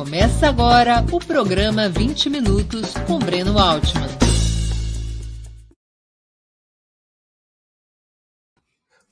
Começa agora o programa 20 Minutos com Breno Altman.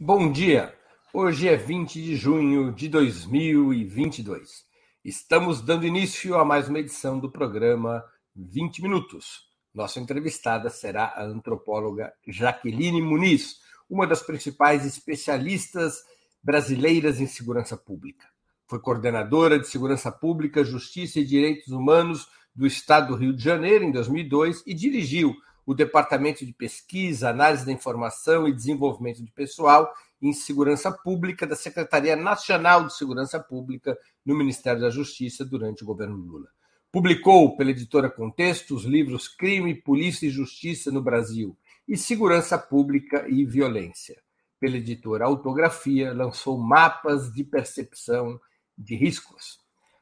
Bom dia! Hoje é 20 de junho de 2022. Estamos dando início a mais uma edição do programa 20 Minutos. Nossa entrevistada será a antropóloga Jaqueline Muniz, uma das principais especialistas brasileiras em segurança pública. Foi coordenadora de Segurança Pública, Justiça e Direitos Humanos do Estado do Rio de Janeiro em 2002 e dirigiu o Departamento de Pesquisa, Análise da Informação e Desenvolvimento de Pessoal em Segurança Pública da Secretaria Nacional de Segurança Pública no Ministério da Justiça durante o governo Lula. Publicou pela editora Contexto os livros Crime, Polícia e Justiça no Brasil e Segurança Pública e Violência. Pela editora Autografia, lançou mapas de percepção de riscos.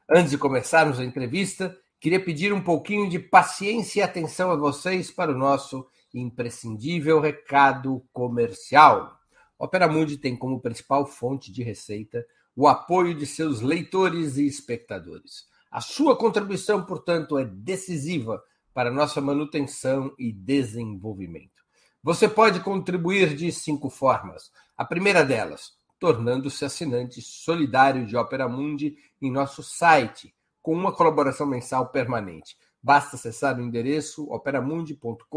Antes de começarmos a entrevista, queria pedir um pouquinho de paciência e atenção a vocês para o nosso imprescindível recado comercial. Opera Mundi tem como principal fonte de receita o apoio de seus leitores e espectadores. A sua contribuição, portanto, é decisiva para nossa manutenção e desenvolvimento. Você pode contribuir de cinco formas. A primeira delas, tornando-se assinante solidário de Opera Mundi em nosso site, com uma colaboração mensal permanente. Basta acessar o endereço operamundi.com.br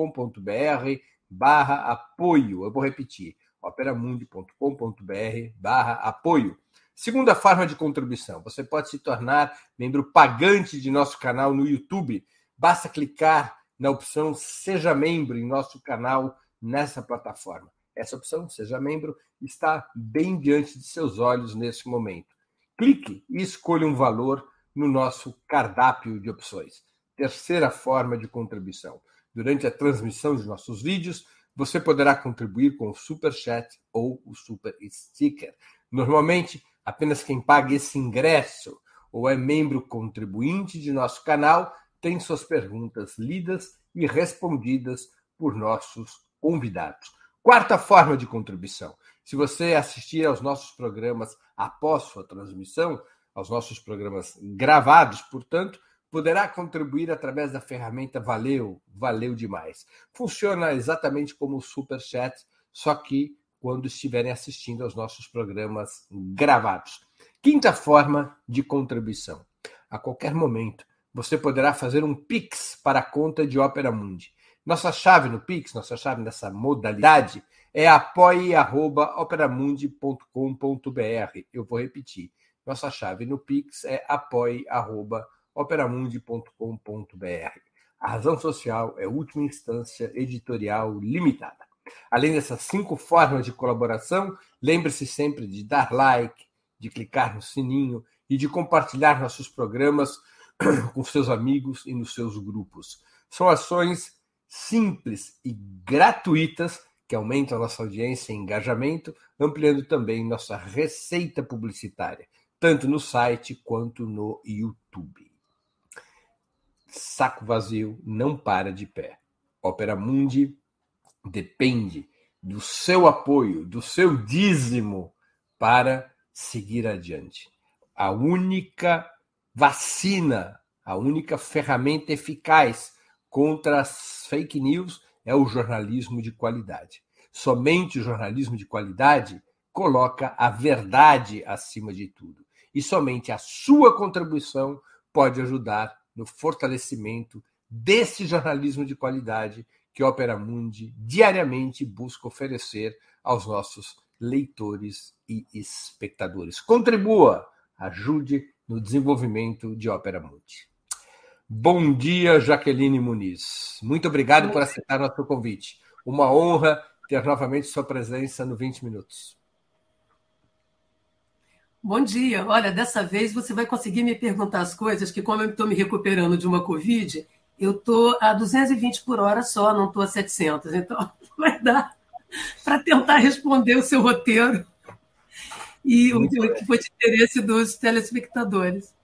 barra apoio. Eu vou repetir, operamundi.com.br barra apoio. Segunda forma de contribuição, você pode se tornar membro pagante de nosso canal no YouTube. Basta clicar na opção Seja Membro em nosso canal nessa plataforma. Essa opção, seja membro, está bem diante de seus olhos nesse momento. Clique e escolha um valor no nosso cardápio de opções. Terceira forma de contribuição. Durante a transmissão de nossos vídeos, você poderá contribuir com o Super Chat ou o Super Sticker. Normalmente, apenas quem paga esse ingresso ou é membro contribuinte de nosso canal tem suas perguntas lidas e respondidas por nossos convidados. Quarta forma de contribuição. Se você assistir aos nossos programas após sua transmissão, aos nossos programas gravados, portanto, poderá contribuir através da ferramenta Valeu, valeu demais. Funciona exatamente como o Super Chat, só que quando estiverem assistindo aos nossos programas gravados. Quinta forma de contribuição. A qualquer momento, você poderá fazer um Pix para a conta de Opera Mundi. Nossa chave no Pix, nossa chave nessa modalidade é apoie.operamundi.com.br. Eu vou repetir. Nossa chave no Pix é apoie.operamundi.com.br. A razão social é última instância editorial limitada. Além dessas cinco formas de colaboração, lembre-se sempre de dar like, de clicar no sininho e de compartilhar nossos programas com seus amigos e nos seus grupos. São ações simples e gratuitas que aumentam a nossa audiência e engajamento, ampliando também nossa receita publicitária, tanto no site quanto no YouTube. Saco vazio não para de pé. Opera Mundi depende do seu apoio, do seu dízimo para seguir adiante. A única vacina, a única ferramenta eficaz contra as fake news é o jornalismo de qualidade. Somente o jornalismo de qualidade coloca a verdade acima de tudo. E somente a sua contribuição pode ajudar no fortalecimento desse jornalismo de qualidade que Opera Mundi diariamente busca oferecer aos nossos leitores e espectadores. Contribua, ajude no desenvolvimento de Opera Mundi. Bom dia, Jaqueline Muniz. Muito obrigado por aceitar nosso convite. Uma honra ter novamente sua presença no 20 Minutos. Bom dia. Olha, dessa vez você vai conseguir me perguntar as coisas que, como eu estou me recuperando de uma Covid, eu estou a 220 por hora só, não estou a 700. Então, vai dar para tentar responder o seu roteiro e o que foi de interesse dos telespectadores.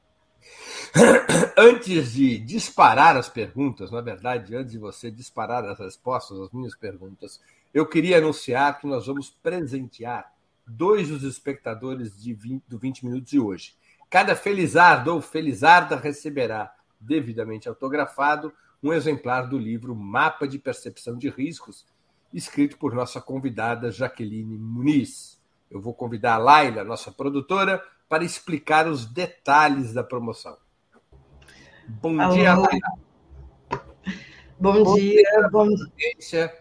Antes de disparar as perguntas, na verdade, antes de você disparar as respostas às minhas perguntas, eu queria anunciar que nós vamos presentear dois dos espectadores de 20, do 20 Minutos de hoje. Cada felizardo ou felizarda receberá, devidamente autografado, um exemplar do livro Mapa de Percepção de Riscos, escrito por nossa convidada Jaqueline Muniz. Eu vou convidar a Laila, nossa produtora, para explicar os detalhes da promoção. Bom Alô. dia. Bom, bom dia, dia, bom dia.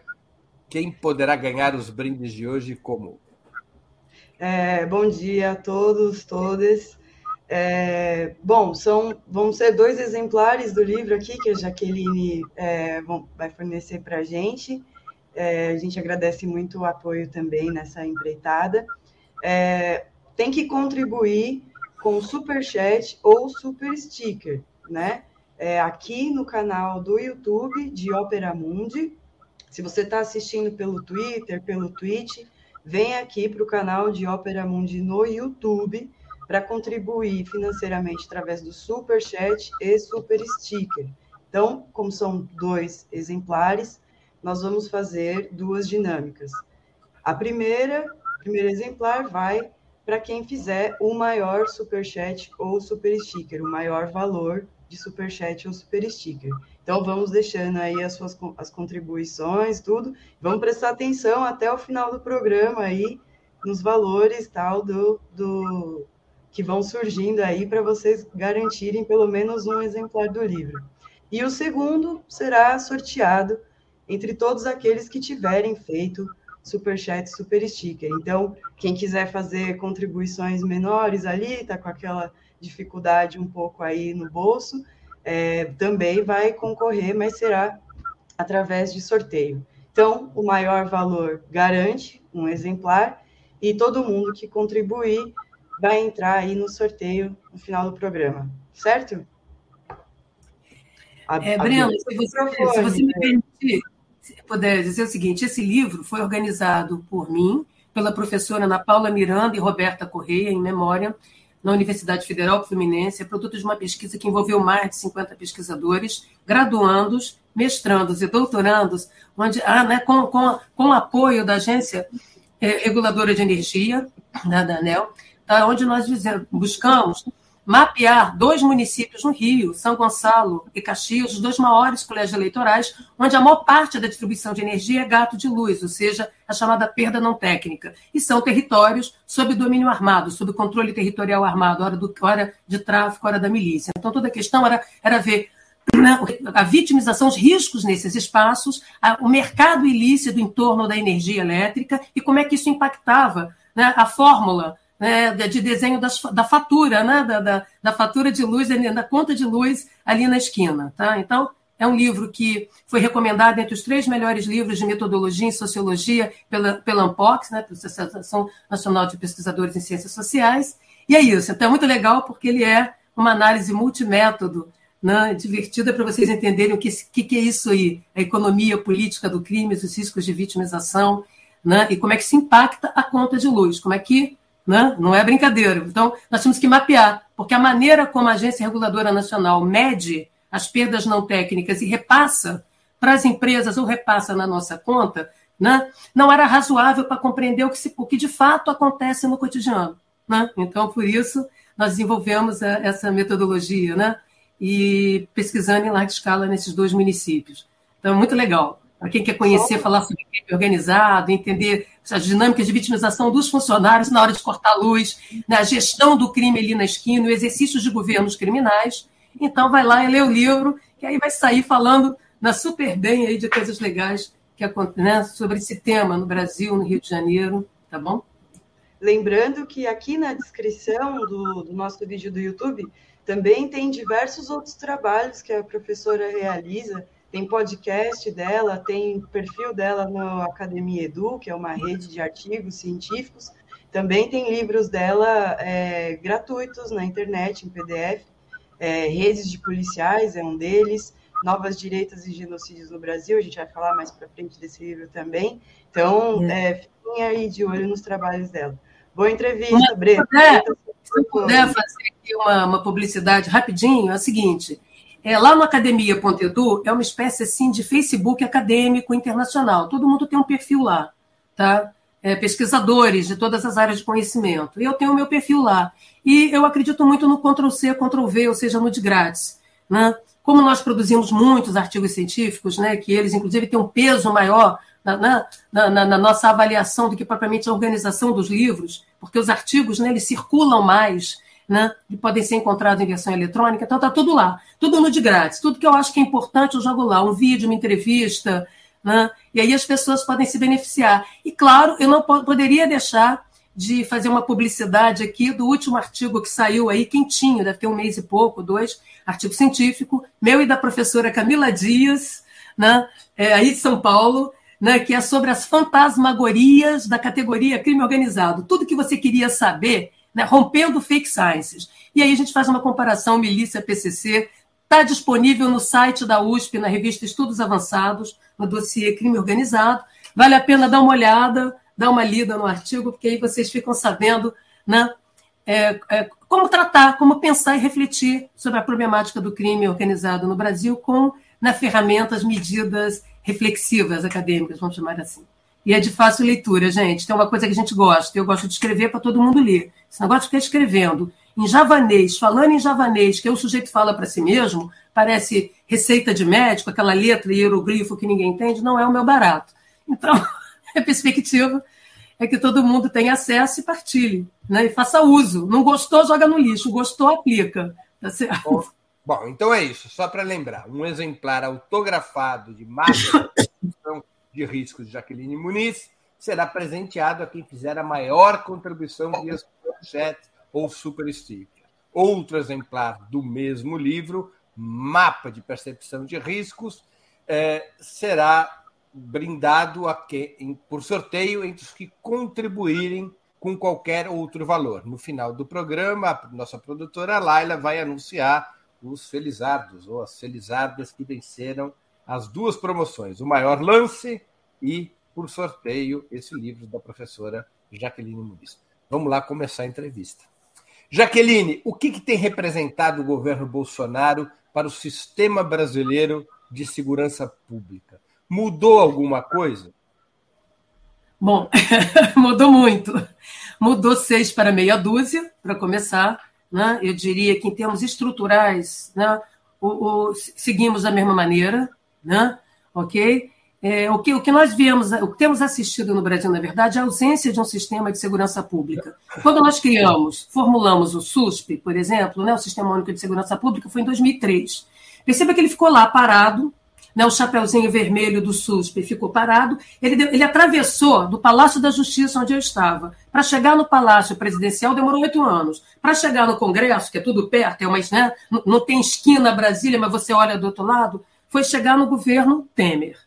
Quem poderá ganhar os brindes de hoje e como? É, bom dia a todos, todas. É, bom, são, vão ser dois exemplares do livro aqui que a Jaqueline é, vão, vai fornecer para a gente. É, a gente agradece muito o apoio também nessa empreitada. É, tem que contribuir com super chat ou super sticker, né? É, aqui no canal do YouTube de Opera Mundi. Se você está assistindo pelo Twitter, pelo Twitch, vem aqui para o canal de Opera Mundi no YouTube para contribuir financeiramente através do Super Chat e Super Sticker. Então, como são dois exemplares, nós vamos fazer duas dinâmicas. A primeira, primeiro exemplar vai para quem fizer o maior Super Chat ou Super Sticker, o maior valor de Super Chat ou Super Sticker. Então, vamos deixando aí as suas as contribuições, tudo. Vamos prestar atenção até o final do programa aí, nos valores tal do, do que vão surgindo aí para vocês garantirem pelo menos um exemplar do livro. E o segundo será sorteado entre todos aqueles que tiverem feito super chat, super sticker. Então, quem quiser fazer contribuições menores ali, está com aquela dificuldade um pouco aí no bolso, é, também vai concorrer, mas será através de sorteio. Então, o maior valor garante um exemplar e todo mundo que contribuir vai entrar aí no sorteio no final do programa, certo? A, é, Breno, se você, se você me permitir, se puder dizer o seguinte, esse livro foi organizado por mim, pela professora Ana Paula Miranda e Roberta Correia, em memória, na Universidade Federal Fluminense, é produto de uma pesquisa que envolveu mais de 50 pesquisadores, graduandos, mestrandos e doutorandos, onde, ah, né, com, com, com apoio da Agência é, Reguladora de Energia, né, da ANEL, tá? onde nós buscamos mapear dois municípios no Rio, São Gonçalo e Caxias, os dois maiores colégios eleitorais, onde a maior parte da distribuição de energia é gato de luz, ou seja, a chamada perda não técnica. E são territórios sob domínio armado, sob controle territorial armado, hora, do, hora de tráfico, hora da milícia. Então, toda a questão era, era ver né, a vitimização, os riscos nesses espaços, o mercado ilícito em torno da energia elétrica e como é que isso impactava né, a fórmula né, de desenho das, da fatura, né, da, da, da, fatura de luz, da conta de luz ali na esquina. Tá? Então, é um livro que foi recomendado entre os três melhores livros de metodologia em sociologia pela, pela ANPOX, né, pela Associação Nacional de Pesquisadores em Ciências Sociais. E é isso. Então, é muito legal porque ele é uma análise multimétodo, né, divertida para vocês entenderem o que, que, que, é isso aí, a economia política do crime, os riscos de vitimização, né, e como é que se impacta a conta de luz, como é que né? Não é brincadeira. Então, nós temos que mapear, porque a maneira como a Agência Reguladora Nacional mede as perdas não técnicas e repassa para as empresas ou repassa na nossa conta, né? não era razoável para compreender o que, se, o que de fato acontece no cotidiano. Né? Então, por isso, nós desenvolvemos a, essa metodologia né? e pesquisando em larga escala nesses dois municípios. Então, muito legal. Para quem quer conhecer, falar sobre crime organizado, entender as dinâmicas de vitimização dos funcionários na hora de cortar a luz, na gestão do crime ali na esquina, o exercício de governos criminais. Então, vai lá e lê o livro, que aí vai sair falando na super bem aí de coisas legais que né, sobre esse tema no Brasil, no Rio de Janeiro, tá bom? Lembrando que aqui na descrição do, do nosso vídeo do YouTube também tem diversos outros trabalhos que a professora realiza tem podcast dela, tem perfil dela no Academia Edu, que é uma rede de artigos científicos. Também tem livros dela é, gratuitos na internet, em PDF. É, Redes de Policiais é um deles. Novas Direitas e Genocídios no Brasil, a gente vai falar mais para frente desse livro também. Então, é, fiquem aí de olho nos trabalhos dela. Boa entrevista, Breno. Se eu puder fazer aqui uma, uma publicidade rapidinho, é o seguinte: é, lá no academia.edu é uma espécie assim de Facebook acadêmico internacional. Todo mundo tem um perfil lá, tá? é, pesquisadores de todas as áreas de conhecimento. E eu tenho o meu perfil lá. E eu acredito muito no Ctrl-C, Ctrl-V, ou seja, no de grátis. Né? Como nós produzimos muitos artigos científicos, né, que eles, inclusive, têm um peso maior na, na, na, na nossa avaliação do que propriamente a organização dos livros, porque os artigos né, eles circulam mais, né, e podem ser encontrados em versão eletrônica, então está tudo lá, tudo no de grátis. Tudo que eu acho que é importante eu jogo lá, um vídeo, uma entrevista, né, e aí as pessoas podem se beneficiar. E, claro, eu não poderia deixar de fazer uma publicidade aqui do último artigo que saiu aí, quentinho, deve ter um mês e pouco, dois, artigo científico, meu e da professora Camila Dias, né, é, aí de São Paulo, né, que é sobre as fantasmagorias da categoria crime organizado. Tudo que você queria saber, né, rompendo fake sciences. E aí a gente faz uma comparação milícia PCC, está disponível no site da USP, na revista Estudos Avançados, no dossiê crime organizado. Vale a pena dar uma olhada, dar uma lida no artigo, porque aí vocês ficam sabendo né, é, é, como tratar, como pensar e refletir sobre a problemática do crime organizado no Brasil com né, ferramentas, medidas reflexivas acadêmicas, vamos chamar assim. E é de fácil leitura, gente. Tem uma coisa que a gente gosta. Eu gosto de escrever para todo mundo ler. Esse negócio de ficar escrevendo em javanês, falando em javanês, que o sujeito fala para si mesmo, parece receita de médico, aquela letra e hieroglifo que ninguém entende, não é o meu barato. Então, a perspectiva é que todo mundo tenha acesso e partilhe, né? E faça uso. Não gostou, joga no lixo. Gostou, aplica. Tá certo? Bom, bom então é isso. Só para lembrar, um exemplar autografado de mapa de riscos de Jaqueline Muniz será presenteado a quem fizer a maior contribuição via chat ou super sticker. Outro exemplar do mesmo livro, Mapa de Percepção de Riscos, é, será brindado a quem, por sorteio entre os que contribuírem com qualquer outro valor. No final do programa, a nossa produtora Laila vai anunciar os felizardos ou as felizardas que venceram as duas promoções, o maior lance e, por sorteio, esse livro da professora Jaqueline Muniz. Vamos lá começar a entrevista. Jaqueline, o que, que tem representado o governo Bolsonaro para o sistema brasileiro de segurança pública? Mudou alguma coisa? Bom, mudou muito. Mudou seis para meia dúzia, para começar. Né? Eu diria que, em termos estruturais, né, o, o, seguimos da mesma maneira. Né? Ok? É, o, que, o que nós vemos, o que temos assistido no Brasil, na verdade, é a ausência de um sistema de segurança pública. Quando nós criamos, formulamos o SUSP, por exemplo, né, o Sistema Único de Segurança Pública, foi em 2003. Perceba que ele ficou lá parado, né, o chapeuzinho vermelho do SUSP ficou parado, ele, ele atravessou do Palácio da Justiça, onde eu estava. Para chegar no Palácio Presidencial demorou oito anos. Para chegar no Congresso, que é tudo perto, é uma, né, não tem esquina Brasília, mas você olha do outro lado, foi chegar no governo Temer.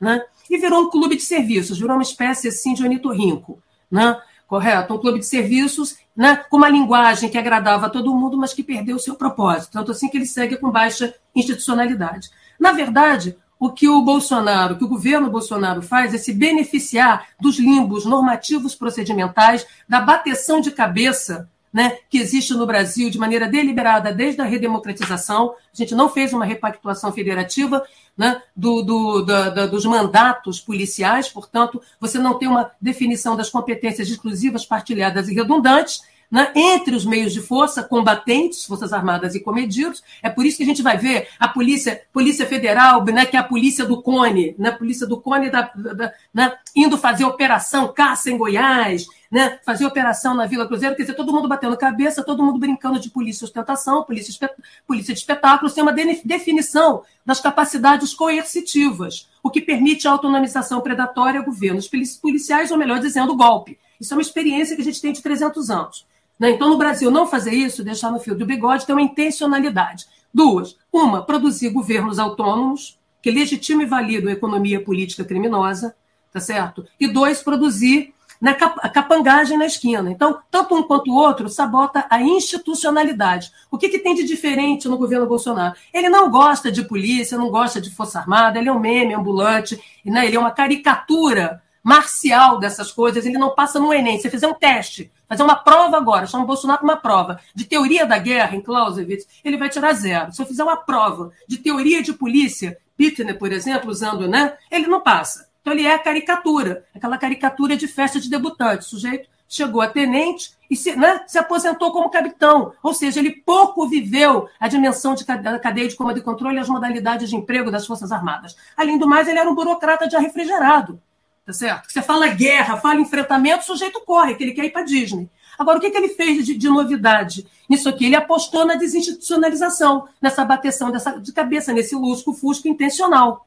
Né? E virou um clube de serviços, virou uma espécie assim de ornitorrinco. Né? correto? Um clube de serviços né, com uma linguagem que agradava a todo mundo, mas que perdeu o seu propósito. Tanto assim que ele segue com baixa institucionalidade. Na verdade, o que o Bolsonaro, que o governo Bolsonaro faz é se beneficiar dos limbos normativos procedimentais, da bateção de cabeça né, que existe no Brasil de maneira deliberada desde a redemocratização. A gente não fez uma repactuação federativa né, do, do, dos mandatos policiais, portanto, você não tem uma definição das competências exclusivas, partilhadas e redundantes né, entre os meios de força, combatentes, Forças Armadas e comedidos. É por isso que a gente vai ver a Polícia, Polícia Federal, né, que é a polícia do Cone, né, polícia do Cone da, da, né, indo fazer operação caça em Goiás, né, fazer operação na Vila Cruzeiro, quer dizer, todo mundo batendo cabeça, todo mundo brincando de polícia ostentação, polícia, polícia de espetáculo, sem uma definição das capacidades coercitivas, o que permite a autonomização predatória a governos policiais, ou melhor dizendo, golpe. Isso é uma experiência que a gente tem de 300 anos. Né? Então, no Brasil, não fazer isso, deixar no fio do bigode, tem uma intencionalidade. Duas. Uma, produzir governos autônomos, que legitimem e validam a economia política criminosa, tá certo? E dois, produzir na cap a capangagem na esquina. Então, tanto um quanto o outro sabota a institucionalidade. O que, que tem de diferente no governo Bolsonaro? Ele não gosta de polícia, não gosta de Força Armada, ele é um meme ambulante, né? ele é uma caricatura marcial dessas coisas, ele não passa no Enem. Se fizer um teste, fazer uma prova agora, chama o Bolsonaro uma prova de teoria da guerra em Clausewitz, ele vai tirar zero. Se eu fizer uma prova de teoria de polícia, Pittner, por exemplo, usando, né? Ele não passa. Então ele é a caricatura, aquela caricatura de festa de debutante. O sujeito chegou a tenente e se, né, se aposentou como capitão. Ou seja, ele pouco viveu a dimensão de cadeia de comando e controle e as modalidades de emprego das Forças Armadas. Além do mais, ele era um burocrata já refrigerado. Tá certo? Você fala guerra, fala enfrentamento, o sujeito corre, que ele quer ir para Disney. Agora, o que, que ele fez de, de, novidade nisso aqui? Ele apostou na desinstitucionalização, nessa bateção dessa, de cabeça, nesse lusco-fusco intencional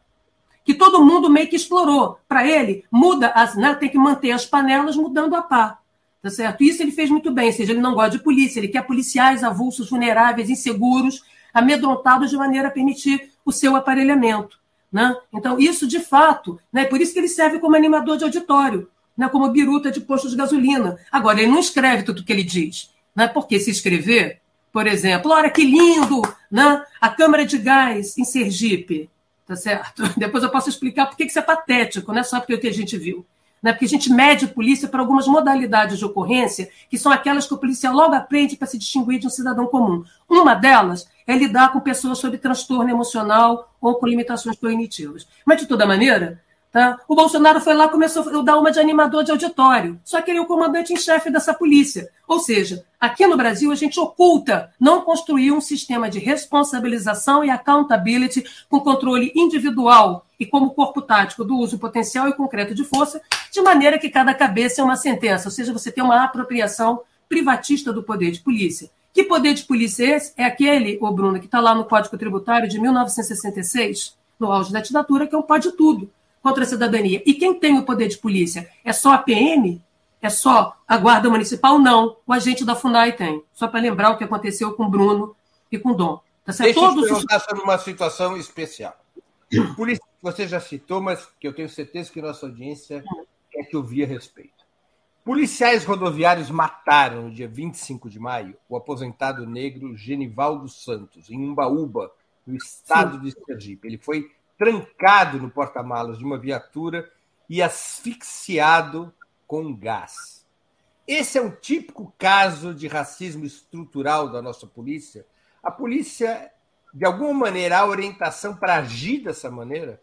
que todo mundo meio que explorou. Para ele, muda, as, né, tem que manter as panelas mudando a pá. Tá certo? Isso ele fez muito bem, ou seja, ele não gosta de polícia, ele quer policiais avulsos, vulneráveis, inseguros, amedrontados de maneira a permitir o seu aparelhamento. Né? Então, isso de fato, né, por isso que ele serve como animador de auditório, né, como biruta de posto de gasolina. Agora, ele não escreve tudo o que ele diz, né, porque se escrever, por exemplo, olha que lindo, né, a Câmara de Gás em Sergipe, tá certo? Depois eu posso explicar por que isso é patético, não é só porque o que a gente viu. Né? Porque a gente mede polícia para algumas modalidades de ocorrência, que são aquelas que o policial logo aprende para se distinguir de um cidadão comum. Uma delas é lidar com pessoas sob transtorno emocional ou com limitações cognitivas. Mas, de toda maneira, Tá? O Bolsonaro foi lá começou a dar uma de animador de auditório. Só que ele é o comandante em chefe dessa polícia. Ou seja, aqui no Brasil a gente oculta, não construiu um sistema de responsabilização e accountability com controle individual e como corpo tático do uso potencial e concreto de força, de maneira que cada cabeça é uma sentença. Ou seja, você tem uma apropriação privatista do poder de polícia. Que poder de polícia é esse? É aquele, ô Bruno, que está lá no Código Tributário de 1966, no auge da ditadura, que é um pode tudo contra a cidadania. E quem tem o poder de polícia? É só a PM? É só a Guarda Municipal? Não. O agente da FUNAI tem. Só para lembrar o que aconteceu com Bruno e com Dom. Tá certo? Deixa Todos eu perguntar os... sobre uma situação especial. Polícia que você já citou, mas que eu tenho certeza que nossa audiência quer que ouvir a respeito. Policiais rodoviários mataram no dia 25 de maio o aposentado negro Genivaldo Santos, em Umbaúba, no estado Sim. de Sergipe. Ele foi trancado no porta-malas de uma viatura e asfixiado com gás. Esse é um típico caso de racismo estrutural da nossa polícia. A polícia, de alguma maneira, há orientação para agir dessa maneira?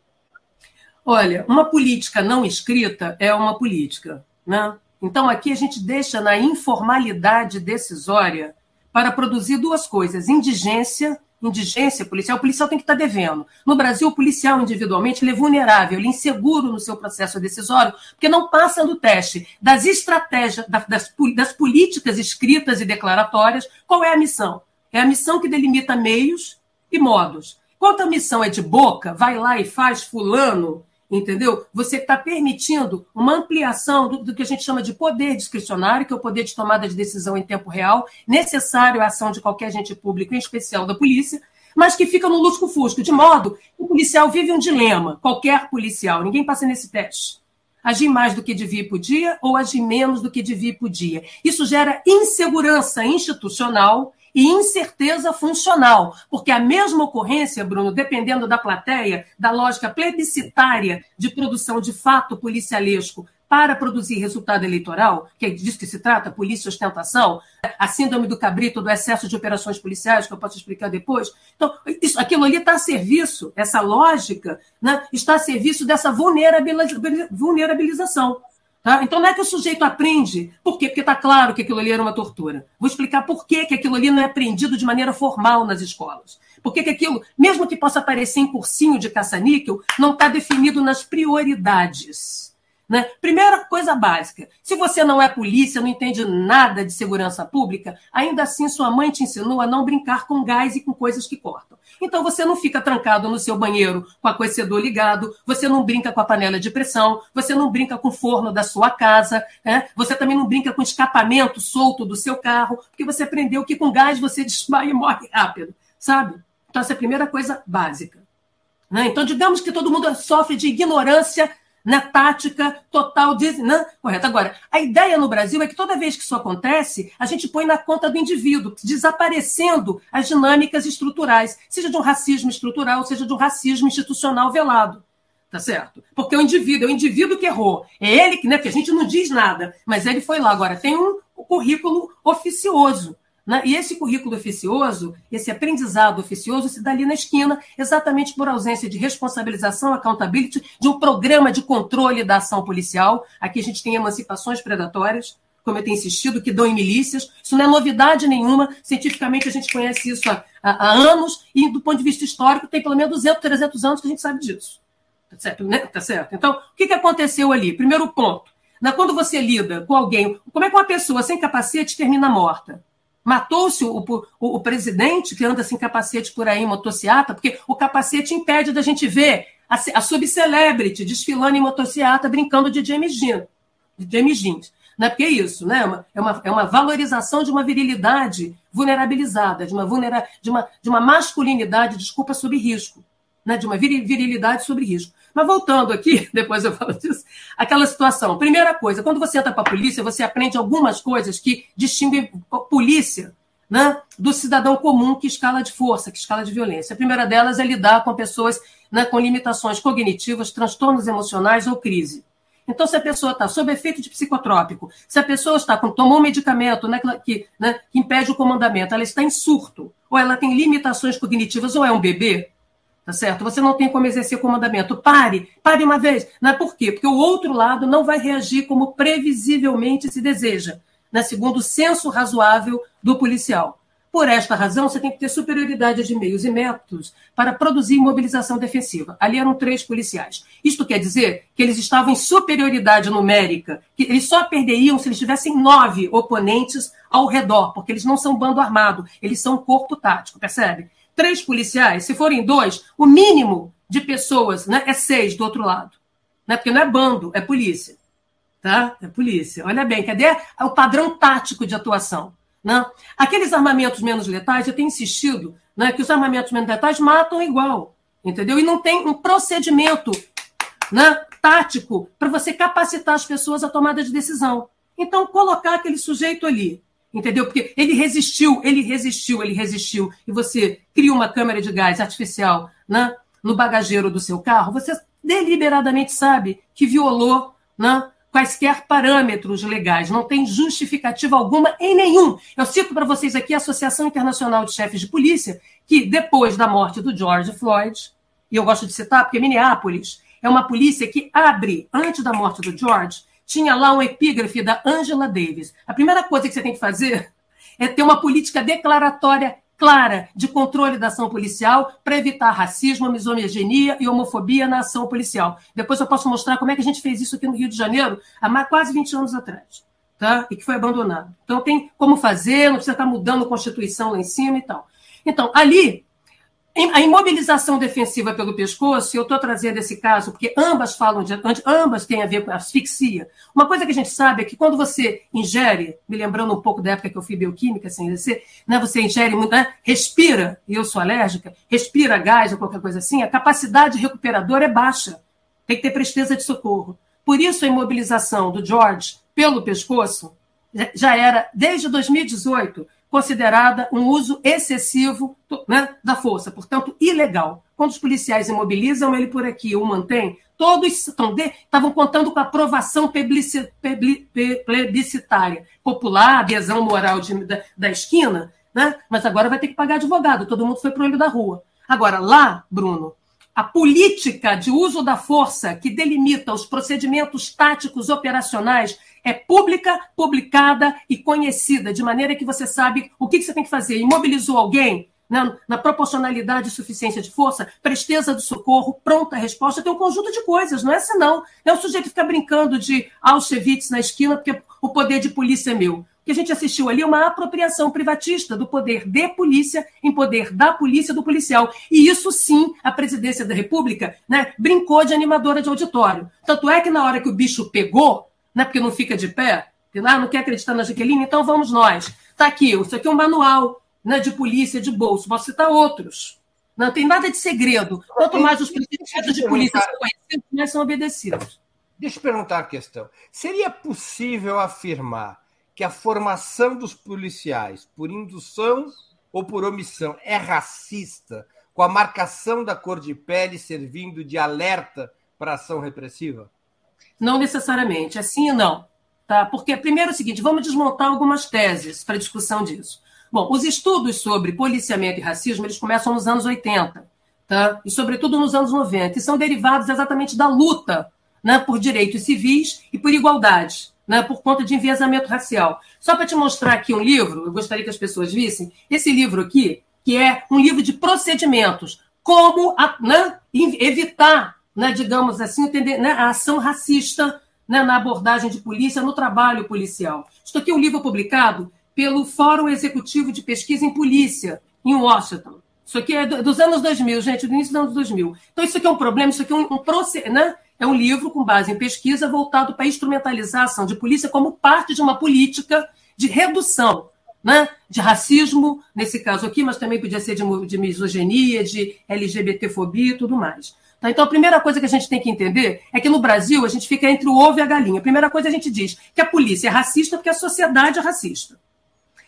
Olha, uma política não escrita é uma política. Né? Então, aqui a gente deixa na informalidade decisória para produzir duas coisas: indigência indigência policial, o policial tem que estar devendo. No Brasil, o policial individualmente ele é vulnerável, ele é inseguro no seu processo decisório, porque não passa no teste das estratégias, das, das políticas escritas e declaratórias. Qual é a missão? É a missão que delimita meios e modos. Quando a missão é de boca, vai lá e faz fulano, entendeu? Você está permitindo uma ampliação do, do, que a gente chama de poder discricionário, que é o poder de tomada de decisão em tempo real, necessário à ação de qualquer agente público, em especial da polícia, mas que fica no lusco-fusco, de modo que o policial vive um dilema, qualquer policial, ninguém passa nesse teste. Agir mais do que devia e podia ou agir menos do que devia e podia. Isso gera insegurança institucional e incerteza funcional, porque a mesma ocorrência, Bruno, dependendo da plateia, da lógica plebiscitária de produção de fato policialesco para produzir resultado eleitoral, que é disso que se trata, polícia ostentação, a síndrome do cabrito, do excesso de operações policiais, que eu posso explicar depois. Então, isso, aquilo ali está a serviço, essa lógica né, está a serviço dessa vulnerabilização. Tá? Então não é que o sujeito aprende. Por quê? Porque está claro que aquilo ali era uma tortura. Vou explicar por que, que aquilo ali não é aprendido de maneira formal nas escolas. Por que, que aquilo, mesmo que possa aparecer em cursinho de caça-níquel, não está definido nas prioridades. Né? Primeira coisa básica: se você não é polícia, não entende nada de segurança pública, ainda assim sua mãe te ensinou a não brincar com gás e com coisas que cortam. Então você não fica trancado no seu banheiro com aquecedor ligado, você não brinca com a panela de pressão, você não brinca com o forno da sua casa, né? você também não brinca com escapamento solto do seu carro, porque você aprendeu que com gás você desmaia e morre rápido, sabe? Então essa é a primeira coisa básica. Né? Então, digamos que todo mundo sofre de ignorância na tática total de. Né? Correto. Agora, a ideia no Brasil é que toda vez que isso acontece, a gente põe na conta do indivíduo, desaparecendo as dinâmicas estruturais, seja de um racismo estrutural, seja de um racismo institucional velado. Tá certo? Porque o indivíduo, é o indivíduo que errou. É ele que, né? Que a gente não diz nada, mas ele foi lá. Agora, tem um currículo oficioso. Né? E esse currículo oficioso, esse aprendizado oficioso, se dá ali na esquina, exatamente por ausência de responsabilização, accountability, de um programa de controle da ação policial. Aqui a gente tem emancipações predatórias, como eu tenho insistido, que dão em milícias. Isso não é novidade nenhuma. Cientificamente, a gente conhece isso há, há, há anos, e do ponto de vista histórico, tem pelo menos 200, 300 anos que a gente sabe disso. Tá certo? Né? Tá certo? Então, o que, que aconteceu ali? Primeiro ponto. Né, quando você lida com alguém, como é que uma pessoa sem capacete termina morta? Matou-se o, o, o, presidente que anda sem capacete por aí em motociata, porque o capacete impede da gente ver a, a subcelebrity desfilando em motociata brincando de James Dean. De James. Não é porque é isso, né? É uma, é, uma, é uma valorização de uma virilidade vulnerabilizada, de uma, vulnera, de uma, de uma masculinidade, desculpa, sob risco. Né? De uma virilidade sob risco. Mas voltando aqui, depois eu falo disso, aquela situação. Primeira coisa, quando você entra para a polícia, você aprende algumas coisas que distinguem polícia né, do cidadão comum que escala de força, que escala de violência. A primeira delas é lidar com pessoas né, com limitações cognitivas, transtornos emocionais ou crise. Então, se a pessoa está sob efeito de psicotrópico, se a pessoa está com, tomou um medicamento né, que, né, que impede o comandamento, ela está em surto, ou ela tem limitações cognitivas, ou é um bebê, tá certo? Você não tem como exercer comandamento. Pare, pare uma vez. Né? Por quê? Porque o outro lado não vai reagir como previsivelmente se deseja, né? segundo o senso razoável do policial. Por esta razão, você tem que ter superioridade de meios e métodos para produzir mobilização defensiva. Ali eram três policiais. Isto quer dizer que eles estavam em superioridade numérica, que eles só perderiam se eles tivessem nove oponentes ao redor, porque eles não são bando armado, eles são corpo tático, percebe? Três policiais, se forem dois, o mínimo de pessoas né, é seis do outro lado. Né? Porque não é bando, é polícia. Tá? É polícia. Olha bem, cadê o padrão tático de atuação? Né? Aqueles armamentos menos letais, eu tenho insistido né, que os armamentos menos letais matam igual, entendeu? E não tem um procedimento né, tático para você capacitar as pessoas à tomada de decisão. Então, colocar aquele sujeito ali, entendeu? Porque ele resistiu, ele resistiu, ele resistiu, e você cria uma câmera de gás artificial né, no bagageiro do seu carro, você deliberadamente sabe que violou né, quaisquer parâmetros legais, não tem justificativa alguma em nenhum. Eu cito para vocês aqui a Associação Internacional de Chefes de Polícia, que depois da morte do George Floyd, e eu gosto de citar porque Minneapolis é uma polícia que abre, antes da morte do George, tinha lá um epígrafe da Angela Davis. A primeira coisa que você tem que fazer é ter uma política declaratória clara de controle da ação policial para evitar racismo, misoginia e homofobia na ação policial. Depois eu posso mostrar como é que a gente fez isso aqui no Rio de Janeiro há quase 20 anos atrás. Tá? E que foi abandonado. Então tem como fazer, não precisa estar mudando a Constituição lá em cima e tal. Então, ali a imobilização defensiva pelo pescoço, eu estou trazendo esse caso porque ambas falam de, ambas têm a ver com asfixia. Uma coisa que a gente sabe é que quando você ingere, me lembrando um pouco da época que eu fui bioquímica sem ser, né, você ingere muito, né, respira, e eu sou alérgica, respira gás ou qualquer coisa assim, a capacidade recuperadora é baixa. Tem que ter presteza de socorro. Por isso a imobilização do George pelo pescoço já era desde 2018 considerada um uso excessivo né, da força, portanto, ilegal. Quando os policiais imobilizam ele por aqui o mantém, todos estão de, estavam contando com a aprovação plebiscitária, popular, adesão moral de, da, da, esquina, né? mas agora vai ter que pagar advogado, todo mundo foi para o olho da rua. Agora, lá, Bruno, a política de uso da força que delimita os procedimentos táticos operacionais é pública, publicada e conhecida, de maneira que você sabe o que, você tem que fazer. Imobilizou alguém? Na, na, proporcionalidade e suficiência de força, presteza do socorro, pronta resposta, tem um conjunto de coisas, não é assim não. É o sujeito ficar brincando de Auschwitz na esquina porque o poder de polícia é meu. O que a gente assistiu ali é uma apropriação privatista do poder de polícia em poder da polícia do policial. E isso sim, a presidência da República né, brincou de animadora de auditório. Tanto é que na hora que o bicho pegou, né, porque não fica de pé, porque ah, não quer acreditar na Jaqueline, então vamos nós. Está aqui, isso aqui é um manual né, de polícia de bolso, posso citar outros. Não tem nada de segredo. Quanto mais os princípios de polícia são conhecidos, mais são obedecidos. Deixa eu perguntar a questão. Seria possível afirmar que a formação dos policiais, por indução ou por omissão, é racista, com a marcação da cor de pele servindo de alerta para ação repressiva? Não necessariamente, é sim e não. Tá? Porque, primeiro é o seguinte, vamos desmontar algumas teses para discussão disso. Bom, os estudos sobre policiamento e racismo, eles começam nos anos 80, tá? E sobretudo nos anos 90, e são derivados exatamente da luta, né, por direitos civis e por igualdade, né, por conta de enviesamento racial. Só para te mostrar aqui um livro, eu gostaria que as pessoas vissem, esse livro aqui, que é um livro de procedimentos, como a, né, evitar, né, digamos assim, entender, né, a ação racista né, na abordagem de polícia, no trabalho policial. Isso aqui é um livro publicado pelo Fórum Executivo de Pesquisa em Polícia, em Washington. Isso aqui é dos anos 2000, gente, do início dos anos 2000. Então, isso aqui é um problema, isso aqui é um, um né? É um livro com base em pesquisa voltado para instrumentalizar a ação de polícia como parte de uma política de redução né? de racismo, nesse caso aqui, mas também podia ser de, de misoginia, de LGBTfobia e tudo mais. Tá? Então, a primeira coisa que a gente tem que entender é que no Brasil a gente fica entre o ovo e a galinha. A primeira coisa a gente diz que a polícia é racista porque a sociedade é racista.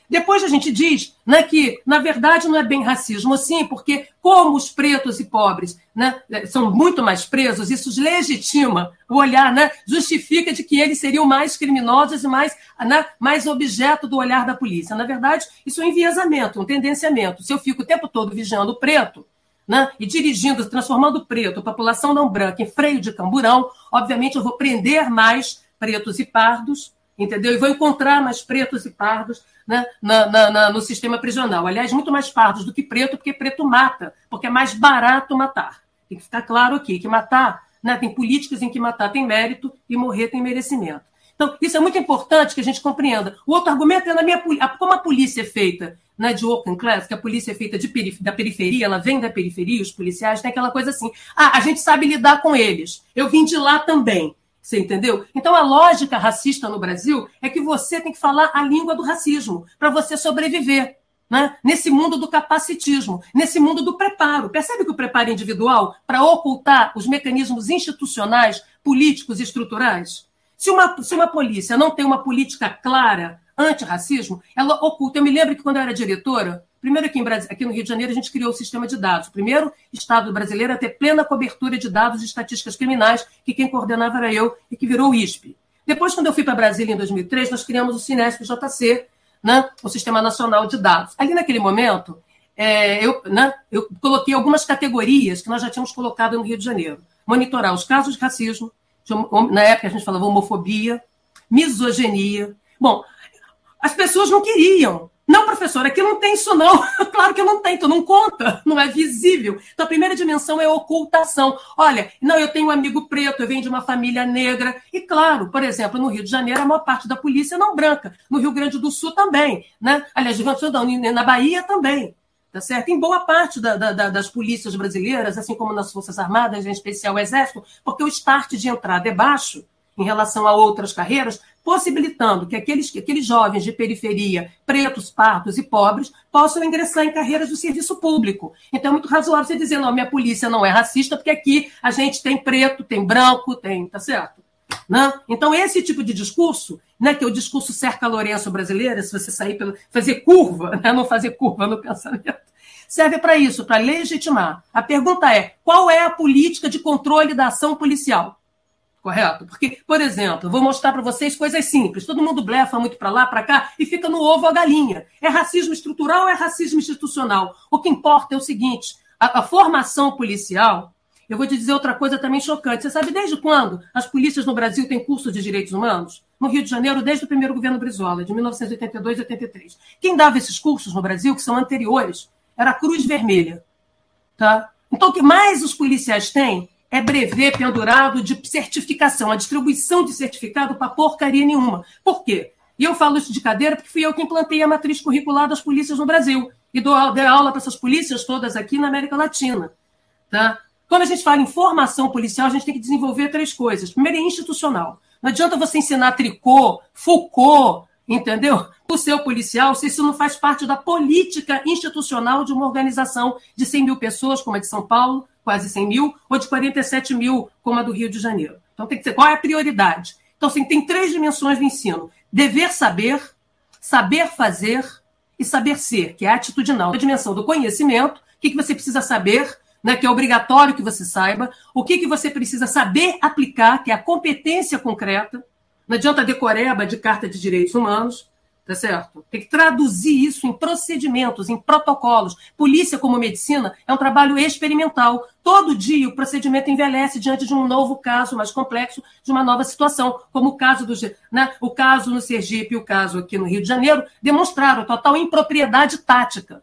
Depois a gente diz né, que, na verdade, não é bem racismo, sim, porque como os pretos e pobres né, são muito mais presos, isso legitima o olhar, né, justifica de que eles seriam mais criminosos e mais, né, mais objeto do olhar da polícia. Na verdade, isso é um enviesamento, um tendenciamento. Se eu fico o tempo todo vigiando o preto, né, e dirigindo, transformando preto, população não branca, em freio de camburão, obviamente eu vou prender mais pretos e pardos, entendeu? E vou encontrar mais pretos e pardos né, na, na, na, no sistema prisional. Aliás, muito mais pardos do que preto, porque preto mata, porque é mais barato matar. Tem que ficar claro aqui que matar, né, tem políticas em que matar tem mérito e morrer tem merecimento. Então, isso é muito importante que a gente compreenda. O outro argumento é na minha como a polícia é feita né, de working class, que a polícia é feita de da periferia, ela vem da periferia, os policiais, tem aquela coisa assim. Ah, a gente sabe lidar com eles. Eu vim de lá também. Você entendeu? Então a lógica racista no Brasil é que você tem que falar a língua do racismo para você sobreviver. Né? Nesse mundo do capacitismo, nesse mundo do preparo. Percebe que o preparo individual para ocultar os mecanismos institucionais, políticos e estruturais? Se uma, se uma polícia não tem uma política clara antirracismo, ela oculta. Eu me lembro que quando eu era diretora, Primeiro, aqui, em, aqui no Rio de Janeiro, a gente criou o sistema de dados. O primeiro Estado brasileiro a ter plena cobertura de dados e estatísticas criminais, que quem coordenava era eu e que virou o ISP. Depois, quando eu fui para Brasília em 2003, nós criamos o Cinesp JC, né, o Sistema Nacional de Dados. Ali naquele momento, é, eu, né, eu coloquei algumas categorias que nós já tínhamos colocado no Rio de Janeiro. Monitorar os casos de racismo, de, na época a gente falava homofobia, misoginia. Bom, as pessoas não queriam não, professor, aqui não tem isso, não. claro que não tem, tu não conta, não é visível. Então, a primeira dimensão é ocultação. Olha, não, eu tenho um amigo preto, eu venho de uma família negra. E, claro, por exemplo, no Rio de Janeiro, a maior parte da polícia é não branca. No Rio Grande do Sul também. Né? Aliás, na Bahia também. Tá certo? Em boa parte da, da, das polícias brasileiras, assim como nas Forças Armadas, em especial o Exército, porque o start de entrada é baixo em relação a outras carreiras, possibilitando que aqueles, aqueles jovens de periferia, pretos, pardos e pobres, possam ingressar em carreiras do serviço público. Então é muito razoável você dizer, não, minha polícia não é racista, porque aqui a gente tem preto, tem branco, tem, tá certo? Né? Então, esse tipo de discurso, né, que é o discurso cerca Lourenço brasileiro, se você sair pelo. fazer curva, né, não fazer curva no pensamento, serve para isso, para legitimar. A pergunta é: qual é a política de controle da ação policial? Correto? Porque, por exemplo, vou mostrar para vocês coisas simples. Todo mundo blefa muito para lá, para cá e fica no ovo a galinha. É racismo estrutural ou é racismo institucional? O que importa é o seguinte: a, a formação policial. Eu vou te dizer outra coisa também chocante. Você sabe desde quando as polícias no Brasil têm curso de direitos humanos? No Rio de Janeiro, desde o primeiro governo Brizola, de 1982 e 83. Quem dava esses cursos no Brasil, que são anteriores, era a Cruz Vermelha. Tá? Então, o que mais os policiais têm é brevet pendurado de certificação, a distribuição de certificado para porcaria nenhuma. Por quê? E eu falo isso de cadeira porque fui eu que implantei a matriz curricular das polícias no Brasil e dou, dei aula para essas polícias todas aqui na América Latina. Tá? Quando a gente fala em formação policial, a gente tem que desenvolver três coisas. Primeiro é institucional. Não adianta você ensinar tricô, Foucault, entendeu? O seu policial, se isso não faz parte da política institucional de uma organização de 100 mil pessoas, como a de São Paulo, quase 100 mil, ou de 47 mil, como a do Rio de Janeiro. Então, tem que ser qual é a prioridade? Então, assim, tem três dimensões do ensino: dever saber, saber fazer e saber ser, que é atitudinal. A dimensão do conhecimento, o que, que você precisa saber, né, que é obrigatório que você saiba, o que, que você precisa saber aplicar, que é a competência concreta. Não adianta decoreba de carta de direitos humanos. Tá certo? Tem que traduzir isso em procedimentos, em protocolos. Polícia, como medicina, é um trabalho experimental. Todo dia o procedimento envelhece diante de um novo caso mais complexo, de uma nova situação, como o caso do né, o caso no Sergipe e o caso aqui no Rio de Janeiro, demonstraram total impropriedade tática.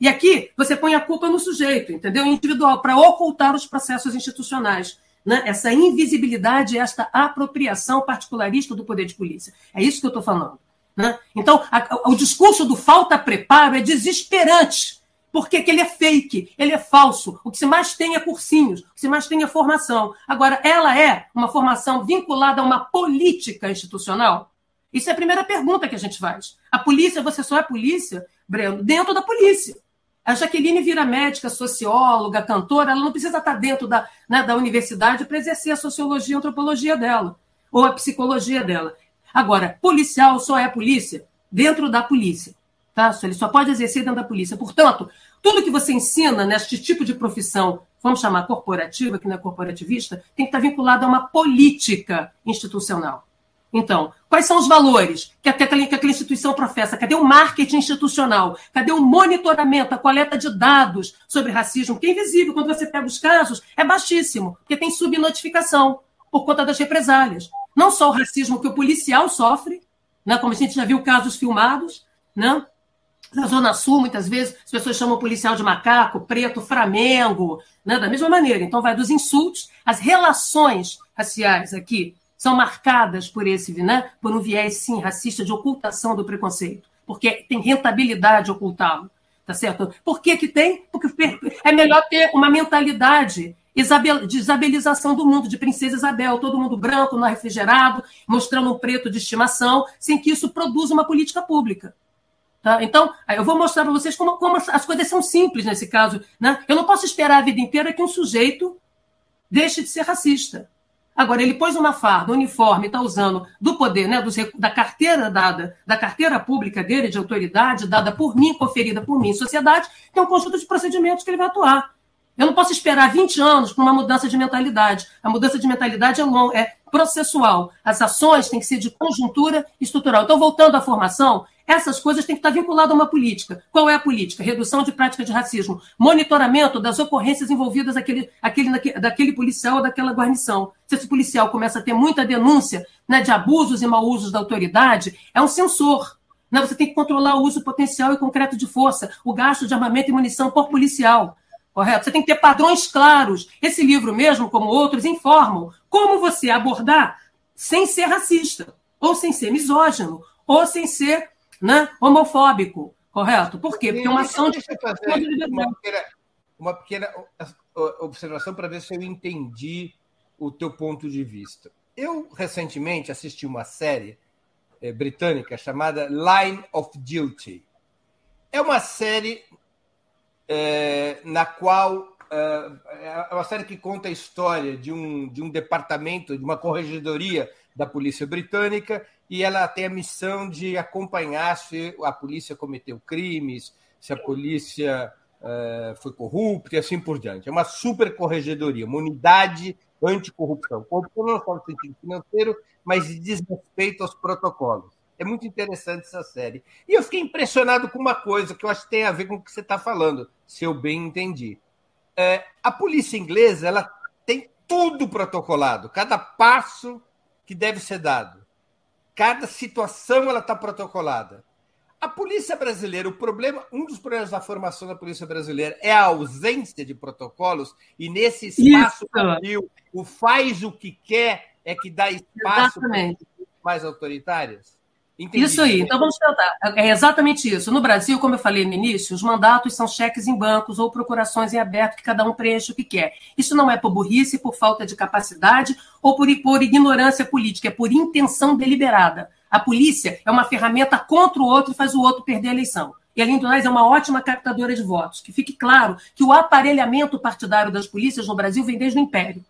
E aqui você põe a culpa no sujeito, entendeu? Individual, para ocultar os processos institucionais. Né? Essa invisibilidade, esta apropriação particularista do poder de polícia. É isso que eu estou falando. Né? Então, a, o discurso do falta preparo é desesperante, porque ele é fake, ele é falso. O que se mais tem é cursinhos, o que se mais tem é formação. Agora, ela é uma formação vinculada a uma política institucional? Isso é a primeira pergunta que a gente faz. A polícia, você só é polícia, Breno, dentro da polícia. A Jaqueline vira médica, socióloga, cantora, ela não precisa estar dentro da, né, da universidade para exercer a sociologia e a antropologia dela, ou a psicologia dela. Agora, policial só é polícia dentro da polícia. Tá? Ele só pode exercer dentro da polícia. Portanto, tudo que você ensina neste tipo de profissão, vamos chamar corporativa, que não é corporativista, tem que estar vinculado a uma política institucional. Então, quais são os valores que que aquela instituição professa? Cadê o marketing institucional? Cadê o monitoramento, a coleta de dados sobre racismo? Que é invisível. Quando você pega os casos, é baixíssimo, porque tem subnotificação por conta das represálias. Não só o racismo que o policial sofre, né, como a gente já viu casos filmados, né? Na Zona Sul, muitas vezes, as pessoas chamam o policial de macaco, preto, flamengo, né? da mesma maneira. Então, vai dos insultos, as relações raciais aqui são marcadas por esse, né? por um viés, sim, racista de ocultação do preconceito, porque tem rentabilidade ocultá-lo. Tá certo? Por que, que tem? Porque é melhor ter uma mentalidade de isabelização do mundo, de princesa Isabel, todo mundo branco, no refrigerado, mostrando um preto de estimação, sem que isso produza uma política pública. Tá? Então, eu vou mostrar para vocês como, como, as coisas são simples nesse caso. Né? Eu não posso esperar a vida inteira que um sujeito deixe de ser racista. Agora, ele pôs uma farda, um uniforme, está usando do poder, né, dos, da carteira dada, da carteira pública dele, de autoridade, dada por mim, conferida por mim sociedade, tem um conjunto de procedimentos que ele vai atuar. Eu não posso esperar 20 anos para uma mudança de mentalidade. A mudança de mentalidade é, long, é processual. As ações têm que ser de conjuntura estrutural. Então, voltando à formação, essas coisas têm que estar vinculadas a uma política. Qual é a política? Redução de prática de racismo, monitoramento das ocorrências envolvidas aquele, aquele, daquele policial ou daquela guarnição. Se esse policial começa a ter muita denúncia né, de abusos e mau usos da autoridade, é um censor. Né? Você tem que controlar o uso potencial e concreto de força, o gasto de armamento e munição por policial correto? Você tem que ter padrões claros. Esse livro mesmo, como outros, informam como você abordar sem ser racista, ou sem ser misógino, ou sem ser né, homofóbico, correto? Por quê? Porque é uma ação de... Uma pequena, uma pequena observação para ver se eu entendi o teu ponto de vista. Eu, recentemente, assisti uma série é, britânica chamada Line of Duty. É uma série é, na qual é, é uma série que conta a história de um, de um departamento, de uma corregedoria da polícia britânica, e ela tem a missão de acompanhar se a polícia cometeu crimes, se a polícia é, foi corrupta e assim por diante. É uma super corregedoria, uma unidade anticorrupção. Corrupção não só no sentido financeiro, mas de desrespeito aos protocolos. É muito interessante essa série. E eu fiquei impressionado com uma coisa que eu acho que tem a ver com o que você está falando, se eu bem entendi. É, a polícia inglesa ela tem tudo protocolado, cada passo que deve ser dado, cada situação ela está protocolada. A polícia brasileira, o problema, um dos problemas da formação da polícia brasileira é a ausência de protocolos e nesse espaço vazio, o faz o que quer é que dá espaço para mais autoritárias. Entendi. Isso aí. Então vamos tentar. É exatamente isso. No Brasil, como eu falei no início, os mandatos são cheques em bancos ou procurações em aberto que cada um preenche o que quer. Isso não é por burrice, por falta de capacidade ou por, por ignorância política, é por intenção deliberada. A polícia é uma ferramenta contra o outro e faz o outro perder a eleição. E além do mais, é uma ótima captadora de votos. Que fique claro que o aparelhamento partidário das polícias no Brasil vem desde o Império.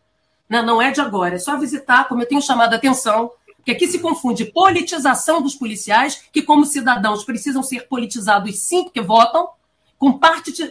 Não é de agora. É só visitar, como eu tenho chamado a atenção, que aqui se confunde politização dos policiais, que como cidadãos precisam ser politizados sim, porque votam, com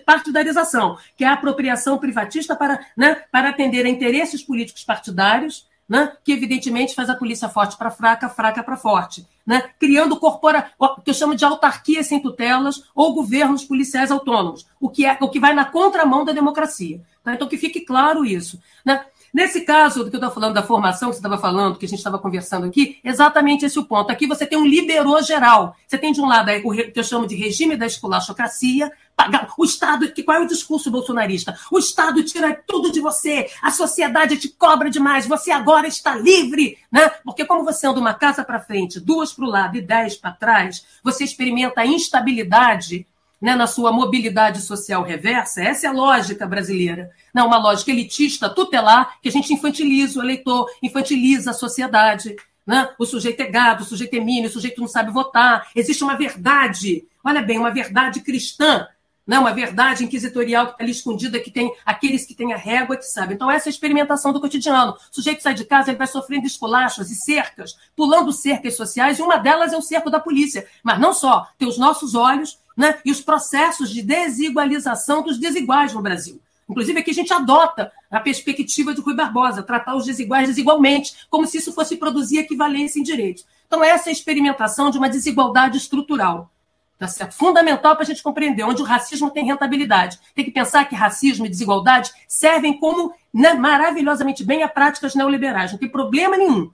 partidarização, que é a apropriação privatista para, né, para atender a interesses políticos partidários, né, que evidentemente faz a polícia forte para fraca, fraca para forte, né, criando corpora, que eu chamo de autarquias sem tutelas ou governos policiais autônomos, o que é o que vai na contramão da democracia. Tá? Então que fique claro isso. Né? Nesse caso do que eu estou falando da formação que você estava falando, que a gente estava conversando aqui, exatamente esse é o ponto. Aqui você tem um liberou geral. Você tem de um lado o que eu chamo de regime da esculachocracia, o Estado, que qual é o discurso bolsonarista? O Estado tira tudo de você, a sociedade te cobra demais, você agora está livre, né? Porque como você anda uma casa para frente, duas para o lado e dez para trás, você experimenta a instabilidade né, na sua mobilidade social reversa, essa é a lógica brasileira. Não, uma lógica elitista, tutelar, que a gente infantiliza o eleitor, infantiliza a sociedade. Né? O sujeito é gado, o sujeito é mínimo, o sujeito não sabe votar. Existe uma verdade, olha bem, uma verdade cristã, né? uma verdade inquisitorial que está ali escondida, que tem aqueles que têm a régua que sabem. Então, essa é a experimentação do cotidiano. O sujeito sai de casa, ele vai sofrendo esculachos e cercas, pulando cercas sociais, e uma delas é o cerco da polícia. Mas não só, tem os nossos olhos né? e os processos de desigualização dos desiguais no Brasil. Inclusive, aqui a gente adota a perspectiva de Rui Barbosa, tratar os desiguais desigualmente, como se isso fosse produzir equivalência em direitos. Então, essa é a experimentação de uma desigualdade estrutural. Tá certo? Fundamental para a gente compreender onde o racismo tem rentabilidade. Tem que pensar que racismo e desigualdade servem como né, maravilhosamente bem a práticas neoliberais. Não tem problema nenhum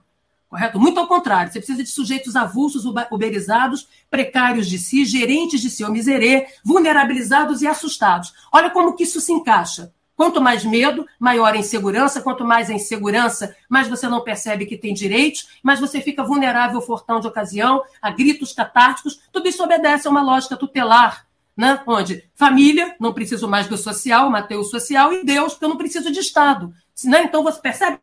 correto? Muito ao contrário, você precisa de sujeitos avulsos, uberizados, precários de si, gerentes de si, ou miserê, vulnerabilizados e assustados. Olha como que isso se encaixa. Quanto mais medo, maior a insegurança. Quanto mais a insegurança, mais você não percebe que tem direitos, mais você fica vulnerável ao fortão de ocasião, a gritos catárticos. Tudo isso obedece a uma lógica tutelar, né? onde família, não preciso mais do social, matei o social, e Deus, porque eu não preciso de Estado. Né? Então você percebe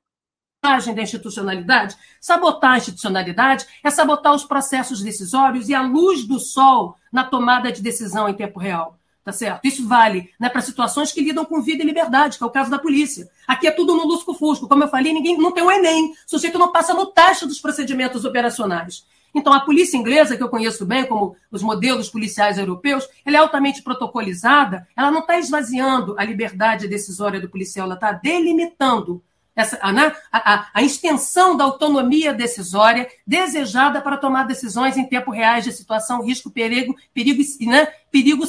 sabotagem da institucionalidade. Sabotar a institucionalidade é sabotar os processos decisórios e a luz do sol na tomada de decisão em tempo real. Tá certo? Isso vale né, para situações que lidam com vida e liberdade, que é o caso da polícia. Aqui é tudo no lusco-fusco. Como eu falei, ninguém não tem um Enem. O sujeito não passa no teste dos procedimentos operacionais. Então, a polícia inglesa, que eu conheço bem, como os modelos policiais europeus, ela é altamente protocolizada, ela não está esvaziando a liberdade decisória do policial, ela está delimitando essa, né? a, a, a, extensão da autonomia decisória desejada para tomar decisões em tempo reais de situação, risco, perigo, perigo, né? perigo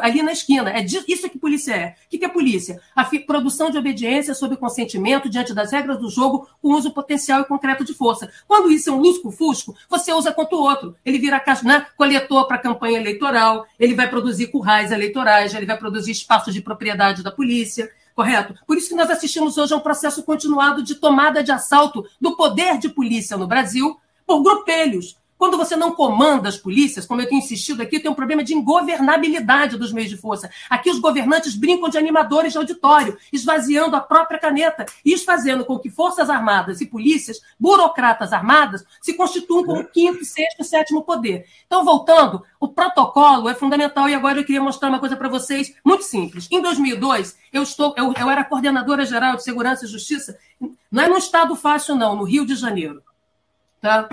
ali na esquina. É isso que polícia é. O que é polícia? A produção de obediência sob consentimento diante das regras do jogo com uso potencial e concreto de força. Quando isso é um lusco-fusco, você usa contra o outro. Ele vira né? coletor para campanha eleitoral, ele vai produzir currais eleitorais, ele vai produzir espaços de propriedade da polícia correto? Por isso que nós assistimos hoje a um processo continuado de tomada de assalto do poder de polícia no Brasil por grupelhos, quando você não comanda as polícias, como eu tenho insistido aqui, tem um problema de ingovernabilidade dos meios de força. Aqui os governantes brincam de animadores de auditório, esvaziando a própria caneta, e isso fazendo com que forças armadas e polícias, burocratas armadas, se constituam como quinto, sexto, sétimo poder. Então, voltando, o protocolo é fundamental, e agora eu queria mostrar uma coisa para vocês muito simples. Em 2002, eu, estou, eu, eu era coordenadora geral de Segurança e Justiça, não é num estado fácil, não, no Rio de Janeiro. Tá?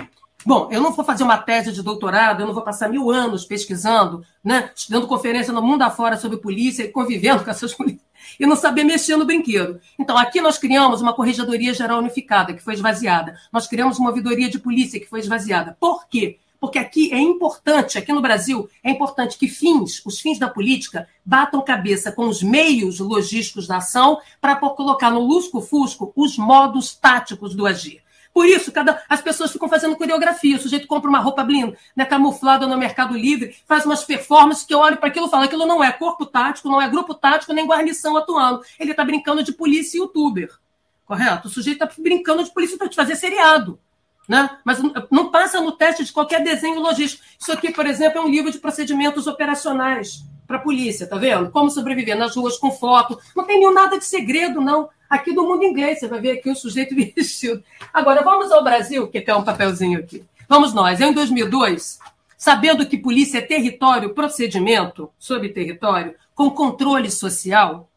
Bom, eu não vou fazer uma tese de doutorado, eu não vou passar mil anos pesquisando, né, dando conferência no mundo afora sobre polícia e convivendo com essas polícias, e não saber mexer no brinquedo. Então, aqui nós criamos uma Corregedoria Geral Unificada, que foi esvaziada. Nós criamos uma ouvidoria de polícia, que foi esvaziada. Por quê? Porque aqui é importante, aqui no Brasil, é importante que fins, os fins da política, batam cabeça com os meios logísticos da ação para colocar no lusco-fusco os modos táticos do agir. Por isso, cada, as pessoas ficam fazendo coreografia. O sujeito compra uma roupa blind, né, camuflada no Mercado Livre, faz umas performances que eu olho para aquilo e falo: aquilo não é corpo tático, não é grupo tático, nem guarnição atuando. Ele está brincando de polícia e youtuber. Correto? O sujeito está brincando de polícia para te fazer seriado. Né? Mas não passa no teste de qualquer desenho logístico. Isso aqui, por exemplo, é um livro de procedimentos operacionais para a polícia, tá vendo? Como sobreviver nas ruas com foto. Não tem nenhum nada de segredo, não aqui do mundo inglês. Você vai ver aqui o sujeito vestido. Agora, vamos ao Brasil, que tem um papelzinho aqui. Vamos nós. Eu, em 2002, sabendo que polícia é território, procedimento sobre território, com controle social,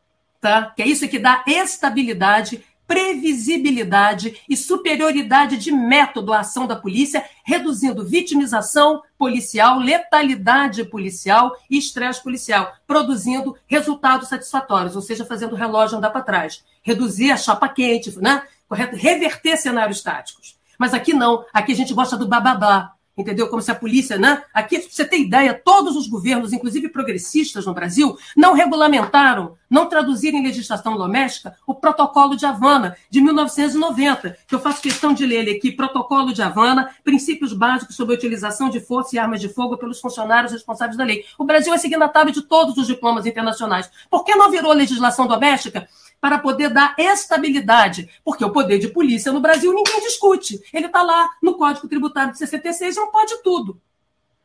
tá? que é isso que dá estabilidade previsibilidade e superioridade de método à ação da polícia, reduzindo vitimização policial, letalidade policial e estresse policial, produzindo resultados satisfatórios, ou seja, fazendo o relógio andar para trás. Reduzir a chapa quente, né? correto? Reverter cenários táticos. Mas aqui não, aqui a gente gosta do bababá, entendeu? Como se a polícia, né? Aqui, pra você ter ideia, todos os governos, inclusive progressistas no Brasil, não regulamentaram, não traduziram em legislação doméstica o Protocolo de Havana, de 1990, que eu faço questão de ler ele aqui, Protocolo de Havana, princípios básicos sobre a utilização de força e armas de fogo pelos funcionários responsáveis da lei. O Brasil é signatário de todos os diplomas internacionais. Por que não virou legislação doméstica? Para poder dar estabilidade, porque o poder de polícia no Brasil ninguém discute. Ele está lá no Código Tributário de 66, não pode tudo.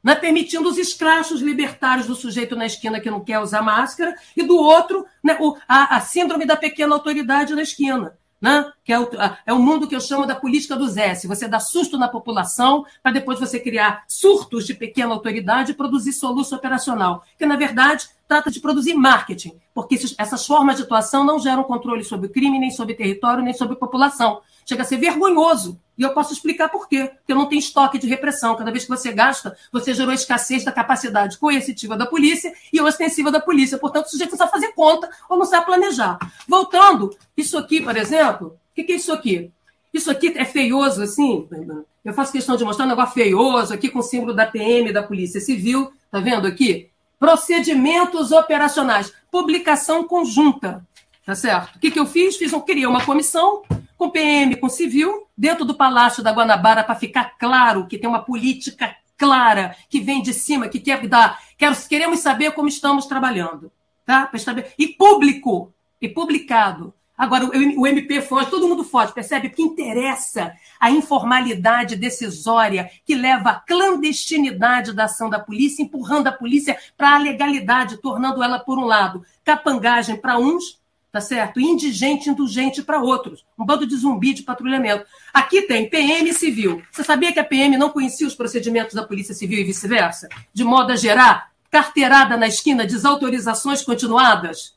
Né, permitindo os escrachos libertários do sujeito na esquina que não quer usar máscara, e do outro, né, o, a, a síndrome da pequena autoridade na esquina né? que é o, é o mundo que eu chamo da política dos S. Você dá susto na população para depois você criar surtos de pequena autoridade e produzir soluço operacional, que na verdade trata de produzir marketing, porque essas formas de atuação não geram controle sobre o crime, nem sobre território, nem sobre população. Chega a ser vergonhoso. E eu posso explicar por quê. Porque não tem estoque de repressão. Cada vez que você gasta, você gerou escassez da capacidade coercitiva da polícia e ostensiva da polícia. Portanto, o sujeito não sabe fazer conta ou não sabe planejar. Voltando, isso aqui, por exemplo, o que, que é isso aqui? Isso aqui é feioso, assim. Eu faço questão de mostrar um negócio feioso aqui com o símbolo da PM, da Polícia Civil. Tá vendo aqui? Procedimentos operacionais. Publicação conjunta. Tá certo? O que, que eu fiz? Fiz, eu criei uma comissão com PM, com civil, dentro do Palácio da Guanabara, para ficar claro que tem uma política clara que vem de cima, que quer dar. Quero, queremos saber como estamos trabalhando. Tá? E público, e publicado. Agora, o MP foge, todo mundo foge, percebe? Porque interessa a informalidade decisória que leva à clandestinidade da ação da polícia, empurrando a polícia para a legalidade, tornando ela, por um lado, capangagem para uns tá certo? Indigente, indulgente para outros. Um bando de zumbi de patrulhamento. Aqui tem PM civil. Você sabia que a PM não conhecia os procedimentos da Polícia Civil e vice-versa? De modo a gerar carteirada na esquina, desautorizações continuadas,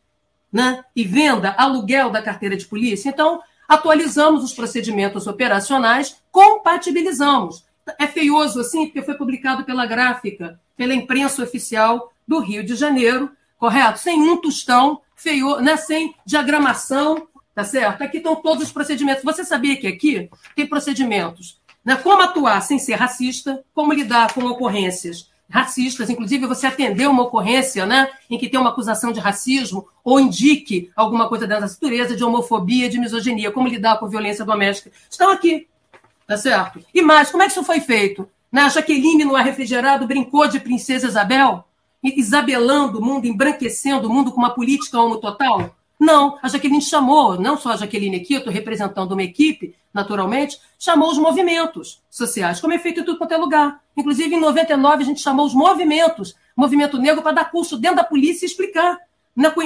né? E venda, aluguel da carteira de polícia. Então, atualizamos os procedimentos operacionais, compatibilizamos. É feioso assim, porque foi publicado pela gráfica, pela imprensa oficial do Rio de Janeiro, correto? Sem um tostão, feio, né? sem diagramação, tá certo? Aqui estão todos os procedimentos. Você sabia que aqui tem procedimentos, né? Como atuar sem ser racista, como lidar com ocorrências racistas, inclusive você atender uma ocorrência, né, em que tem uma acusação de racismo ou indique alguma coisa dessa natureza, de homofobia, de misoginia, como lidar com violência doméstica, estão aqui, tá certo? E mais, como é que isso foi feito? Né? A Jaqueline, no ar refrigerado, brincou de princesa Isabel? isabelando o mundo, embranquecendo o mundo com uma política homo total? Não, a Jaqueline chamou, não só a Jaqueline aqui, eu estou representando uma equipe, naturalmente, chamou os movimentos sociais, como é feito em tudo quanto é lugar. Inclusive, em 99, a gente chamou os movimentos, movimento negro, para dar curso dentro da polícia e explicar,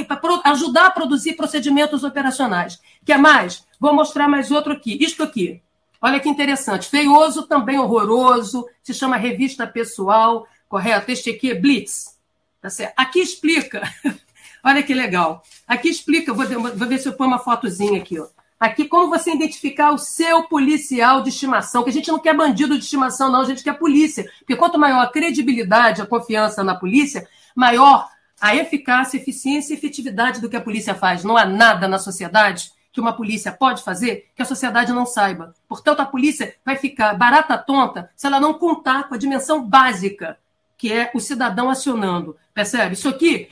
para ajudar a produzir procedimentos operacionais. Quer mais? Vou mostrar mais outro aqui. Isto aqui. Olha que interessante. Feioso, também horroroso, se chama Revista Pessoal, correto? Este aqui é Blitz. Tá? Aqui explica. Olha que legal. Aqui explica, vou, vou ver se eu ponho uma fotozinha aqui. Ó. Aqui, como você identificar o seu policial de estimação, que a gente não quer bandido de estimação, não, a gente quer polícia. Porque quanto maior a credibilidade, a confiança na polícia, maior a eficácia, eficiência e efetividade do que a polícia faz. Não há nada na sociedade que uma polícia pode fazer que a sociedade não saiba. Portanto, a polícia vai ficar barata tonta se ela não contar com a dimensão básica que é o cidadão acionando. Percebe? Isso aqui.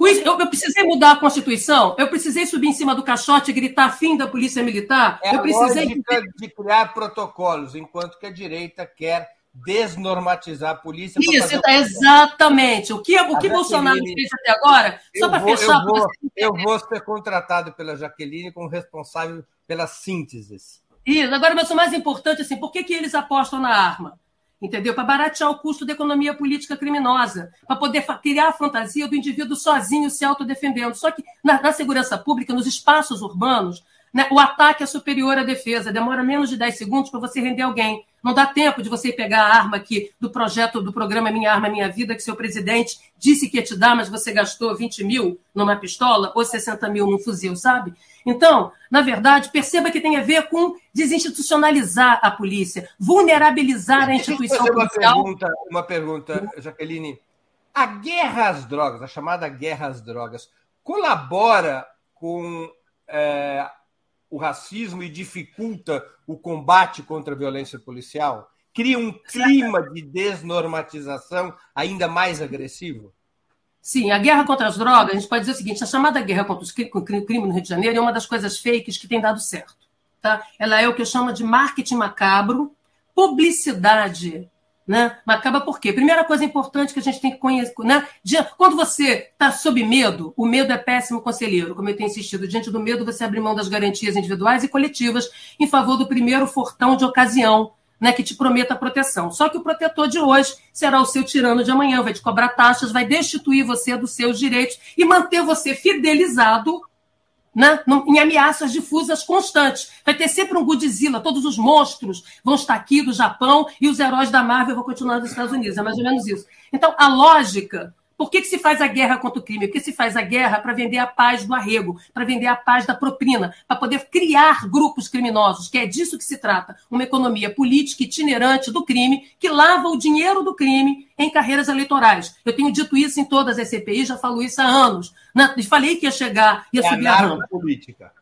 Eu, eu, precisei mudar a Constituição, eu precisei subir em cima do caixote e gritar fim da Polícia Militar. É eu precisei. de criar protocolos, enquanto que a direita quer desnormatizar a polícia. Isso, tá, exatamente. O que, o que Bolsonaro fez até agora, só para fechar. Eu vou, eu vou ser contratado pela Jaqueline como responsável pelas sínteses. Isso, agora, mas o mais importante, assim, por que, que eles apostam na arma? Entendeu? Para baratear o custo da economia política criminosa, para poder criar a fantasia do indivíduo sozinho se autodefendendo. Só que na, na segurança pública, nos espaços urbanos, né, o ataque é superior à defesa, demora menos de 10 segundos para você render alguém. Não dá tempo de você pegar a arma aqui do projeto do programa Minha Arma Minha Vida, que seu presidente disse que ia te dar, mas você gastou 20 mil numa pistola ou 60 mil num fuzil, sabe? Então, na verdade, perceba que tem a ver com desinstitucionalizar a polícia, vulnerabilizar a instituição eu fazer policial. Uma pergunta, uma pergunta, Jaqueline. A guerra às drogas, a chamada guerra às drogas, colabora com é, o racismo e dificulta o combate contra a violência policial? Cria um clima de desnormatização ainda mais agressivo? Sim, a guerra contra as drogas, a gente pode dizer o seguinte: a chamada guerra contra o crime no Rio de Janeiro é uma das coisas fakes que tem dado certo. Tá? Ela é o que eu chamo de marketing macabro, publicidade né? Macaba por quê? Primeira coisa importante que a gente tem que conhecer. Né? Quando você está sob medo, o medo é péssimo conselheiro, como eu tenho insistido. Diante do medo, você abre mão das garantias individuais e coletivas em favor do primeiro fortão de ocasião, né, que te prometa proteção. Só que o protetor de hoje será o seu tirano de amanhã, vai te cobrar taxas, vai destituir você dos seus direitos e manter você fidelizado né? em ameaças difusas constantes. Vai ter sempre um Godzilla, todos os monstros vão estar aqui do Japão e os heróis da Marvel vão continuar nos Estados Unidos. É mais ou menos isso. Então, a lógica por que, que, se faz a guerra contra o crime? Porque se faz a guerra para vender a paz do arrego, para vender a paz da propina, para poder criar grupos criminosos, que é disso que se trata. Uma economia política itinerante do crime, que lava o dinheiro do crime em carreiras eleitorais. Eu tenho dito isso em todas as CPIs, já falo isso há anos. Falei que ia chegar, ia é subir a rampa. política.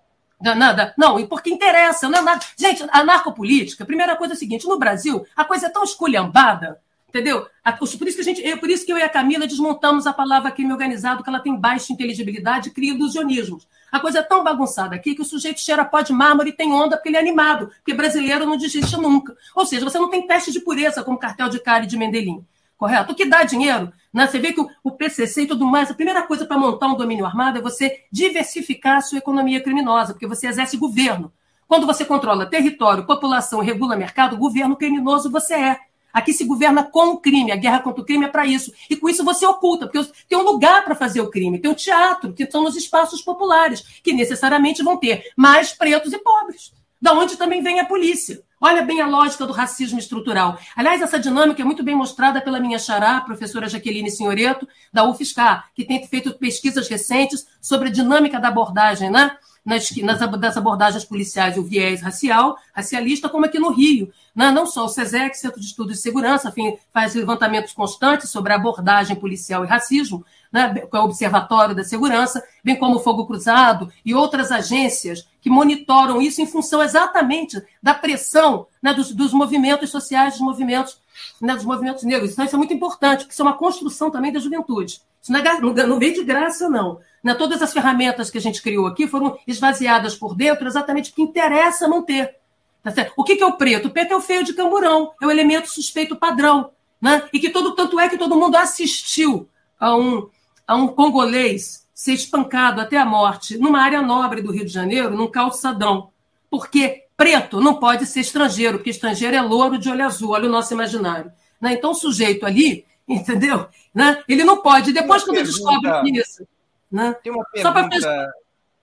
Nada, não, e porque interessa, não é nada. Gente, a narcopolítica, a primeira coisa é a seguinte: no Brasil, a coisa é tão esculhambada Entendeu? Por isso que a gente, por isso que eu e a Camila desmontamos a palavra crime organizado, que ela tem baixa inteligibilidade e cria ilusionismos. A coisa é tão bagunçada aqui que o sujeito cheira pó de mármore e tem onda porque ele é animado, porque brasileiro não desiste nunca. Ou seja, você não tem teste de pureza como cartel de Cari de Mendelim. Correto? O que dá dinheiro, né? você vê que o PCC e tudo mais, a primeira coisa para montar um domínio armado é você diversificar a sua economia criminosa, porque você exerce governo. Quando você controla território, população e regula mercado, governo criminoso você é. Aqui se governa com o crime, a guerra contra o crime é para isso. E com isso você oculta, porque tem um lugar para fazer o crime, tem um teatro, que são nos espaços populares, que necessariamente vão ter mais pretos e pobres. Da onde também vem a polícia. Olha bem a lógica do racismo estrutural. Aliás, essa dinâmica é muito bem mostrada pela minha xará, professora Jaqueline Senhoreto, da UFSCar, que tem feito pesquisas recentes sobre a dinâmica da abordagem, né? nas, nas, das abordagens policiais o viés racial, racialista, como aqui no Rio. Né? Não só o SESEC, Centro de Estudos de Segurança, enfim, faz levantamentos constantes sobre abordagem policial e racismo, né? com o Observatório da Segurança, bem como o Fogo Cruzado e outras agências que monitoram isso em função exatamente da pressão né, dos, dos movimentos sociais, dos movimentos, né, dos movimentos negros. Então, isso é muito importante, porque isso é uma construção também da juventude. Isso não, é, não, não vem de graça, não. Né? Todas as ferramentas que a gente criou aqui foram esvaziadas por dentro exatamente porque interessa manter. Tá o que, que é o preto? O preto é o feio de camburão, é o elemento suspeito padrão. Né? E que todo, tanto é que todo mundo assistiu a um, a um congolês ser espancado até a morte numa área nobre do Rio de Janeiro, num calçadão. Porque preto não pode ser estrangeiro, porque estrangeiro é louro de olho azul, olha o nosso imaginário. Né? Então, o sujeito ali, entendeu? Né? Ele não pode. Depois, quando descobre isso, né? Tem uma pergunta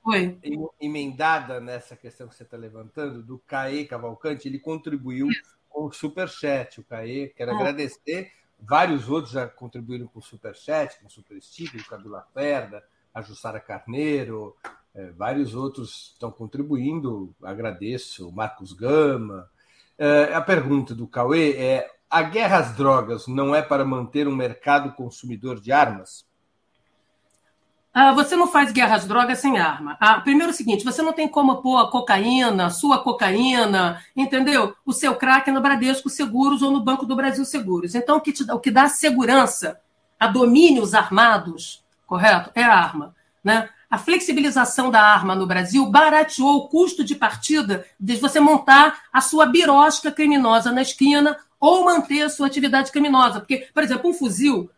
Oi. emendada nessa questão que você está levantando, do Caê Cavalcante, ele contribuiu Isso. com o Superchat. O Caê, quero ah. agradecer. Vários outros já contribuíram com o Superchat, com o Super Sticker, o Cadu Lacerda, a Jussara Carneiro, é, vários outros estão contribuindo, agradeço, o Marcos Gama. É, a pergunta do Cauê é: a guerra às drogas não é para manter um mercado consumidor de armas? Ah, você não faz guerra às drogas sem arma. Ah, primeiro é o seguinte, você não tem como pôr a cocaína, sua cocaína, entendeu? O seu crack no Bradesco Seguros ou no Banco do Brasil Seguros. Então, o que, te, o que dá segurança a domínios armados, correto? É a arma. Né? A flexibilização da arma no Brasil barateou o custo de partida de você montar a sua birosca criminosa na esquina ou manter a sua atividade criminosa. Porque, por exemplo, um fuzil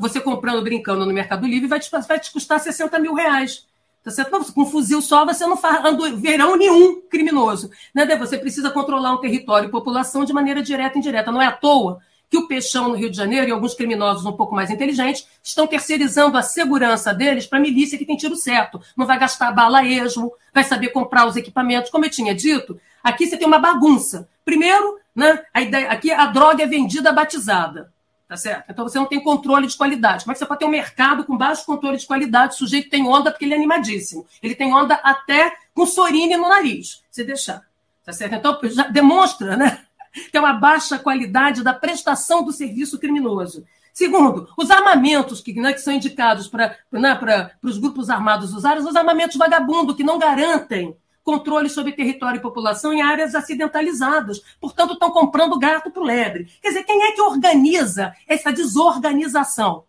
você comprando, brincando no Mercado Livre, vai te, vai te custar 60 mil reais. Tá certo? Não, com um fuzil só você não faz verão nenhum criminoso. Né? Você precisa controlar um território e população de maneira direta e indireta. Não é à toa que o Peixão no Rio de Janeiro e alguns criminosos um pouco mais inteligentes estão terceirizando a segurança deles para a milícia que tem tiro certo. Não vai gastar bala esmo, vai saber comprar os equipamentos. Como eu tinha dito, aqui você tem uma bagunça. Primeiro, né, a ideia, aqui a droga é vendida batizada. Tá certo? Então você não tem controle de qualidade. Como é que você pode ter um mercado com baixo controle de qualidade? O sujeito tem onda porque ele é animadíssimo. Ele tem onda até com sorine no nariz, se deixar. Tá certo? Então já demonstra, né? Tem uma baixa qualidade da prestação do serviço criminoso. Segundo, os armamentos que, né, que são indicados para né, os grupos armados usarem, os armamentos vagabundos, que não garantem controle sobre território e população em áreas acidentalizadas. Portanto, estão comprando gato para o lebre. Quer dizer, quem é que organiza essa desorganização?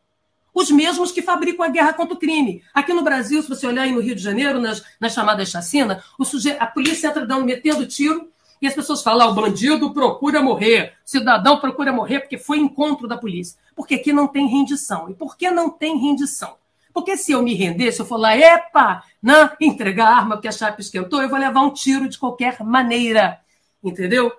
Os mesmos que fabricam a guerra contra o crime. Aqui no Brasil, se você olhar aí no Rio de Janeiro, nas, nas chamadas chacina, a polícia entra dando, metendo tiro e as pessoas falam: ah, o bandido procura morrer, o cidadão procura morrer porque foi encontro da polícia. Porque aqui não tem rendição. E por que não tem rendição? Porque se eu me render, se eu for lá, epa, não, entregar a arma porque a chapa esquentou, eu vou levar um tiro de qualquer maneira. Entendeu?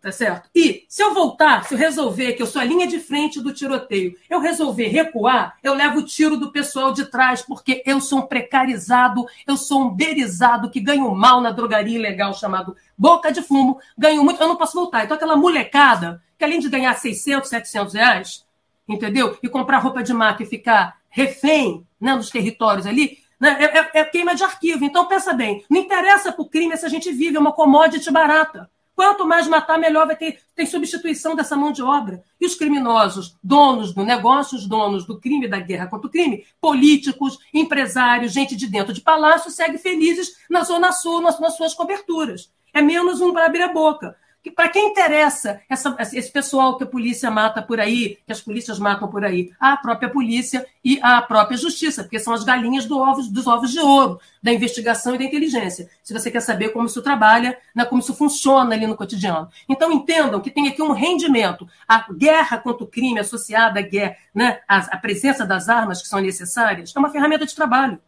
Tá certo? E se eu voltar, se eu resolver que eu sou a linha de frente do tiroteio, eu resolver recuar, eu levo o tiro do pessoal de trás, porque eu sou um precarizado, eu sou um berizado que ganho mal na drogaria ilegal chamado Boca de Fumo, ganho muito, eu não posso voltar. Então aquela molecada, que além de ganhar 600, 700 reais, entendeu? E comprar roupa de marca e ficar refém né, nos territórios ali, né, é, é, é, queima de arquivo. Então, pensa bem, não interessa para o crime se a gente vive, é uma commodity barata. Quanto mais matar, melhor vai ter tem substituição dessa mão de obra. E os criminosos, donos do negócio, os donos do crime, da guerra contra o crime, políticos, empresários, gente de dentro de palácio, seguem felizes na Zona Sul, nas, nas suas coberturas. É menos um para abrir a boca que para quem interessa essa, esse pessoal que a polícia mata por aí, que as polícias matam por aí? A própria polícia e a própria justiça, porque são as galinhas do ovos, dos ovos de ouro da investigação e da inteligência. Se você quer saber como isso trabalha, né, como isso funciona ali no cotidiano. Então entendam que tem aqui um rendimento. A guerra contra o crime associada à guerra, né, a, a presença das armas que são necessárias, é uma ferramenta de trabalho.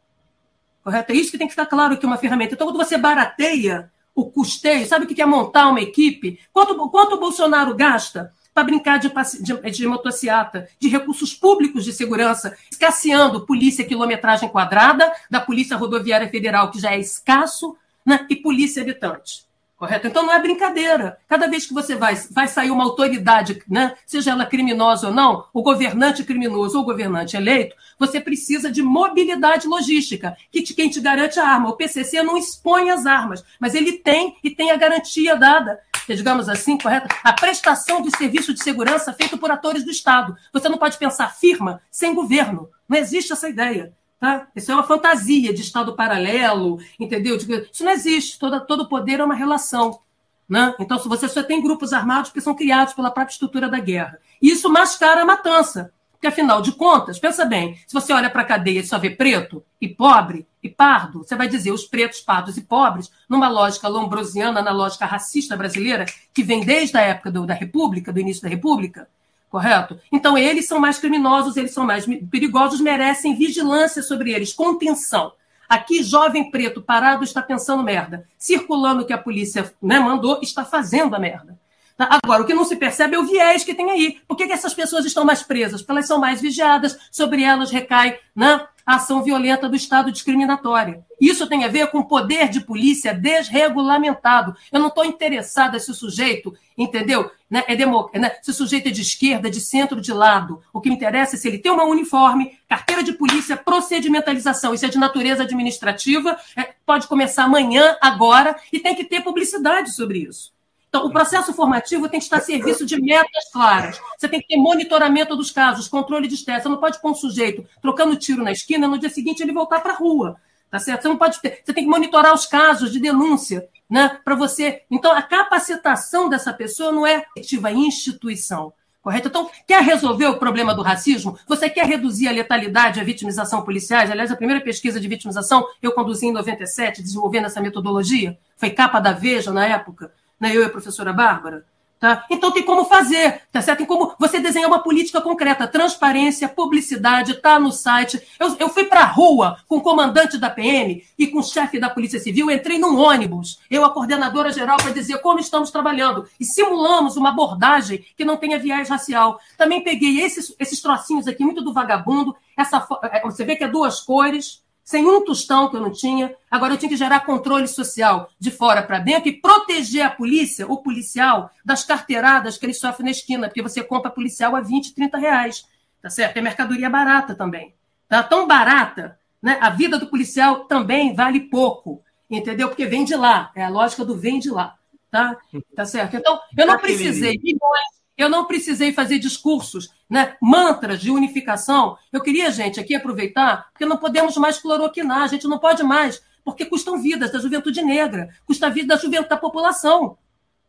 Correto? É isso que tem que ficar claro que é uma ferramenta. Então, quando você barateia o custeio, sabe o que é montar uma equipe? Quanto, quanto o Bolsonaro gasta para brincar de, de, de motociata, de recursos públicos de segurança, escasseando polícia quilometragem quadrada, da Polícia Rodoviária Federal, que já é escasso, né, e polícia habitante. Correto? Então não é brincadeira. Cada vez que você vai, vai sair uma autoridade, né, seja ela criminosa ou não, o governante criminoso ou o governante eleito, você precisa de mobilidade logística, que te, quem te garante a arma. O PCC não expõe as armas, mas ele tem e tem a garantia dada, que, digamos assim, correto? A prestação de serviço de segurança feito por atores do Estado. Você não pode pensar firma sem governo. Não existe essa ideia. Tá? Isso é uma fantasia de Estado paralelo, entendeu? Isso não existe. Todo, todo poder é uma relação. Né? Então, se você só tem grupos armados que são criados pela própria estrutura da guerra. Isso mascara a matança. Porque, afinal de contas, pensa bem, se você olha para a cadeia e só vê preto e pobre e pardo, você vai dizer os pretos, pardos e pobres, numa lógica lombrosiana, na lógica racista brasileira, que vem desde a época do, da República, do início da República, correto? Então, eles são mais criminosos, eles são mais perigosos, merecem vigilância sobre eles, contenção. Aqui, jovem preto parado está pensando merda. Circulando o que a polícia né, mandou, está fazendo a merda. Tá? Agora, o que não se percebe é o viés que tem aí. Por que, que essas pessoas estão mais presas? Porque elas são mais vigiadas, sobre elas recai né, a ação violenta do Estado discriminatória. Isso tem a ver com o poder de polícia desregulamentado. Eu não estou interessada se o sujeito, entendeu? Né, é demo, né, se o sujeito é de esquerda, de centro, de lado. O que me interessa é se ele tem uma uniforme, carteira de polícia, procedimentalização. Isso é de natureza administrativa, é, pode começar amanhã, agora, e tem que ter publicidade sobre isso. Então, o processo formativo tem que estar a serviço de metas claras. Você tem que ter monitoramento dos casos, controle de estresse. Você não pode pôr um sujeito trocando tiro na esquina no dia seguinte ele voltar para a rua. Tá certo? Você não pode ter. Você tem que monitorar os casos de denúncia, né? Para você. Então, a capacitação dessa pessoa não é efetiva instituição. Correto? Então, quer resolver o problema do racismo? Você quer reduzir a letalidade e a vitimização policiais? Aliás, a primeira pesquisa de vitimização eu conduzi em 97, desenvolvendo essa metodologia. Foi capa da Veja na época né? eu e a professora Bárbara. Tá? Então tem como fazer, tá certo? Tem como você desenhar uma política concreta, transparência, publicidade, tá no site. Eu, eu fui para a rua com o comandante da PM e com o chefe da Polícia Civil, entrei num ônibus, eu, a coordenadora geral, para dizer como estamos trabalhando. E simulamos uma abordagem que não tenha viés racial. Também peguei esses, esses trocinhos aqui, muito do vagabundo. Essa, é, você vê que é duas cores, sem um tostão que eu não tinha. Agora eu tinha que gerar controle social de fora para dentro e proteger a polícia, o policial, das carteiradas que ele sofre na esquina, porque você compra policial a 20, 30 reais. Tá certo? É mercadoria barata também. Tá tão barata, né? A vida do policial também vale pouco, entendeu? Porque vem de lá. É a lógica do vem de lá. Tá? Tá certo? Então, eu não precisei milhões eu não precisei fazer discursos, né, mantras de unificação. Eu queria, gente, aqui aproveitar, porque não podemos mais cloroquinar, a gente não pode mais porque custam vidas da juventude negra, custa a vida da juventude da população.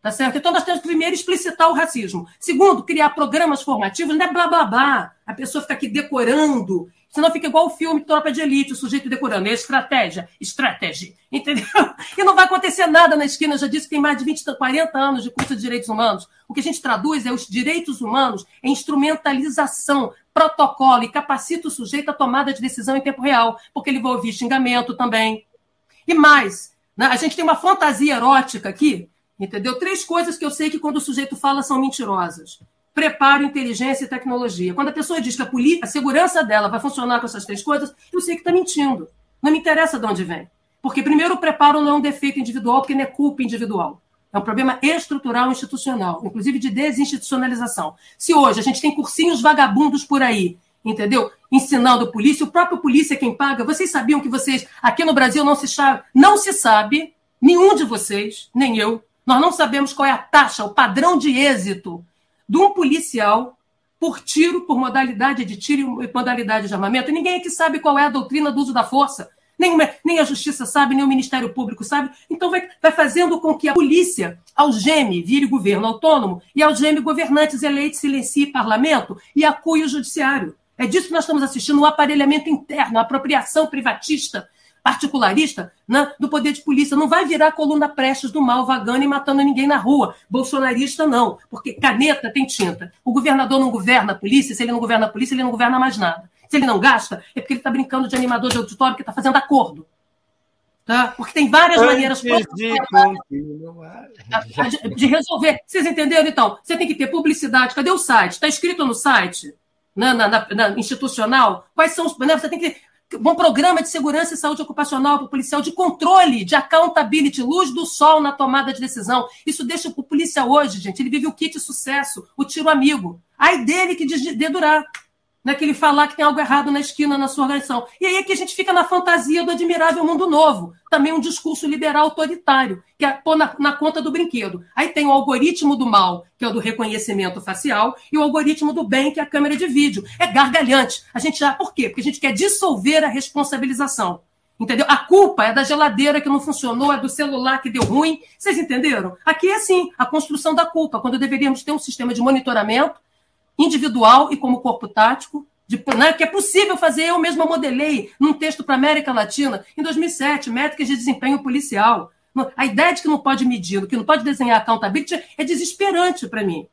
Tá certo? Então, nós temos que primeiro explicitar o racismo. Segundo, criar programas formativos, não é blá blá blá. A pessoa fica aqui decorando, senão fica igual o filme Tropa de Elite, o sujeito decorando. É estratégia, estratégia. Entendeu? E não vai acontecer nada na esquina. Eu já disse que tem mais de 20, 40 anos de curso de direitos humanos. O que a gente traduz é os direitos humanos em instrumentalização, protocolo e capacita o sujeito à tomada de decisão em tempo real, porque ele vai ouvir xingamento também. E mais, né? a gente tem uma fantasia erótica aqui Entendeu? Três coisas que eu sei que quando o sujeito fala são mentirosas. Preparo, inteligência e tecnologia. Quando a pessoa diz que a, a segurança dela vai funcionar com essas três coisas, eu sei que está mentindo. Não me interessa de onde vem. Porque, primeiro, o preparo não é um defeito individual, porque não é culpa individual. É um problema estrutural institucional, inclusive de desinstitucionalização. Se hoje a gente tem cursinhos vagabundos por aí, entendeu? Ensinando polícia, o próprio polícia é quem paga. Vocês sabiam que vocês, aqui no Brasil, não se, não se sabe, nenhum de vocês, nem eu, nós não sabemos qual é a taxa, o padrão de êxito de um policial por tiro, por modalidade de tiro e modalidade de armamento. Ninguém aqui sabe qual é a doutrina do uso da força. Nem, nem a justiça sabe, nem o Ministério Público sabe. Então vai, vai fazendo com que a polícia algeme, vire governo autônomo, e algeme governantes eleitos, silencie parlamento e acue o judiciário. É disso que nós estamos assistindo, um aparelhamento interno, uma apropriação privatista particularista né, do poder de polícia. Não vai virar coluna prestes do mal, vagando e matando ninguém na rua. Bolsonarista, não. Porque caneta tem tinta. O governador não governa a polícia. Se ele não governa a polícia, ele não governa mais nada. Se ele não gasta, é porque ele está brincando de animador de auditório que está fazendo acordo. Tá? Porque tem várias Antes maneiras de, de, resolver. Vocês entenderam? Então, você tem que ter publicidade. Cadê o site? Está escrito no site? Na, na, na, na, institucional? Quais são os. Né? Você tem que um programa de segurança e saúde ocupacional para o policial, de controle, de accountability, luz do sol na tomada de decisão. Isso deixa o policial hoje, gente, ele vive o kit sucesso, o tiro amigo. Ai dele que dedurar né, que ele falar que tem algo errado na esquina na sua organização. E aí é que a gente fica na fantasia do admirável mundo novo. Também um discurso liberal autoritário, que é pôr na, na, conta do brinquedo. Aí tem o algoritmo do mal, que é o do reconhecimento facial, e o algoritmo do bem, que é a câmera de vídeo. É gargalhante. A gente já. Por quê? Porque a gente quer dissolver a responsabilização. Entendeu? A culpa é da geladeira que não funcionou, é do celular que deu ruim. Vocês entenderam? Aqui é assim, a construção da culpa, quando deveríamos ter um sistema de monitoramento individual e como corpo tático, de, né, que é possível fazer. Eu mesma modelei num texto para a América Latina, em 2007, métricas de desempenho policial. A ideia de que não pode medir, que não pode desenhar accountability é desesperante para mim.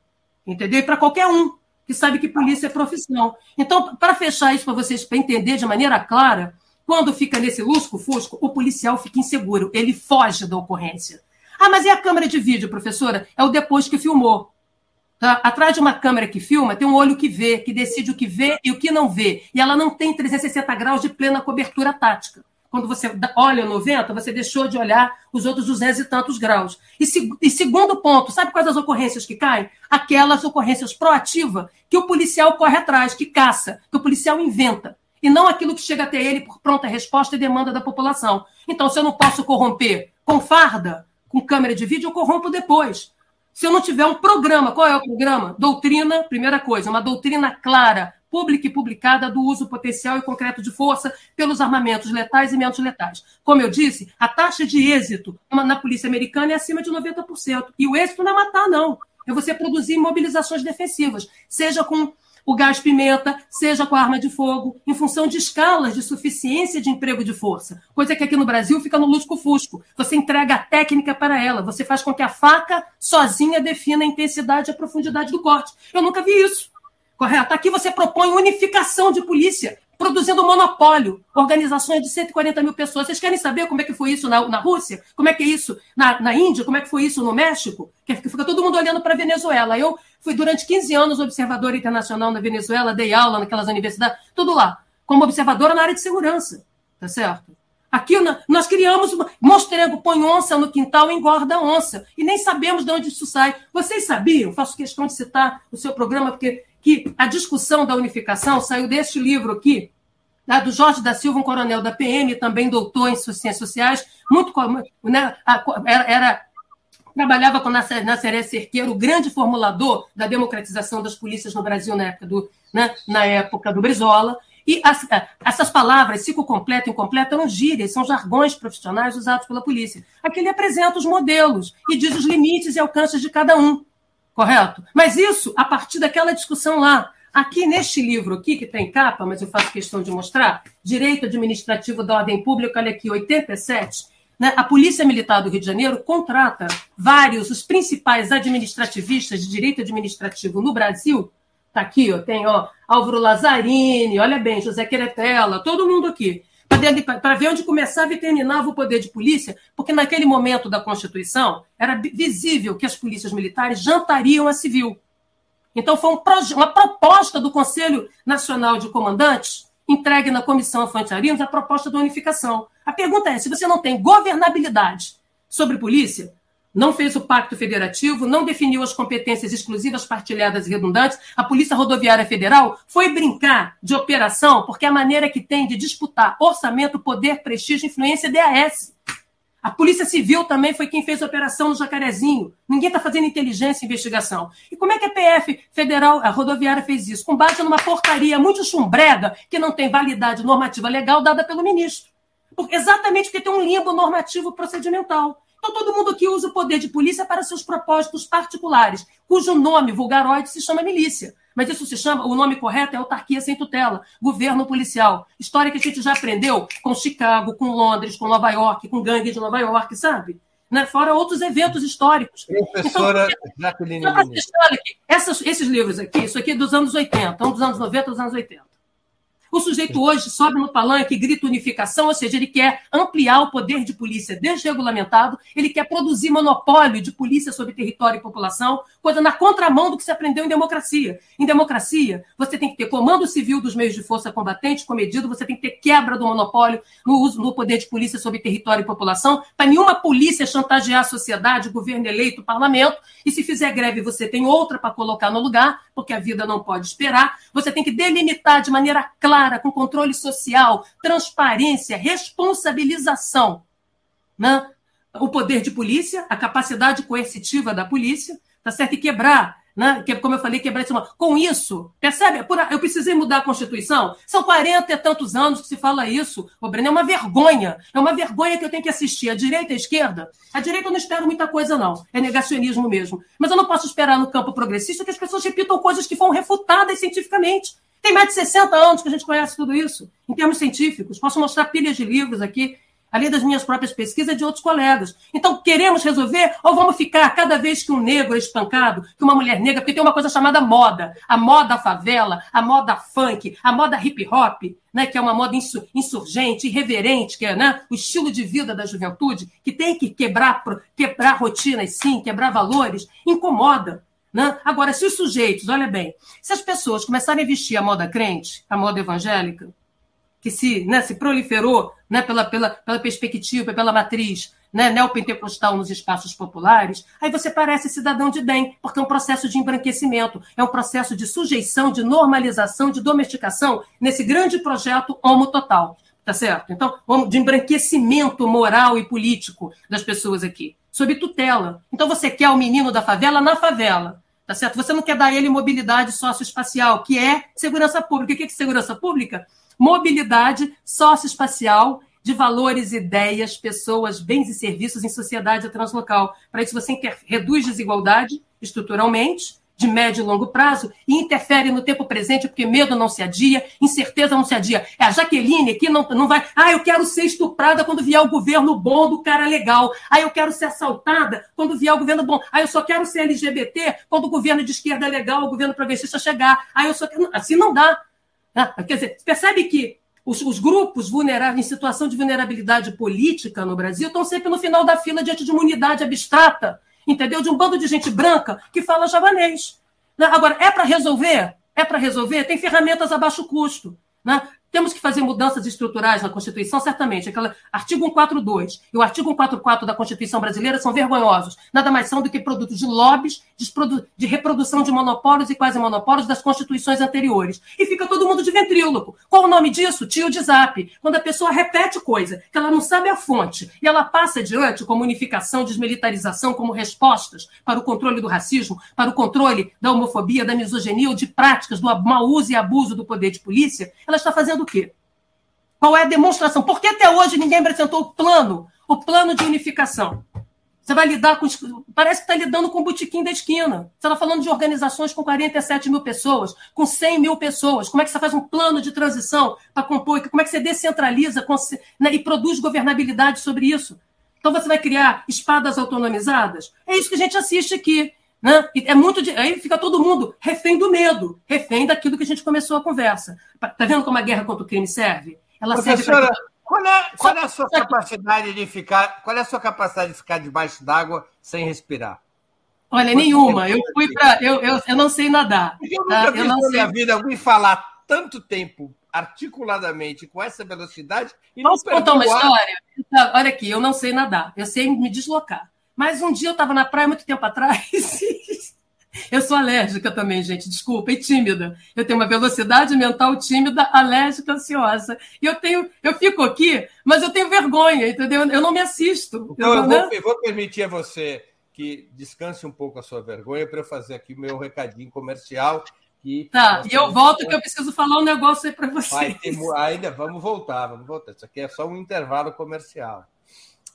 Entendeu? E para qualquer um que sabe que polícia é profissão. Então, para fechar isso para vocês, para entender de maneira clara, quando fica nesse lusco-fusco, o policial fica inseguro, ele foge da ocorrência. Ah, mas e a câmera de vídeo, professora? É o depois que filmou. Tá? Atrás de uma câmera que filma, tem um olho que vê, que decide o que vê e o que não vê. E ela não tem 360 graus de plena cobertura tática. Quando você olha 90, você deixou de olhar os outros 200 e tantos graus. E, se, e segundo ponto, sabe quais as ocorrências que caem? Aquelas ocorrências proativas que o policial corre atrás, que caça, que o policial inventa. E não aquilo que chega até ele por pronta resposta e demanda da população. Então, se eu não posso corromper com farda, com câmera de vídeo, eu corrompo depois. Se eu não tiver um programa, qual é o programa? Doutrina, primeira coisa, uma doutrina clara, pública e publicada do uso potencial e concreto de força pelos armamentos letais e menos letais. Como eu disse, a taxa de êxito na polícia americana é acima de 90%. E o êxito não é matar, não. É você produzir mobilizações defensivas, seja com o gás pimenta, seja com a arma de fogo, em função de escalas de suficiência de emprego de força. Coisa que aqui no Brasil fica no lusco-fusco. Você entrega a técnica para ela, você faz com que a faca sozinha defina a intensidade e a profundidade do corte. Eu nunca vi isso. Correto? Aqui você propõe unificação de polícia produzindo monopólio, organizações de 140 mil pessoas. Vocês querem saber como é que foi isso na, na Rússia? Como é que é isso na, na Índia? Como é que foi isso no México? Que fica todo mundo olhando para a Venezuela. Eu fui durante 15 anos observadora internacional na Venezuela, dei aula naquelas universidades, tudo lá, como observadora na área de segurança, tá certo? Aqui nós criamos, mostrengo põe onça no quintal, engorda onça. E nem sabemos de onde isso sai. Vocês sabiam, faço questão de citar o seu programa, porque que a discussão da unificação saiu deste livro aqui, do Jorge da Silva, um coronel da PM, também doutor em ciências sociais, muito né, era trabalhava com Nasseré Cerqueiro, o grande formulador da democratização das polícias no Brasil na época do, né, na época do Brizola. E as, essas palavras, ciclo completo, incompleto, eram gírias, são jargões profissionais usados pela polícia. Aqui ele apresenta os modelos e diz os limites e alcances de cada um, correto? Mas isso a partir daquela discussão lá. Aqui neste livro aqui, que tem capa, mas eu faço questão de mostrar, Direito Administrativo da Ordem Pública, olha aqui, 87, né? a Polícia Militar do Rio de Janeiro contrata vários, os principais administrativistas de direito administrativo no Brasil, Está aqui, ó, tem ó, Álvaro Lazzarini, olha bem, José Queretela, todo mundo aqui. Para ver onde começava e terminava o poder de polícia, porque naquele momento da Constituição era visível que as polícias militares jantariam a civil. Então, foi um uma proposta do Conselho Nacional de Comandantes, entregue na Comissão Infantiarinos, a proposta da unificação. A pergunta é: se você não tem governabilidade sobre polícia, não fez o pacto federativo, não definiu as competências exclusivas, partilhadas e redundantes. A Polícia Rodoviária Federal foi brincar de operação porque é a maneira que tem de disputar orçamento, poder, prestígio, influência é DAS. A Polícia Civil também foi quem fez a operação no Jacarezinho. Ninguém está fazendo inteligência e investigação. E como é que a PF Federal, a rodoviária, fez isso? Com base numa portaria muito chumbrega que não tem validade normativa legal dada pelo ministro. Exatamente porque tem um limbo normativo procedimental. Então, todo mundo aqui usa o poder de polícia para seus propósitos particulares, cujo nome vulgaroide se chama milícia. Mas isso se chama, o nome correto é autarquia sem tutela, governo policial. História que a gente já aprendeu com Chicago, com Londres, com Nova York, com gangue de Nova York, sabe? Né? Fora outros eventos históricos. Professora então, Jacqueline. Essas, esses livros aqui, isso aqui é dos anos 80, um dos anos 90 dos anos 80. O sujeito hoje sobe no palanque e grita unificação, ou seja, ele quer ampliar o poder de polícia desregulamentado, ele quer produzir monopólio de polícia sobre território e população, coisa na contramão do que se aprendeu em democracia. Em democracia, você tem que ter comando civil dos meios de força combatente comedido, você tem que ter quebra do monopólio no uso no poder de polícia sobre território e população, para nenhuma polícia chantagear a sociedade, governo eleito, parlamento, e se fizer greve, você tem outra para colocar no lugar, porque a vida não pode esperar. Você tem que delimitar de maneira clara clara, com controle social, transparência, responsabilização. Né? O poder de polícia, a capacidade coercitiva da polícia, tá certo? E quebrar né? Que, como eu falei, quebrar esse Com isso, percebe? Eu precisei mudar a Constituição. São 40 e tantos anos que se fala isso. O Breno é uma vergonha. É uma vergonha que eu tenho que assistir. A direita e a esquerda. A direita eu não espero muita coisa, não. É negacionismo mesmo. Mas eu não posso esperar no campo progressista que as pessoas repitam coisas que foram refutadas cientificamente. Tem mais de 60 anos que a gente conhece tudo isso, em termos científicos. Posso mostrar pilhas de livros aqui, além das minhas próprias pesquisas e de outros colegas. Então, queremos resolver ou vamos ficar cada vez que um negro é espancado, que uma mulher negra, porque tem uma coisa chamada moda, a moda favela, a moda funk, a moda hip hop, né, que é uma moda insurgente, irreverente, que é né, o estilo de vida da juventude, que tem que quebrar, quebrar rotinas, sim, quebrar valores, incomoda. Né? Agora, se os sujeitos, olha bem, se as pessoas começarem a vestir a moda crente, a moda evangélica, que se, né, se proliferou né, pela, pela, pela perspectiva, pela matriz né, neopentecostal nos espaços populares, aí você parece cidadão de bem, porque é um processo de embranquecimento, é um processo de sujeição, de normalização, de domesticação nesse grande projeto homo total. Tá certo? Então, de embranquecimento moral e político das pessoas aqui, sob tutela. Então, você quer o menino da favela na favela. Tá certo? Você não quer dar a ele mobilidade socioespacial, que é segurança pública. O que é segurança pública? Mobilidade socioespacial de valores, ideias, pessoas, bens e serviços em sociedade translocal. Para isso, você reduz desigualdade estruturalmente, de médio e longo prazo e interfere no tempo presente, porque medo não se adia, incerteza não se adia. É a Jaqueline que não, não vai. Ah, eu quero ser estuprada quando vier o governo bom do cara legal. Ah, eu quero ser assaltada quando vier o governo bom. Ah, eu só quero ser LGBT quando o governo de esquerda legal, o governo progressista chegar. Ah, eu só quero. Assim não dá. Ah, quer dizer, percebe que os, os, grupos vulneráveis, em situação de vulnerabilidade política no Brasil, estão sempre no final da fila diante de uma unidade abstrata entendeu? De um bando de gente branca que fala javanês. Né? Agora, é para resolver? É para resolver? Tem ferramentas a baixo custo. Né? Temos que fazer mudanças estruturais na Constituição, certamente. Aquela artigo 142 e o artigo 144 da Constituição brasileira são vergonhosos. Nada mais são do que produtos de lobbies, de reprodução de monopólios e quase monopólios das constituições anteriores. E fica todo mundo de ventríloco. Qual o nome disso? Tio de zap. Quando a pessoa repete coisa que ela não sabe a fonte e ela passa adiante como unificação, desmilitarização, como respostas para o controle do racismo, para o controle da homofobia, da misoginia ou de práticas do mau uso e abuso do poder de polícia, ela está fazendo o quê? Qual é a demonstração? Por que até hoje ninguém apresentou o plano, o plano de unificação? Você vai lidar com. Parece que está lidando com o botequim da esquina. Você está falando de organizações com 47 mil pessoas, com 100 mil pessoas. Como é que você faz um plano de transição para compor? Como é que você descentraliza né, e produz governabilidade sobre isso? Então você vai criar espadas autonomizadas? É isso que a gente assiste aqui. Né? É muito de... Aí fica todo mundo refém do medo, refém daquilo que a gente começou a conversa. Tá vendo como a guerra contra o crime serve? Ela serve pra... qual, é, qual é a sua capacidade de ficar? Qual é a sua capacidade de ficar debaixo d'água sem respirar? Olha, nenhuma. Eu fui para. Eu, eu, eu não sei nadar. Eu tá? nunca vi na minha vida alguém falar tanto tempo articuladamente com essa velocidade e Posso não contar uma história? Olha aqui, eu não sei nadar. Eu sei me deslocar. Mas um dia eu estava na praia muito tempo atrás. eu sou alérgica também, gente, desculpa, e tímida. Eu tenho uma velocidade mental tímida, alérgica, ansiosa. E eu tenho, eu fico aqui, mas eu tenho vergonha, entendeu? Eu não me assisto. Então, eu, vou, eu vou permitir a você que descanse um pouco a sua vergonha para eu fazer aqui o meu recadinho comercial. Que tá, e eu volto que eu preciso falar um negócio aí para você. Ainda vamos voltar, vamos voltar. Isso aqui é só um intervalo comercial.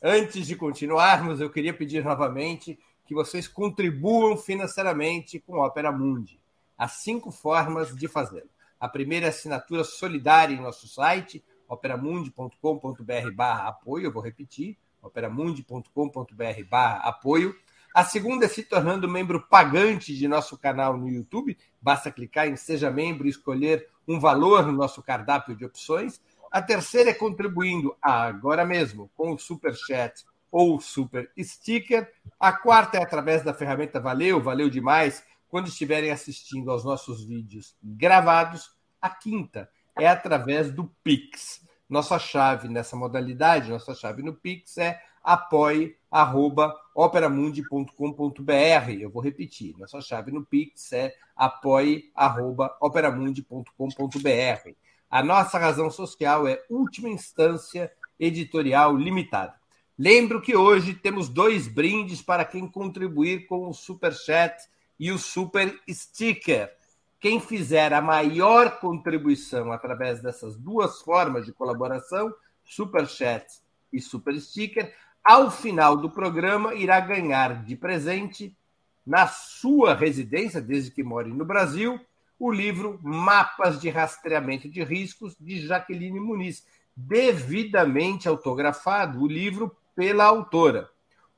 Antes de continuarmos, eu queria pedir novamente que vocês contribuam financeiramente com Opera Mundi. Há cinco formas de fazê-lo. A primeira é assinatura solidária em nosso site, operamundi.com.br apoio, eu vou repetir, operamundi.com.br apoio. A segunda é se tornando membro pagante de nosso canal no YouTube. Basta clicar em Seja Membro e escolher um valor no nosso cardápio de opções. A terceira é contribuindo agora mesmo com o Super Chat ou Super Sticker. A quarta é através da ferramenta Valeu, valeu demais, quando estiverem assistindo aos nossos vídeos gravados. A quinta é através do Pix. Nossa chave nessa modalidade, nossa chave no Pix é apoie.operamundi.com.br. Eu vou repetir, nossa chave no Pix é apoie.operamundi.com.br. A nossa razão social é última instância editorial limitada. Lembro que hoje temos dois brindes para quem contribuir com o Super Chat e o Super Sticker. Quem fizer a maior contribuição através dessas duas formas de colaboração, Super Chat e Super Sticker, ao final do programa irá ganhar de presente na sua residência, desde que more no Brasil, o livro Mapas de Rastreamento de Riscos, de Jaqueline Muniz, devidamente autografado, o livro pela autora.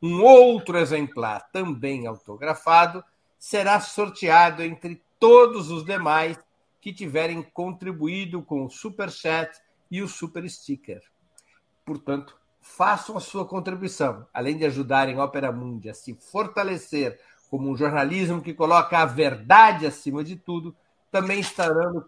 Um outro exemplar, também autografado, será sorteado entre todos os demais que tiverem contribuído com o Super Chat e o Super Sticker. Portanto, façam a sua contribuição, além de ajudarem a Opera Mundi a se fortalecer como um jornalismo que coloca a verdade acima de tudo também estarão,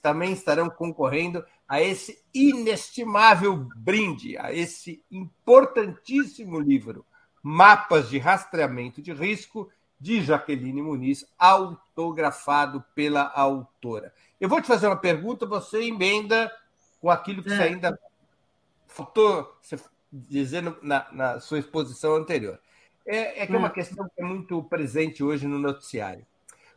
também estarão concorrendo a esse inestimável brinde, a esse importantíssimo livro, Mapas de Rastreamento de Risco, de Jaqueline Muniz, autografado pela autora. Eu vou te fazer uma pergunta, você emenda com aquilo que é. você ainda faltou dizendo na, na sua exposição anterior. É, é que é uma hum. questão que é muito presente hoje no noticiário.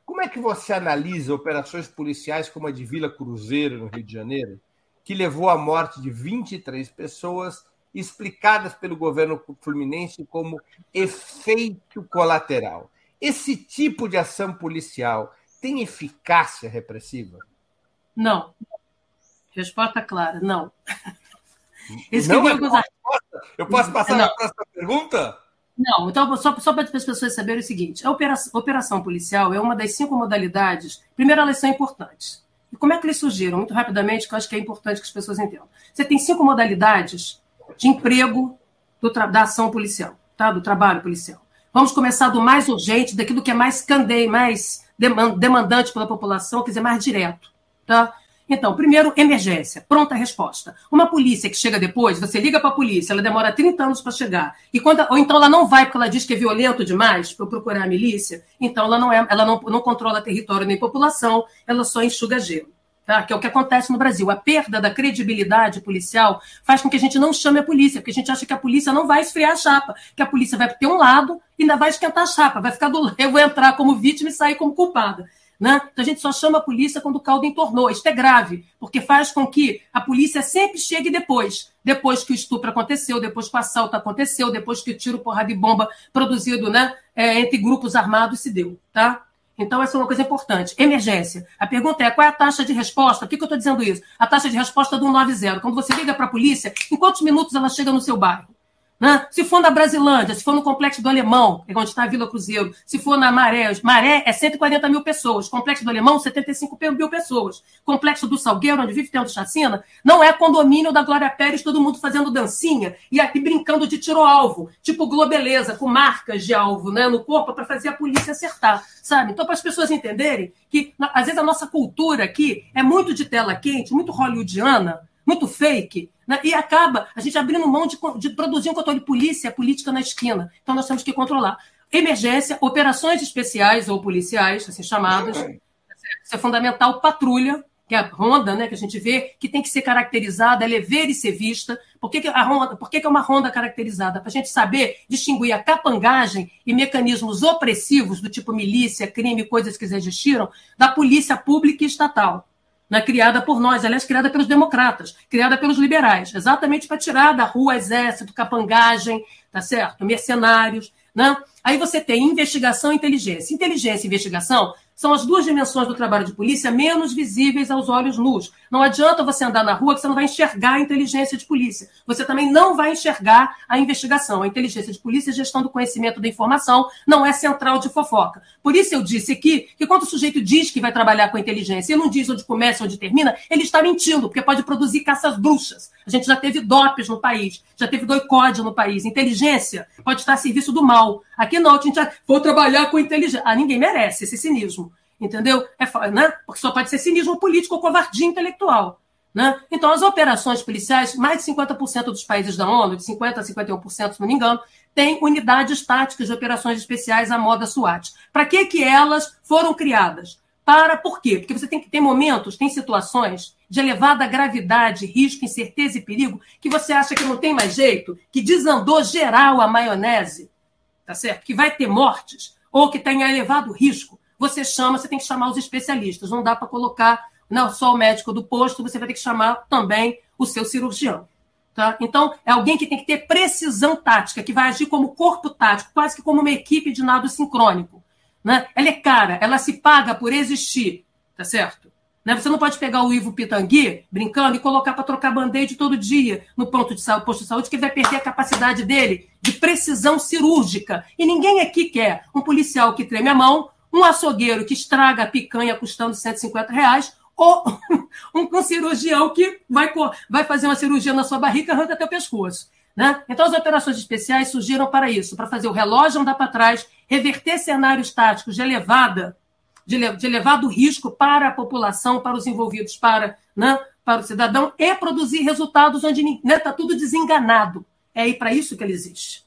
Como é que você analisa operações policiais como a de Vila Cruzeiro, no Rio de Janeiro, que levou à morte de 23 pessoas, explicadas pelo governo fluminense como efeito colateral? Esse tipo de ação policial tem eficácia repressiva? Não. Resposta clara, não. não é alguns... Eu posso passar não. na próxima pergunta? Não, então, só, só para as pessoas saberem o seguinte: a operação, operação, policial é uma das cinco modalidades. Primeiro, elas são importantes. E como é que eles surgiram? Muito rapidamente, que eu acho que é importante que as pessoas entendam. Você tem cinco modalidades de emprego do, da ação policial, tá? do trabalho policial. Vamos começar do mais urgente, daquilo que é mais candeia, mais demandante pela população, quer dizer, mais direto. Tá? Então, primeiro, emergência, pronta resposta. Uma polícia que chega depois, você liga para a polícia, ela demora 30 anos para chegar. E quando, ou então ela não vai porque ela diz que é violento demais para procurar a milícia, então ela não é, ela não, não controla território nem população, ela só enxuga gelo. Tá? Que é o que acontece no Brasil. A perda da credibilidade policial faz com que a gente não chame a polícia, porque a gente acha que a polícia não vai esfriar a chapa, que a polícia vai ter um lado e ainda vai esquentar a chapa, vai ficar do eu vou entrar como vítima e sair como culpada. Né? Então a gente só chama a polícia quando o caldo entornou. Isso é grave, porque faz com que a polícia sempre chegue depois. Depois que o estupro aconteceu, depois que o assalto aconteceu, depois que o tiro, porrada de bomba produzido né, é, entre grupos armados se deu. Tá? Então, essa é uma coisa importante. Emergência. A pergunta é: qual é a taxa de resposta? Por que, que eu estou dizendo isso? A taxa de resposta do 190. Quando você liga para a polícia, em quantos minutos ela chega no seu bairro? Né? Se for na Brasilândia, se for no Complexo do Alemão, é onde está a Vila Cruzeiro, se for na Maré, Maré é 140 mil pessoas, Complexo do Alemão, 75 mil pessoas, Complexo do Salgueiro, onde vive tendo chacina, não é condomínio da Glória Pérez, todo mundo fazendo dancinha e aqui brincando de tiro-alvo, tipo Globeleza, com marcas de alvo né, no corpo para fazer a polícia acertar, sabe? Então, para as pessoas entenderem que, às vezes, a nossa cultura aqui é muito de tela quente, muito hollywoodiana, muito fake, né? e acaba a gente abrindo mão de, de produzir um controle de polícia política na esquina. Então nós temos que controlar. Emergência, operações especiais ou policiais, assim chamadas. Isso é fundamental. Patrulha, que é a ronda, né, que a gente vê, que tem que ser caracterizada, ela é ver e ser vista. Por que, que a ronda, por que, que é uma ronda caracterizada? Para a gente saber distinguir a capangagem e mecanismos opressivos do tipo milícia, crime, coisas que existiram, da polícia pública e estatal né, criada por nós, aliás, criada pelos democratas, criada pelos liberais, exatamente para tirar da rua exército, capangagem, tá certo? Mercenários, né? Aí você tem investigação e inteligência. Inteligência e investigação são as duas dimensões do trabalho de polícia menos visíveis aos olhos nus. Não adianta você andar na rua que você não vai enxergar a inteligência de polícia. Você também não vai enxergar a investigação. A inteligência de polícia, a gestão do conhecimento da informação, não é central de fofoca. Por isso eu disse aqui que quando o sujeito diz que vai trabalhar com inteligência e não diz onde começa, onde termina, ele está mentindo, porque pode produzir caças bruxas. A gente já teve DOPs no país, já teve doicode no país. Inteligência pode estar a serviço do mal. Aqui não, a gente já vou trabalhar com inteligência. Ah, ninguém merece esse cinismo. Entendeu? É, né? Porque só pode ser cinismo político ou covardia intelectual. Né? Então, as operações policiais, mais de 50% dos países da ONU, de 50% a 51%, se não me engano, têm unidades táticas de operações especiais à moda SWAT. Para que, que elas foram criadas? Para por quê? Porque você tem que ter momentos, tem situações de elevada gravidade, risco, incerteza e perigo que você acha que não tem mais jeito, que desandou geral a maionese, tá certo? Que vai ter mortes ou que tem elevado risco você chama, você tem que chamar os especialistas. Não dá para colocar não só o médico do posto, você vai ter que chamar também o seu cirurgião. Tá? Então, é alguém que tem que ter precisão tática, que vai agir como corpo tático, quase que como uma equipe de nado sincrônico. Né? Ela é cara, ela se paga por existir, tá certo? Né? Você não pode pegar o Ivo Pitangui, brincando, e colocar para trocar band-aid todo dia no ponto de saúde, posto de saúde, que ele vai perder a capacidade dele de precisão cirúrgica. E ninguém aqui quer um policial que treme a mão, um açougueiro que estraga a picanha custando 150 reais, ou um, cirurgião que vai, vai fazer uma cirurgia na sua barriga e arranca o pescoço. Né? Então, as operações especiais surgiram para isso, para fazer o relógio andar para trás, reverter cenários táticos de elevada, de, elevado risco para a população, para os envolvidos, para, né, para o cidadão, e produzir resultados onde está né, tá tudo desenganado. É aí para isso que ele existe.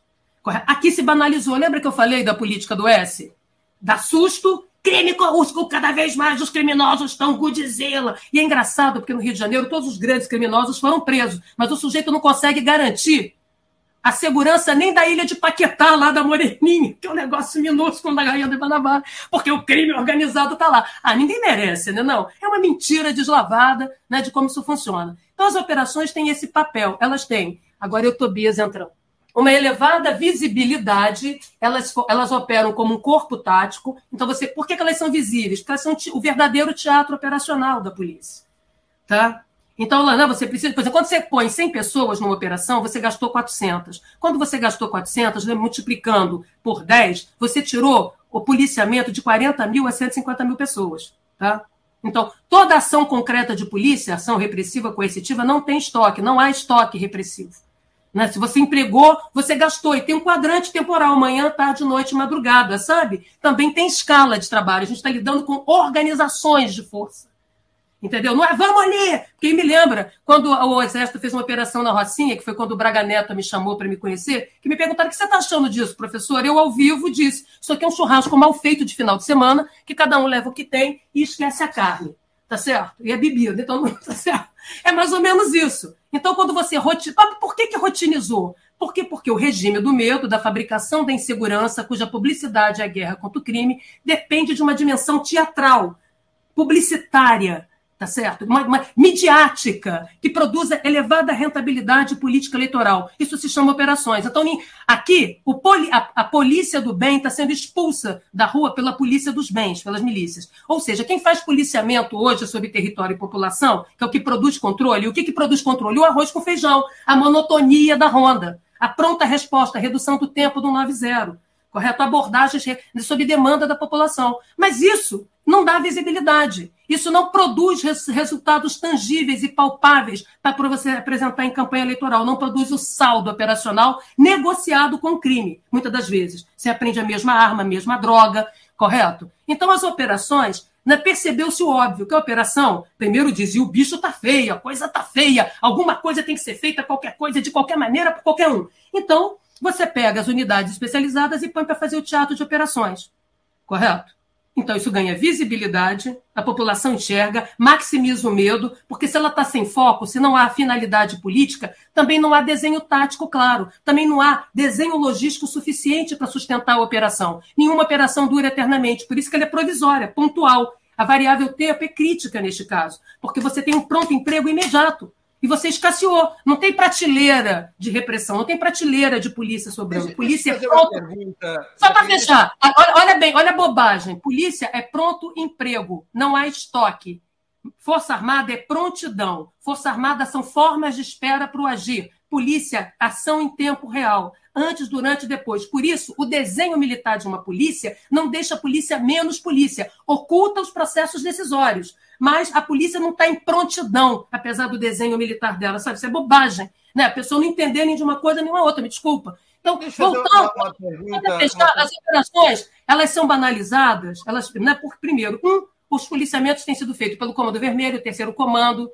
Aqui se banalizou. Lembra que eu falei da política do S? dá susto, crime corrupto, cada vez mais os criminosos estão Godzilla. E é engraçado, porque no Rio de Janeiro todos os grandes criminosos foram presos, mas o sujeito não consegue garantir a segurança nem da ilha de Paquetá, lá da Moreninha, que é um negócio minúsculo da Rainha de Guanabara, porque o crime organizado está lá. Ah, ninguém merece, né? Não. É uma mentira deslavada né, de como isso funciona. Então, as operações têm esse papel, elas têm. Agora eu Tobias entrando uma elevada visibilidade, elas, elas operam como um corpo tático. Então, você, por que, elas são visíveis? Porque elas são o verdadeiro teatro operacional da polícia. Tá? Então, Lana, você precisa. Por exemplo, quando você põe 100 pessoas numa operação, você gastou 400. Quando você gastou 400, né, multiplicando por 10, você tirou o policiamento de 40 mil a 150 mil pessoas. Tá? Então, toda ação concreta de polícia, ação repressiva coercitiva, não tem estoque, não há estoque repressivo. Né? Se você empregou, você gastou. E tem um quadrante temporal, manhã, tarde, noite, madrugada, sabe? Também tem escala de trabalho. A gente está lidando com organizações de força. Entendeu? Não é vamos ali! Quem me lembra, quando o Exército fez uma operação na Rocinha, que foi quando o Braga Neto me chamou para me conhecer, que me perguntaram o que você está achando disso, professor? Eu, ao vivo, disse: Isso aqui é um churrasco mal feito de final de semana, que cada um leva o que tem e esquece a carne. Tá certo? E é bebida, então não tá certo. É mais ou menos isso. Então, quando você rotinizou. Por que, que rotinizou? Por quê? Porque o regime do medo, da fabricação da insegurança, cuja publicidade é a guerra contra o crime, depende de uma dimensão teatral, publicitária, tá certo? Uma, uma, midiática, que produza elevada rentabilidade política eleitoral. Isso se chama operações. Então, aqui, poli, a, a, polícia do bem está sendo expulsa da rua pela polícia dos bens, pelas milícias. Ou seja, quem faz policiamento hoje sobre território e população, que é o que produz controle, o que, que produz controle? O arroz com feijão, a monotonia da ronda, a pronta resposta, a redução do tempo do 9-0 correto? Abordagens sob demanda da população. Mas isso não dá visibilidade. Isso não produz res resultados tangíveis e palpáveis para você apresentar em campanha eleitoral. Não produz o saldo operacional negociado com o crime, muitas das vezes. Você aprende a mesma arma, a mesma droga, correto? Então, as operações né, percebeu-se o óbvio, que a operação, primeiro dizia, o bicho está feio, a coisa está feia, alguma coisa tem que ser feita, qualquer coisa, de qualquer maneira, por qualquer um. Então, você pega as unidades especializadas e põe para fazer o teatro de operações. Correto? Então, isso ganha visibilidade, a população enxerga, maximiza o medo, porque se ela está sem foco, se não há finalidade política, também não há desenho tático claro, também não há desenho logístico suficiente para sustentar a operação. Nenhuma operação dura eternamente, por isso que ela é provisória, pontual. A variável tempo é crítica neste caso, porque você tem um pronto emprego imediato e você escasseou. Não tem prateleira de repressão, não tem prateleira de polícia sobrando. Polícia é pronto. Só para fechar, olha, olha, bem, olha a bobagem. Polícia é pronto emprego, não há estoque. Força Armada é prontidão. Força Armada são formas de espera para o agir. Polícia, ação em tempo real antes, durante e depois. Por isso, o desenho militar de uma polícia não deixa a polícia menos polícia, oculta os processos decisórios mas a polícia não está em prontidão, apesar do desenho militar dela, sabe? Isso é bobagem. Né? A pessoa não entender nem de uma coisa nem de uma outra, me desculpa. Então, Deixa voltando, uma, pergunta, fechar, uma... as operações, elas são banalizadas, elas, né, por, primeiro, um, os policiamentos têm sido feitos pelo Comando Vermelho, terceiro comando,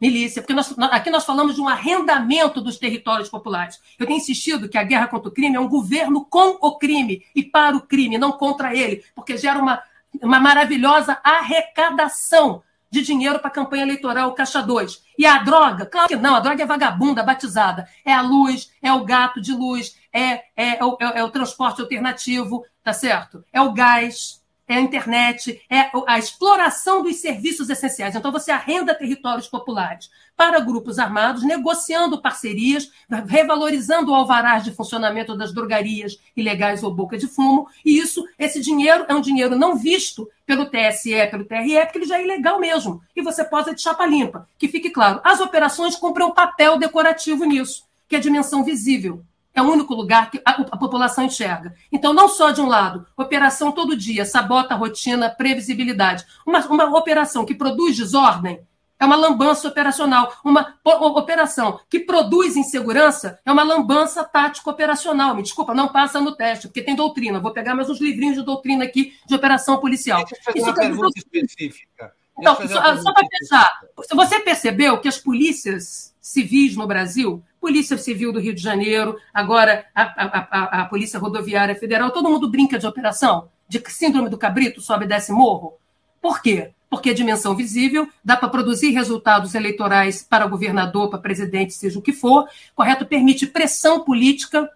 milícia, porque nós, aqui nós falamos de um arrendamento dos territórios populares. Eu tenho insistido que a guerra contra o crime é um governo com o crime e para o crime, não contra ele, porque gera uma, uma maravilhosa arrecadação de dinheiro para a campanha eleitoral Caixa 2. E a droga? Claro que não, a droga é vagabunda, batizada. É a luz, é o gato de luz, é, é, é, o, é o transporte alternativo, tá certo? É o gás, é a internet, é a exploração dos serviços essenciais. Então, você arrenda territórios populares para grupos armados, negociando parcerias, revalorizando o alvarás de funcionamento das drogarias ilegais ou boca de fumo. E isso, esse dinheiro é um dinheiro não visto pelo TSE, pelo TRE, porque ele já é ilegal mesmo. E você posa de chapa limpa. Que fique claro, as operações cumprem um papel decorativo nisso, que é a dimensão visível. É o único lugar que a, a, população enxerga. Então, não só de um lado, operação todo dia, sabota a rotina, previsibilidade. Uma, uma operação que produz desordem é uma lambança operacional. Uma operação que produz insegurança é uma lambança tático-operacional. Me desculpa, não passa no teste, porque tem doutrina. Vou pegar mais uns livrinhos de doutrina aqui de operação policial. Deixa eu fazer Isso uma pergunta específica. Então, só, só para fechar, você percebeu que as polícias civis no Brasil, Polícia Civil do Rio de Janeiro, agora a, a, a, a Polícia Rodoviária Federal, todo mundo brinca de operação, de síndrome do cabrito, sobe desce morro. Por quê? Porque a dimensão visível dá para produzir resultados eleitorais para governador, para presidente, seja o que for, correto? Permite pressão política,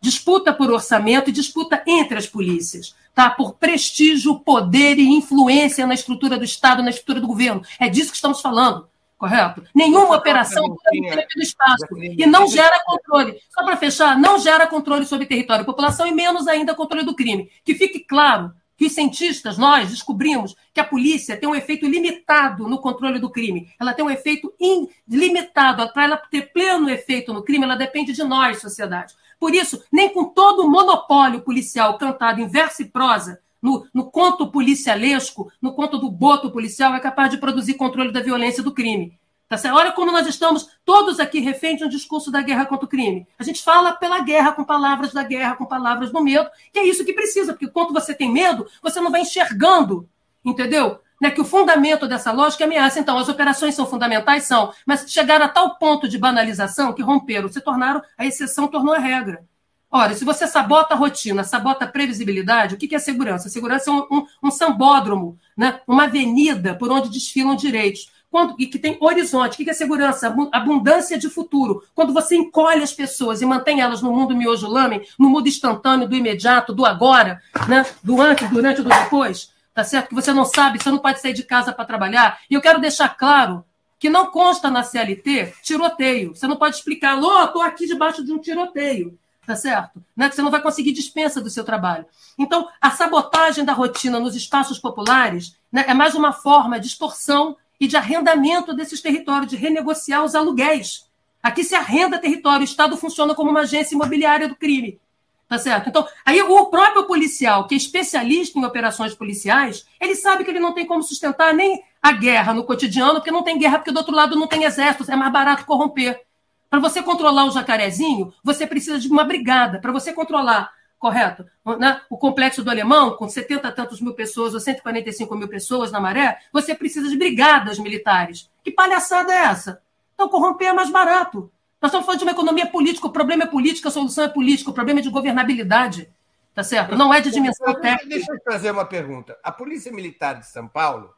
disputa por orçamento e disputa entre as polícias tá? por prestígio, poder e influência na estrutura do Estado, na estrutura do governo. É disso que estamos falando, correto? Nenhuma operação pelo espaço e não gera controle. Só para fechar, não gera controle sobre território e população e menos ainda controle do crime. Que fique claro que os cientistas, nós, descobrimos que a polícia tem um efeito limitado no controle do crime. Ela tem um efeito ilimitado. Para ela ter pleno efeito no crime, ela depende de nós, sociedade. Por isso, nem com todo o monopólio policial cantado em verso e prosa, no, no conto policialesco, no conto do boto policial, é capaz de produzir controle da violência e do crime. Tá certo? Olha como nós estamos todos aqui reféns de um discurso da guerra contra o crime. A gente fala pela guerra, com palavras da guerra, com palavras do medo, que é isso que precisa, porque quando você tem medo, você não vai enxergando, entendeu? né, que o fundamento dessa lógica é ameaça. Então, as operações são fundamentais? São, mas chegaram a tal ponto de banalização que romperam, se tornaram, a exceção tornou a regra. Ora, se você sabota a rotina, sabota a previsibilidade, o que é segurança? Segurança é um, um, um sambódromo, né? uma avenida por onde desfilam direitos. Quando, e que tem horizonte. O que é segurança? Abundância de futuro. Quando você encolhe as pessoas e mantém elas no mundo miojo lame, no mundo instantâneo, do imediato, do agora, né? do antes, durante, do depois, tá certo? Que você não sabe, você não pode sair de casa para trabalhar. E eu quero deixar claro que não consta na CLT tiroteio. Você não pode explicar, alô, estou aqui debaixo de um tiroteio tá certo? Né? Que você não vai conseguir dispensa do seu trabalho. Então, a sabotagem da rotina nos espaços populares né, é mais uma forma de extorsão e de arrendamento desses territórios, de renegociar os aluguéis. Aqui se arrenda território, o Estado funciona como uma agência imobiliária do crime. Tá certo? Então, aí o próprio policial, que é especialista em operações policiais, ele sabe que ele não tem como sustentar nem a guerra no cotidiano, porque não tem guerra, porque do outro lado não tem exército, é mais barato corromper. Para você controlar o jacarezinho, você precisa de uma brigada. Para você controlar, correto? Né? O complexo do Alemão, com 70 tantos mil pessoas ou 145 mil pessoas na maré, você precisa de brigadas militares. Que palhaçada é essa? Então, corromper é mais barato. Nós estamos falando de uma economia política, o problema é político, a solução é política, o problema é de governabilidade. Tá certo? Não é de dimensão técnica. Deixa eu fazer uma pergunta. A Polícia Militar de São Paulo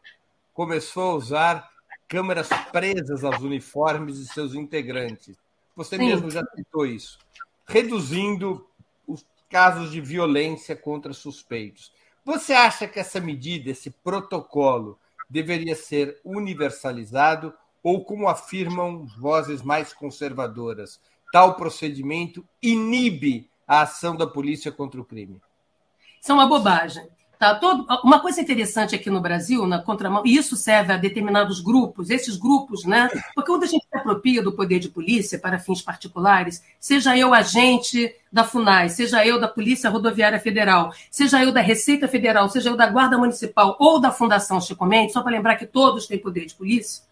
começou a usar câmeras presas aos uniformes de seus integrantes. Você Sim. mesmo já citou isso. Reduzindo os casos de violência contra suspeitos. Você acha que essa medida, esse protocolo, deveria ser universalizado ou, como afirmam vozes mais conservadoras, tal procedimento inibe a ação da polícia contra o crime? Isso é uma bobagem. Tá? Todo, uma coisa interessante aqui no Brasil, na contramão, e isso serve a determinados grupos, esses grupos, né? Porque quando a gente se apropria do poder de polícia para fins particulares, seja eu agente da FUNAI, seja eu da Polícia Rodoviária Federal, seja eu da Receita Federal, seja eu da Guarda Municipal ou da Fundação Chico Mendes, só para lembrar que todos têm poder de polícia,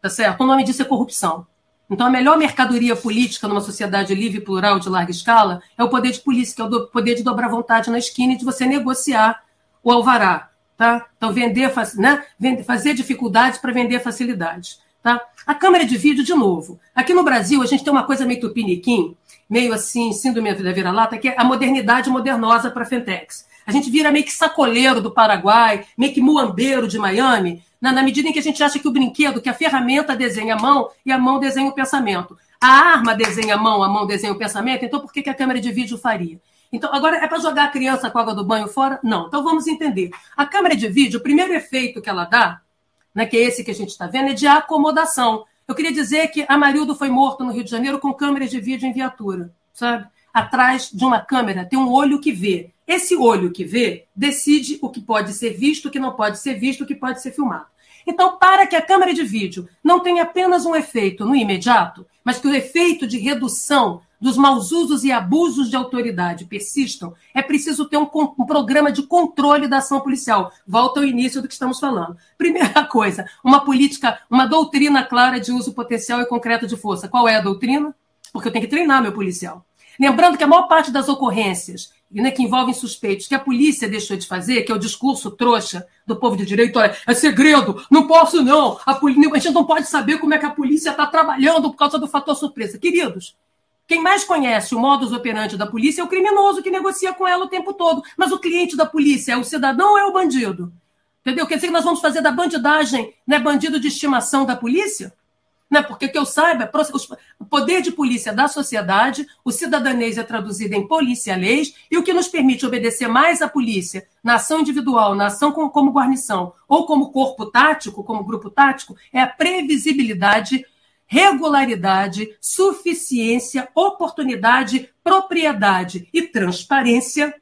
tá certo? O nome disso é corrupção. Então, a melhor mercadoria política numa sociedade livre, plural, de larga escala, é o poder de polícia, que é o poder de dobrar vontade na esquina e de você negociar o alvará. Tá? Então, vender, né? fazer dificuldades para vender facilidades. Tá? A câmera de vídeo, de novo. Aqui no Brasil, a gente tem uma coisa meio tupiniquim, meio assim, síndrome da vira-lata, que é a modernidade modernosa para Fentex. A gente vira meio que sacoleiro do Paraguai, meio que muambeiro de Miami, na, na, medida em que a gente acha que o brinquedo, que a ferramenta desenha a mão e a mão desenha o pensamento. A arma desenha a mão, a mão desenha o pensamento, então por que, que a câmera de vídeo faria? Então, agora é para jogar a criança com a água do banho fora? Não. Então vamos entender. A câmera de vídeo, o primeiro efeito que ela dá, né, que é esse que a gente está vendo, é de acomodação. Eu queria dizer que Amarildo foi morto no Rio de Janeiro com câmeras de vídeo em viatura, sabe? Atrás de uma câmera tem um olho que vê. Esse olho que vê decide o que pode ser visto, o que não pode ser visto, o que pode ser filmado. Então, para que a câmera de vídeo não tenha apenas um efeito no imediato, mas que o efeito de redução dos maus usos e abusos de autoridade persistam, é preciso ter um, um, programa de controle da ação policial. Volta ao início do que estamos falando. Primeira coisa, uma política, uma doutrina clara de uso potencial e concreto de força. Qual é a doutrina? Porque eu tenho que treinar meu policial. Lembrando que a maior parte das ocorrências né, que envolvem suspeitos que a polícia deixou de fazer, que é o discurso trouxa do povo de direito, olha, é segredo, não posso não, a, a gente não pode saber como é que a polícia está trabalhando por causa do fator surpresa. Queridos, quem mais conhece o modus operandi da polícia é o criminoso que negocia com ela o tempo todo. Mas o cliente da polícia é o cidadão ou é o bandido? Entendeu? Quer dizer que nós vamos fazer da bandidagem né, bandido de estimação da polícia? Né? Porque que eu saiba, o poder de polícia da sociedade, o cidadãs é traduzido em polícia-leis, e o que nos permite obedecer mais à polícia na ação individual, na ação como, como guarnição ou como corpo tático, como grupo tático, é a previsibilidade regularidade, suficiência, oportunidade, propriedade e transparência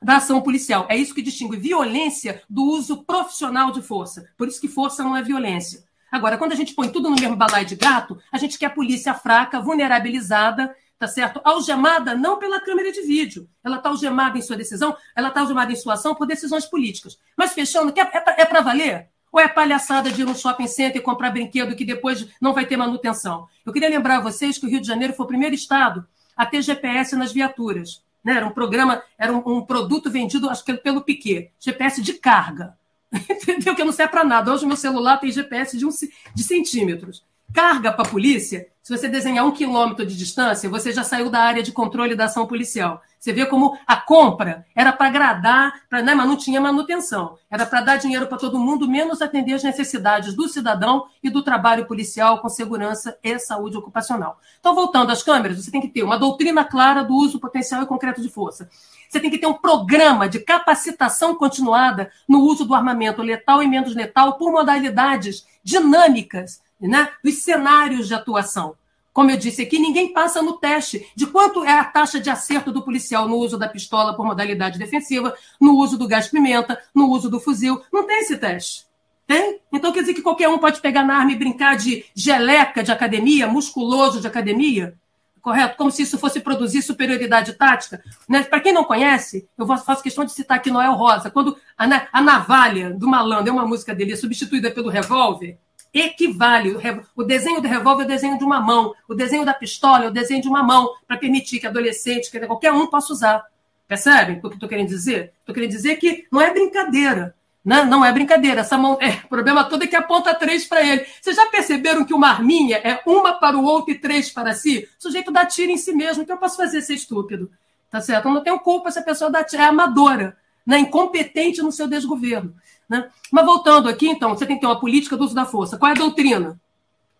da ação policial. É isso que distingue violência do uso profissional de força. Por isso que força não é violência. Agora, quando a gente põe tudo no mesmo balai de gato, a gente quer a polícia fraca, vulnerabilizada, tá certo? Algemada não pela câmera de vídeo. Ela está algemada em sua decisão, ela está algemada em sua ação por decisões políticas. Mas fechando, é para é valer? Ou é palhaçada de ir no shopping center e comprar brinquedo que depois não vai ter manutenção? Eu queria lembrar a vocês que o Rio de Janeiro foi o primeiro estado a ter GPS nas viaturas. Né? Era um programa, era um, um produto vendido, acho que pelo Piquet, GPS de carga. Entendeu? Que não serve para nada. Hoje o meu celular tem GPS de, um, de centímetros. Carga para a polícia, se você desenhar um quilômetro de distância, você já saiu da área de controle da ação policial. Você vê como a compra era para agradar, pra, né, mas não tinha manutenção. Era para dar dinheiro para todo mundo, menos atender as necessidades do cidadão e do trabalho policial com segurança e saúde ocupacional. Então, voltando às câmeras, você tem que ter uma doutrina clara do uso potencial e concreto de força. Você tem que ter um programa de capacitação continuada no uso do armamento letal e menos letal por modalidades dinâmicas né, dos cenários de atuação. Como eu disse aqui, ninguém passa no teste de quanto é a taxa de acerto do policial no uso da pistola por modalidade defensiva, no uso do gás-pimenta, no uso do fuzil. Não tem esse teste. Tem? Então quer dizer que qualquer um pode pegar na arma e brincar de geleca de academia, musculoso de academia? Correto? Como se isso fosse produzir superioridade tática. Né? Para quem não conhece, eu faço questão de citar aqui Noel Rosa. Quando a, a navalha do malandro é uma música dele, é substituída pelo revólver, equivale. O desenho do revólver é o desenho de uma mão, o desenho da pistola é o desenho de uma mão, para permitir que adolescente, que qualquer um possa usar. Percebem o que estou querendo dizer? Estou querendo dizer que não é brincadeira. Né? Não é brincadeira. Essa mão, é, o problema todo é que aponta três para ele. Vocês já perceberam que uma arminha é uma para o outro e três para si? O sujeito dá tiro em si mesmo. O que eu posso fazer ser estúpido? Tá certo? Eu não tenho culpa se a pessoa dá tiro. É amadora, né? incompetente no seu desgoverno. Né? Mas voltando aqui, então, você tem que ter uma política do uso da força. Qual é a doutrina?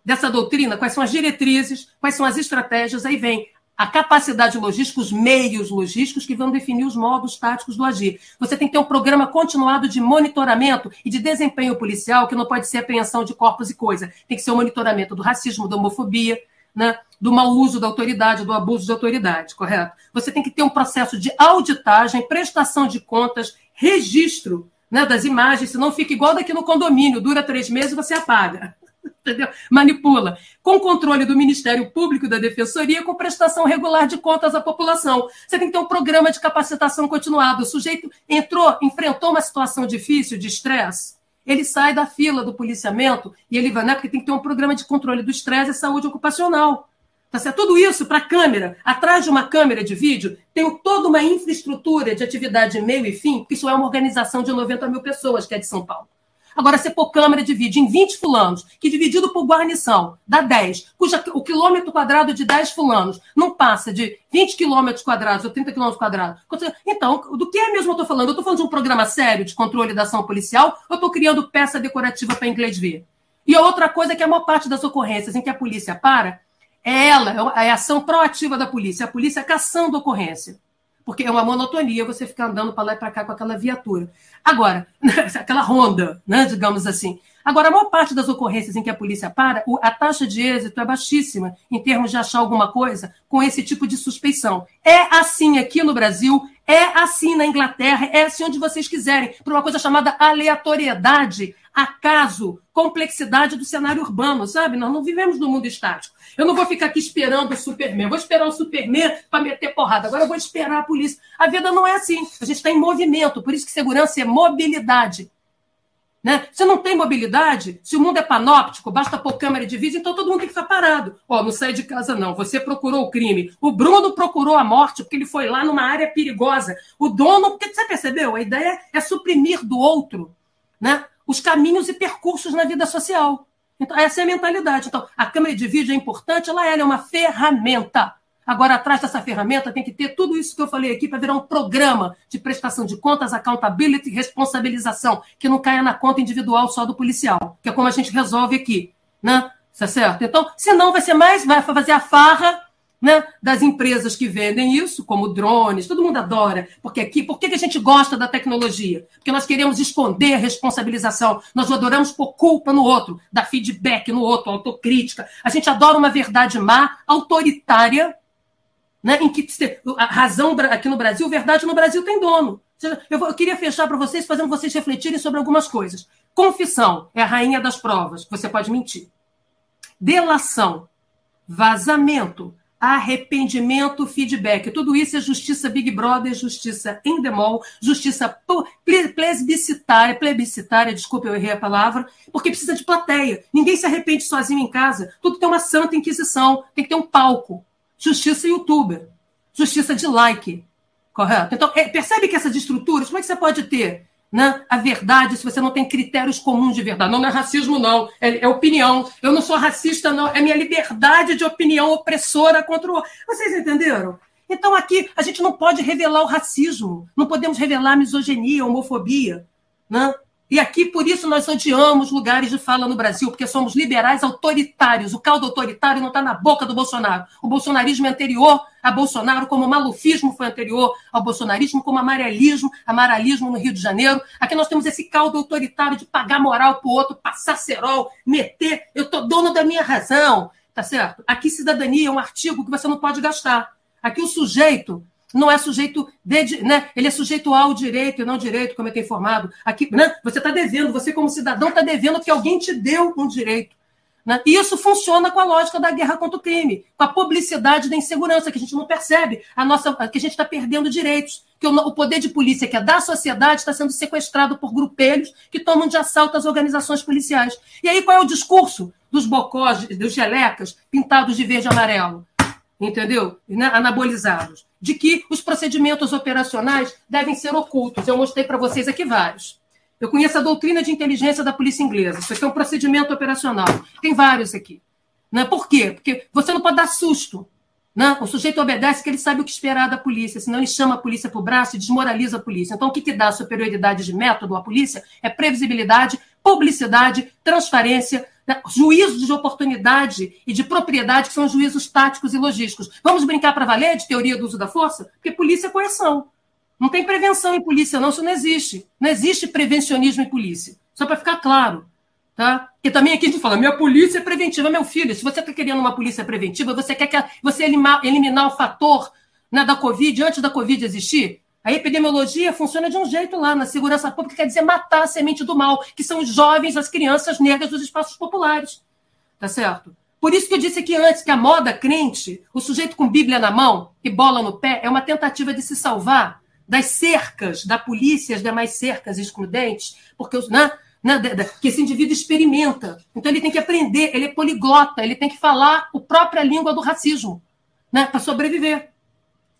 Dessa doutrina, quais são as diretrizes, quais são as estratégias? Aí vem a capacidade logística, os meios logísticos que vão definir os modos táticos do agir. Você tem que ter um programa continuado de monitoramento e de desempenho policial, que não pode ser apreensão de corpos e coisa. Tem que ser o um monitoramento do racismo, da homofobia, né? do mau uso da autoridade, do abuso de autoridade, correto? Você tem que ter um processo de auditagem, prestação de contas, registro né, das imagens, senão fica igual daqui no condomínio, dura três meses e você apaga. Entendeu? Manipula. Com controle do Ministério Público e da Defensoria, com prestação regular de contas à população. Você tem que ter um programa de capacitação continuado. O sujeito entrou, enfrentou uma situação difícil, de estresse, ele sai da fila do policiamento e ele vai, né? Porque tem que ter um programa de controle do estresse e saúde ocupacional. Tá certo? Tudo isso para câmera. Atrás de uma câmera de vídeo, tem toda uma infraestrutura de atividade meio e fim, porque isso é uma organização de 90 mil pessoas, que é de São Paulo. Agora, você pôr câmera de vídeo em 20 fulanos, que dividido por guarnição dá 10, cuja o quilômetro quadrado de 10 fulanos não passa de 20 quilômetros quadrados ou 30 quilômetros quadrados. Então, do que é mesmo eu estou falando? Eu estou falando de um programa sério de controle da ação policial ou estou criando peça decorativa para inglês ver? E a outra coisa é que a maior parte das ocorrências em que a polícia para é ela, é a ação proativa da polícia, a polícia caçando ocorrência. Porque é uma monotonia você ficar andando para lá e para cá com aquela viatura. Agora, aquela ronda, né, digamos assim. Agora, a maior parte das ocorrências em que a polícia para, a taxa de êxito é baixíssima em termos de achar alguma coisa com esse tipo de suspeição. É assim aqui no Brasil, é assim na Inglaterra, é assim onde vocês quiserem, por uma coisa chamada aleatoriedade, acaso, complexidade do cenário urbano, sabe? Nós não vivemos no mundo estático. Eu não vou ficar aqui esperando o Superman. Vou esperar o Superman para meter porrada. Agora eu vou esperar a polícia. A vida não é assim. A gente está em movimento. Por isso que segurança é mobilidade. Né? Se não tem mobilidade, se o mundo é panóptico, basta pôr câmera de vídeo, então todo mundo tem que ficar parado. Ó, não sai de casa, não. Você procurou o crime. O Bruno procurou a morte porque ele foi lá numa área perigosa. O dono, porque você percebeu? A ideia é suprimir do outro né, os caminhos e percursos na vida social. Então, essa é a mentalidade. Então, a câmera de vídeo é importante, ela é uma ferramenta. Agora, atrás dessa ferramenta, tem que ter tudo isso que eu falei aqui para virar um programa de prestação de contas, accountability, responsabilização, que não caia na conta individual só do policial, que é como a gente resolve aqui. Né? Tá certo? Então, senão vai ser mais, vai fazer a farra né, das empresas que vendem isso, como drones, todo mundo adora. Porque aqui, por que a gente gosta da tecnologia? Porque nós queremos esconder a responsabilização, nós adoramos pôr culpa no outro, dar feedback no outro, autocrítica. A gente adora uma verdade má, autoritária, né, em que a razão aqui no Brasil, verdade no Brasil tem dono. Eu, queria fechar para vocês, fazendo vocês refletirem sobre algumas coisas. Confissão é a rainha das provas, você pode mentir. Delação, vazamento, arrependimento, feedback. Tudo isso é justiça Big Brother, justiça endemol, justiça plebiscitária, plebiscitária, desculpa, eu errei a palavra, porque precisa de plateia. Ninguém se arrepende sozinho em casa. Tudo tem uma santa inquisição, tem que ter um palco. Justiça youtuber, justiça de like, correto? Então, é, percebe que essas estruturas, como é que você pode ter né, a verdade se você não tem critérios comuns de verdade. Não, não é racismo, não. É, é, opinião. Eu não sou racista, não. É minha liberdade de opinião opressora contra o. Vocês entenderam? Então aqui a gente não pode revelar o racismo, não podemos revelar a misoginia, a homofobia. Né? E aqui, por isso, nós odiamos lugares de fala no Brasil, porque somos liberais autoritários. O caldo autoritário não está na boca do Bolsonaro. O bolsonarismo é anterior a Bolsonaro, como o malufismo foi anterior ao bolsonarismo, como amarelismo, amarelismo no Rio de Janeiro. Aqui nós temos esse caldo autoritário de pagar moral para o outro, passar cerol, meter. Eu estou dono da minha razão, tá certo? Aqui, cidadania é um artigo que você não pode gastar. Aqui, o sujeito não é sujeito de, né? Ele é sujeito ao direito e não direito, como é que é informado. Aqui, né? Você está devendo, você como cidadão está devendo que alguém te deu um direito. Né? E isso funciona com a lógica da guerra contra o crime, com a publicidade da insegurança, que a gente não percebe, a nossa, que a gente está perdendo direitos, que o, o, poder de polícia, que é da sociedade, está sendo sequestrado por grupelhos que tomam de assalto as organizações policiais. E aí qual é o discurso dos bocós, dos gelecas, pintados de verde e amarelo? Entendeu? Né? Anabolizados de que os procedimentos operacionais devem ser ocultos. Eu mostrei para vocês aqui vários. Eu conheço a doutrina de inteligência da polícia inglesa. Isso aqui é um procedimento operacional. Tem vários aqui. Né? Por quê? Porque você não pode dar susto. Né? O sujeito obedece que ele sabe o que esperar da polícia, senão ele chama a polícia para o braço e desmoraliza a polícia. Então, o que, que dá superioridade de método à polícia é previsibilidade, publicidade, transparência, né? juízos de oportunidade e de propriedade, que são juízos táticos e logísticos. Vamos brincar para valer de teoria do uso da força? Porque polícia é coerção. Não tem prevenção em polícia, não, isso não existe. Não existe prevencionismo em polícia. Só para ficar claro. Tá? E também aqui a gente fala, minha polícia é preventiva, meu filho. Se você está querendo uma polícia preventiva, você quer que você eliminar, eliminar o fator né, da Covid antes da Covid existir? A epidemiologia funciona de um jeito lá na segurança pública, quer dizer matar a semente do mal, que são os jovens, as crianças negras dos espaços populares. Tá certo? Por isso que eu disse aqui antes que a moda crente, o sujeito com Bíblia na mão e bola no pé, é uma tentativa de se salvar das cercas da polícia, as demais cercas excludentes, porque né, né, que esse indivíduo experimenta. Então ele tem que aprender, ele é poliglota, ele tem que falar a própria língua do racismo né, para sobreviver.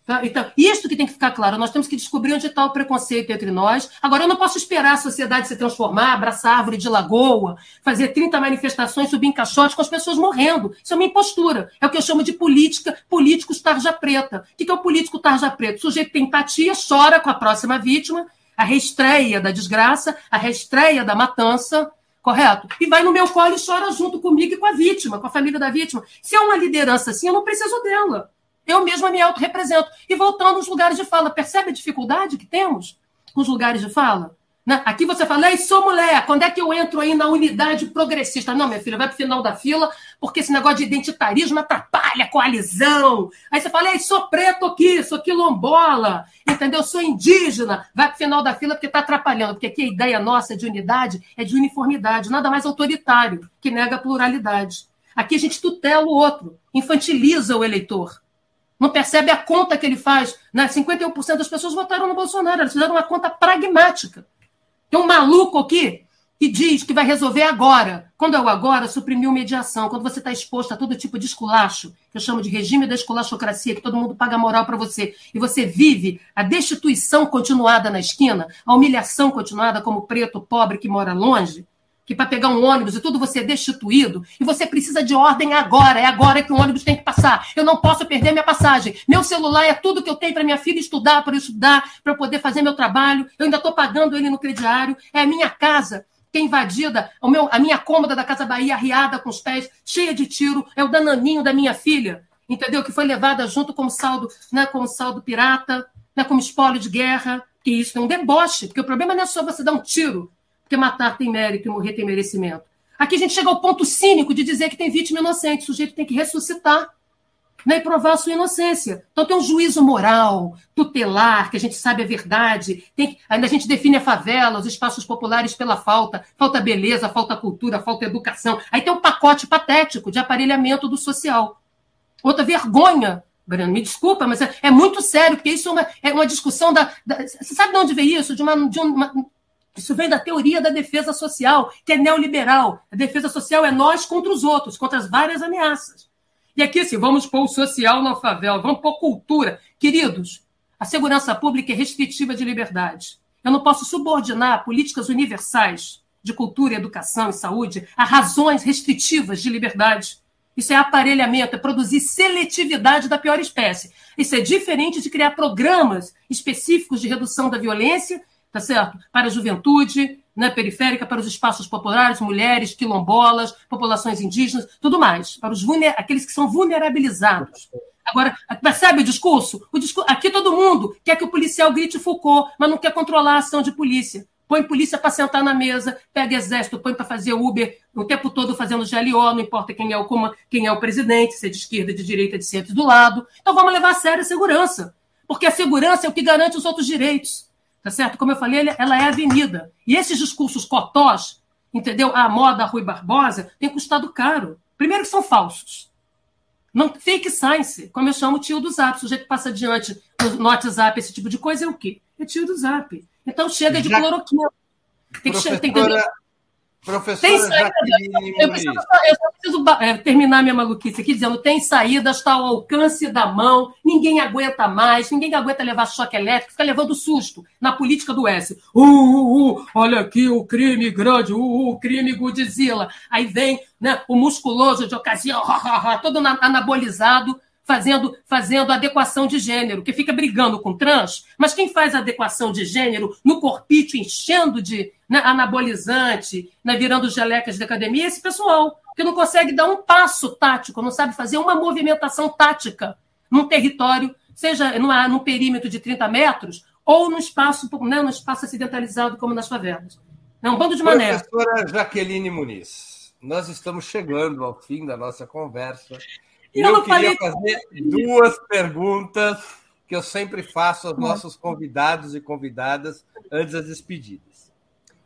Tá? Então, isso que tem que ficar claro. Nós temos que descobrir onde está o preconceito entre nós. Agora, eu não posso esperar a sociedade se transformar, abraçar árvore de lagoa, fazer 30 manifestações, subir em caixote com as pessoas morrendo. Isso é uma impostura. É o que eu chamo de política, políticos tarja preta. O que é o político tarja preta? O sujeito tem empatia, chora com a próxima vítima, a reestreia da desgraça, a reestreia da matança, correto? E vai no meu colo e chora junto comigo e com a vítima, com a família da vítima. Se é uma liderança assim, eu não preciso dela. Eu mesma me autorrepresento. E voltando aos lugares de fala, percebe a dificuldade que temos com os lugares de fala? Né? Aqui você fala, ei, sou mulher, quando é que eu entro aí na unidade progressista? Não, minha filha, vai para o final da fila, porque esse negócio de identitarismo atrapalha a coalizão. Aí você fala, ei, sou preto aqui, sou quilombola, entendeu? Sou indígena, vai para o final da fila porque está atrapalhando, porque aqui a ideia nossa de unidade é de uniformidade, nada mais autoritário, que nega a pluralidade. Aqui a gente tutela o outro, infantiliza o eleitor. Não percebe a conta que ele faz. Né? 51% das pessoas votaram no Bolsonaro. Eles fizeram uma conta pragmática. Tem um maluco aqui que diz que vai resolver agora. Quando é o agora, suprimiu mediação. Quando você está exposto a todo tipo de esculacho, que eu chamo de regime da esculachocracia, que todo mundo paga moral para você, e você vive a destituição continuada na esquina, a humilhação continuada como preto pobre que mora longe, que para pegar um ônibus e tudo você é destituído, e você precisa de ordem agora, é agora que o ônibus tem que passar. Eu não posso perder minha passagem. Meu celular é tudo que eu tenho para minha filha estudar, para estudar, para poder fazer meu trabalho. Eu ainda estou pagando ele no crediário. É a minha casa que é invadida, o meu, a minha cômoda da Casa Bahia arriada com os pés, cheia de tiro, é o dananinho da minha filha, entendeu? Que foi levada junto como saldo, né, como saldo pirata, né, como espólio de guerra. Que isso é um deboche, porque o problema não é só você dar um tiro porque matar tem mérito e morrer tem merecimento. Aqui a gente chega ao ponto cínico de dizer que tem vítima inocente. O sujeito tem que ressuscitar né, e provar a sua inocência. Então tem um juízo moral, tutelar, que a gente sabe a verdade. Tem, ainda a gente define a favela, os espaços populares pela falta. Falta beleza, falta cultura, falta educação. Aí tem um pacote patético de aparelhamento do social. Outra vergonha Breno, me desculpa, mas é, é, muito sério, porque isso é uma, é uma discussão da, da, Você sabe de onde veio isso? De uma, de uma, isso vem da teoria da defesa social, que é neoliberal. A defesa social é nós contra os outros, contra as várias ameaças. E aqui, assim, vamos pôr o social na favela, vamos pôr cultura. Queridos, a segurança pública é restritiva de liberdade. Eu não posso subordinar políticas universais de cultura, educação e saúde a razões restritivas de liberdade. Isso é aparelhamento, é produzir seletividade da pior espécie. Isso é diferente de criar programas específicos de redução da violência, tá certo? Para a juventude, né, periférica, para os espaços populares, mulheres, quilombolas, populações indígenas, tudo mais, para os vulner... aqueles que são vulnerabilizados. Agora, percebe o discurso? o discurso? Aqui todo mundo quer que o policial grite Foucault, mas não quer controlar a ação de polícia. Põe polícia para sentar na mesa, pega exército, põe para fazer Uber o tempo todo fazendo GLO, não importa quem é o, quem é o presidente, se é de esquerda, de direita, de centro, do lado. Então vamos levar a sério a segurança. Porque a segurança é o que garante os outros direitos. Tá certo? Como eu falei, ela é avenida. E esses discursos cotós, entendeu? A moda Rui Barbosa, tem custado caro. Primeiro que são falsos. Não, fake science, como eu chamo o tio do Zap. O sujeito que passa adiante no, WhatsApp esse tipo de coisa é o quê? É tio do Zap. Então chega de Já... cloroquina. Tem que, tem que Professora tem saída, eu, preciso, eu só preciso é, terminar minha maluquice aqui dizendo: tem saída, está ao alcance da mão, ninguém aguenta mais, ninguém aguenta levar choque elétrico, fica levando susto na política do S. Uh, uh, uh, olha aqui o crime grande, uh, uh, o crime Godzilla. Aí vem né, o musculoso de ocasião, todo anabolizado, fazendo, fazendo adequação de gênero, que fica brigando com trans, mas quem faz adequação de gênero no corpite, enchendo de né, anabolizante, né, virando gelecas de academia, é esse pessoal, que não consegue dar um passo tático, não sabe fazer uma movimentação tática num território, seja numa, num perímetro de 30 metros, ou no espaço, né, no espaço acidentalizado, como nas favelas. É um bando de mané. Professora Jaqueline Muniz, nós estamos chegando ao fim da nossa conversa. E eu, eu queria falei... fazer duas perguntas que eu sempre faço aos nossos convidados e convidadas antes das despedidas.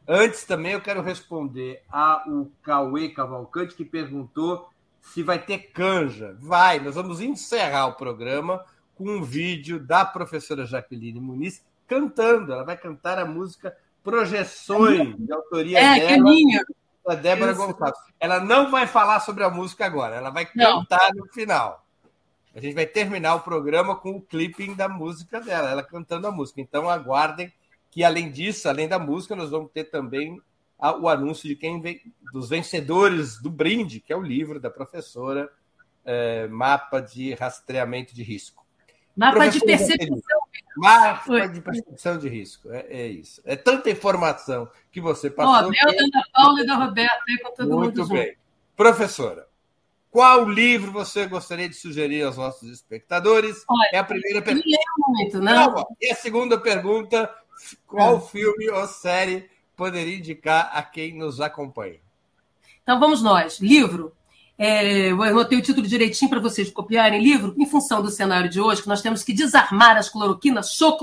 Antes também eu quero responder ao Cauê Cavalcante, que perguntou se vai ter canja. Vai, nós vamos encerrar o programa com um vídeo da professora Jaqueline Muniz cantando. Ela vai cantar a música Projeções, de autoria é, dela. É, a Débora Isso. Gonçalves. Ela não vai falar sobre a música agora, ela vai cantar não. no final. A gente vai terminar o programa com o clipping da música dela, ela cantando a música. Então aguardem que, além disso, além da música, nós vamos ter também o anúncio de quem vem, dos vencedores do brinde, que é o livro da professora é, Mapa de Rastreamento de Risco. Mapa de percepção Mapa de percepção de risco. É, é, isso. É tanta informação que você passou. Ó, que... da Paula e da Roberta, aí com todo Muito mundo bem. Junto. Professora, qual livro você gostaria de sugerir aos nossos espectadores? Olha, é a primeira pergunta. Muito, não. não. E a segunda pergunta: qual é. filme ou série poderia indicar a quem nos acompanha? Então vamos nós. Livro. É, eu anotei o título direitinho para vocês copiarem livro, em função do cenário de hoje, que nós temos que desarmar as cloroquinas, show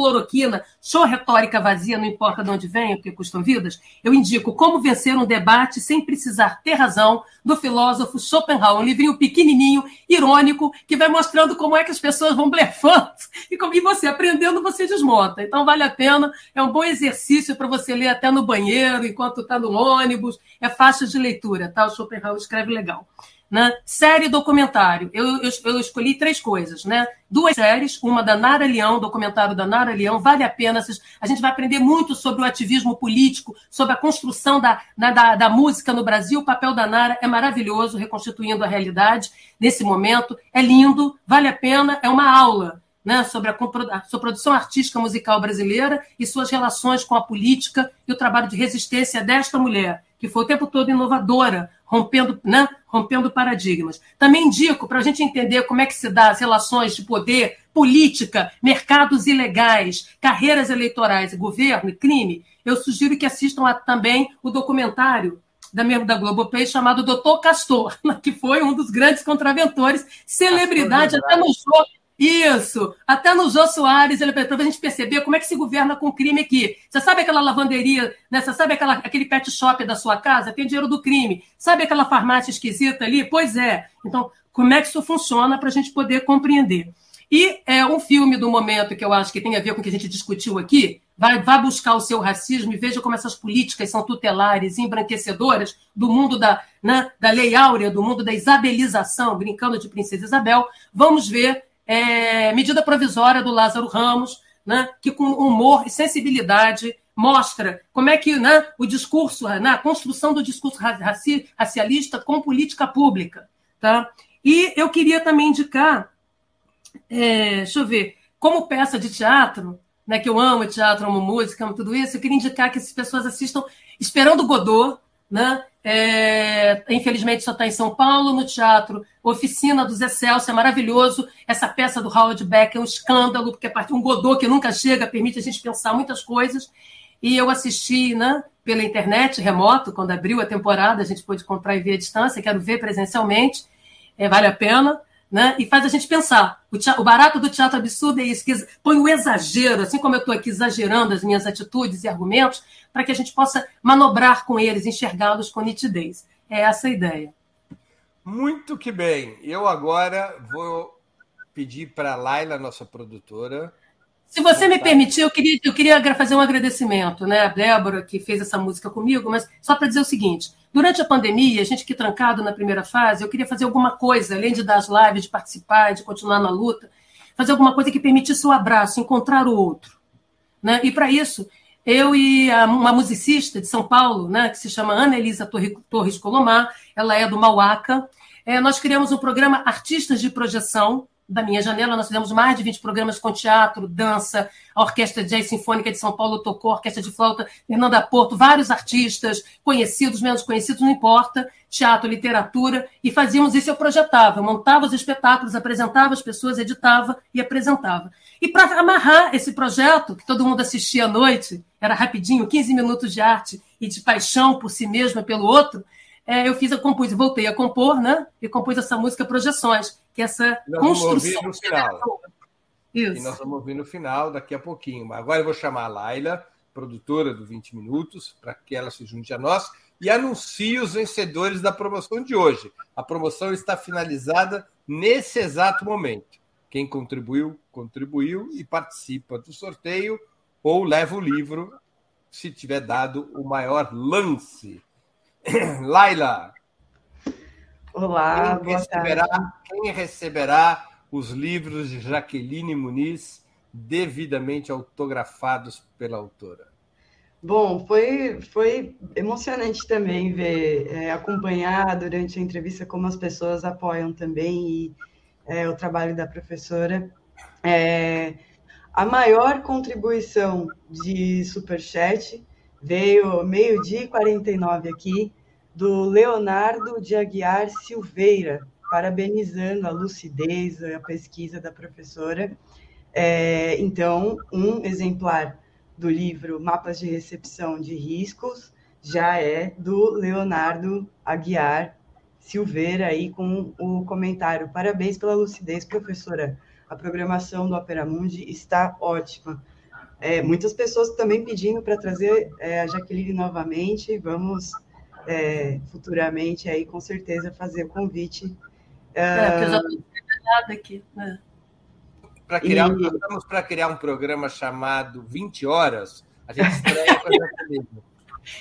show retórica vazia, não importa de onde vem, porque custam vidas. Eu indico Como Vencer um Debate Sem Precisar Ter Razão, do filósofo Schopenhauer, um livrinho pequenininho, irônico, que vai mostrando como é que as pessoas vão blefando e como e você aprendendo, você desmonta. Então vale a pena, é um bom exercício para você ler até no banheiro, enquanto está no ônibus, é fácil de leitura, tá? O Schopenhauer escreve legal. Né? Série documentário. Eu, eu, eu, escolhi três coisas, né? Duas séries, uma da Nara Leão, documentário da Nara Leão, vale a pena. A gente vai aprender muito sobre o ativismo político, sobre a construção da, na, da, da música no Brasil. O papel da Nara é maravilhoso, reconstituindo a realidade nesse momento. É lindo, vale a pena, é uma aula. Né, sobre a, sua produção artística musical brasileira e suas relações com a política e o trabalho de resistência desta mulher, que foi o tempo todo inovadora, rompendo, né, rompendo paradigmas. Também indico, para a gente entender como é que se dá as relações de poder, política, mercados ilegais, carreiras eleitorais, governo e crime, eu sugiro que assistam a, também o documentário da, da Globoplay chamado Doutor Castor, que foi um dos grandes contraventores, celebridade até no jogo isso. Até no Jô Soares, ele para a gente perceber como é que se governa com crime aqui. Você sabe aquela lavanderia, né? Você sabe aquela, aquele pet shop da sua casa? Tem dinheiro do crime. Sabe aquela farmácia esquisita ali? Pois é. Então, como é que isso funciona para a gente poder compreender? E é um filme do momento que eu acho que tem a ver com o que a gente discutiu aqui. Vai, vá buscar o seu racismo e veja como essas políticas são tutelares embranquecedoras do mundo da, né, da lei áurea, do mundo da isabelização, brincando de Princesa Isabel. Vamos ver é, medida provisória do Lázaro Ramos, né, que com humor e sensibilidade mostra como é que né, o discurso, né, construção do discurso raci, racialista com política pública. Tá? E eu queria também indicar, é, deixa eu ver, como peça de teatro, né, que eu amo teatro, amo música, amo tudo isso, eu queria indicar que as pessoas assistam Esperando Godot, né? É, infelizmente só está em São Paulo, no teatro Oficina do Zé Celso, é maravilhoso. Essa peça do Howard Beck é um escândalo, porque é um Godot que nunca chega, permite a gente pensar muitas coisas. E eu assisti né, pela internet, remoto, quando abriu a temporada, a gente pôde comprar e ver à distância, quero ver presencialmente, é, vale a pena né? e faz a gente pensar. O, teatro, o, barato do teatro absurdo é isso, que põe o exagero, assim como eu estou aqui exagerando as minhas atitudes e argumentos, para que a gente possa manobrar com eles, enxergá-los com nitidez. É essa a ideia. Muito que bem. Eu agora vou pedir para a Laila, nossa produtora. Se você me permitir, eu queria, eu queria fazer um agradecimento, né? A Débora, que fez essa música comigo, mas só para dizer o seguinte: Durante a pandemia, a gente que trancado na primeira fase, eu queria fazer alguma coisa, além de dar as lives, de participar, de continuar na luta, fazer alguma coisa que permitisse o abraço, encontrar o outro. Né? E para isso, eu e uma musicista de São Paulo, né, que se chama Ana Elisa Torres Colomar, ela é do Mauaca, é, nós criamos um programa Artistas de Projeção, da minha janela, nós fizemos mais de 20 programas com teatro, dança, a Orquestra Jazz Sinfônica de São Paulo tocou, a Orquestra de Flauta Fernanda Porto, vários artistas, conhecidos, menos conhecidos, não importa, teatro, literatura, e fazíamos isso, eu projetava, eu montava os espetáculos, apresentava as pessoas, editava e apresentava. E para amarrar esse projeto, que todo mundo assistia à noite, era rapidinho, 15 minutos de arte e de paixão por si mesma, pelo outro, é, eu fiz, eu compus, voltei a compor, né? E compus essa música Projeções, que é essa nós construção. Vamos ouvir no final. Isso. E nós vamos ouvir no final, daqui a pouquinho. Agora eu vou chamar a Laila, produtora do 20 Minutos, para que ela se junte a nós e anuncie os vencedores da promoção de hoje. A promoção está finalizada nesse exato momento. Quem contribuiu, contribuiu e participa do sorteio ou leva o livro se tiver dado o maior lance. Laila. Olá, quem receberá, quem receberá os livros de Jaqueline Muniz devidamente autografados pela autora? Bom, foi, foi emocionante também ver, é, acompanhar durante a entrevista como as pessoas apoiam também e, é, o trabalho da professora. É, a maior contribuição de Superchat Veio meio-dia e 49 aqui, do Leonardo de Aguiar Silveira, parabenizando a lucidez, a pesquisa da professora. É, então, um exemplar do livro Mapas de Recepção de Riscos já é do Leonardo Aguiar Silveira, aí com o comentário: Parabéns pela lucidez, professora. A programação do Opera Mundi está ótima. É, muitas pessoas também pedindo para trazer é, a Jaqueline novamente. Vamos é, futuramente aí com certeza fazer o convite. É, porque eu já estou aqui. Né? Para criar, e... estamos para criar um programa chamado 20 horas. A gente estreia com a Jaqueline.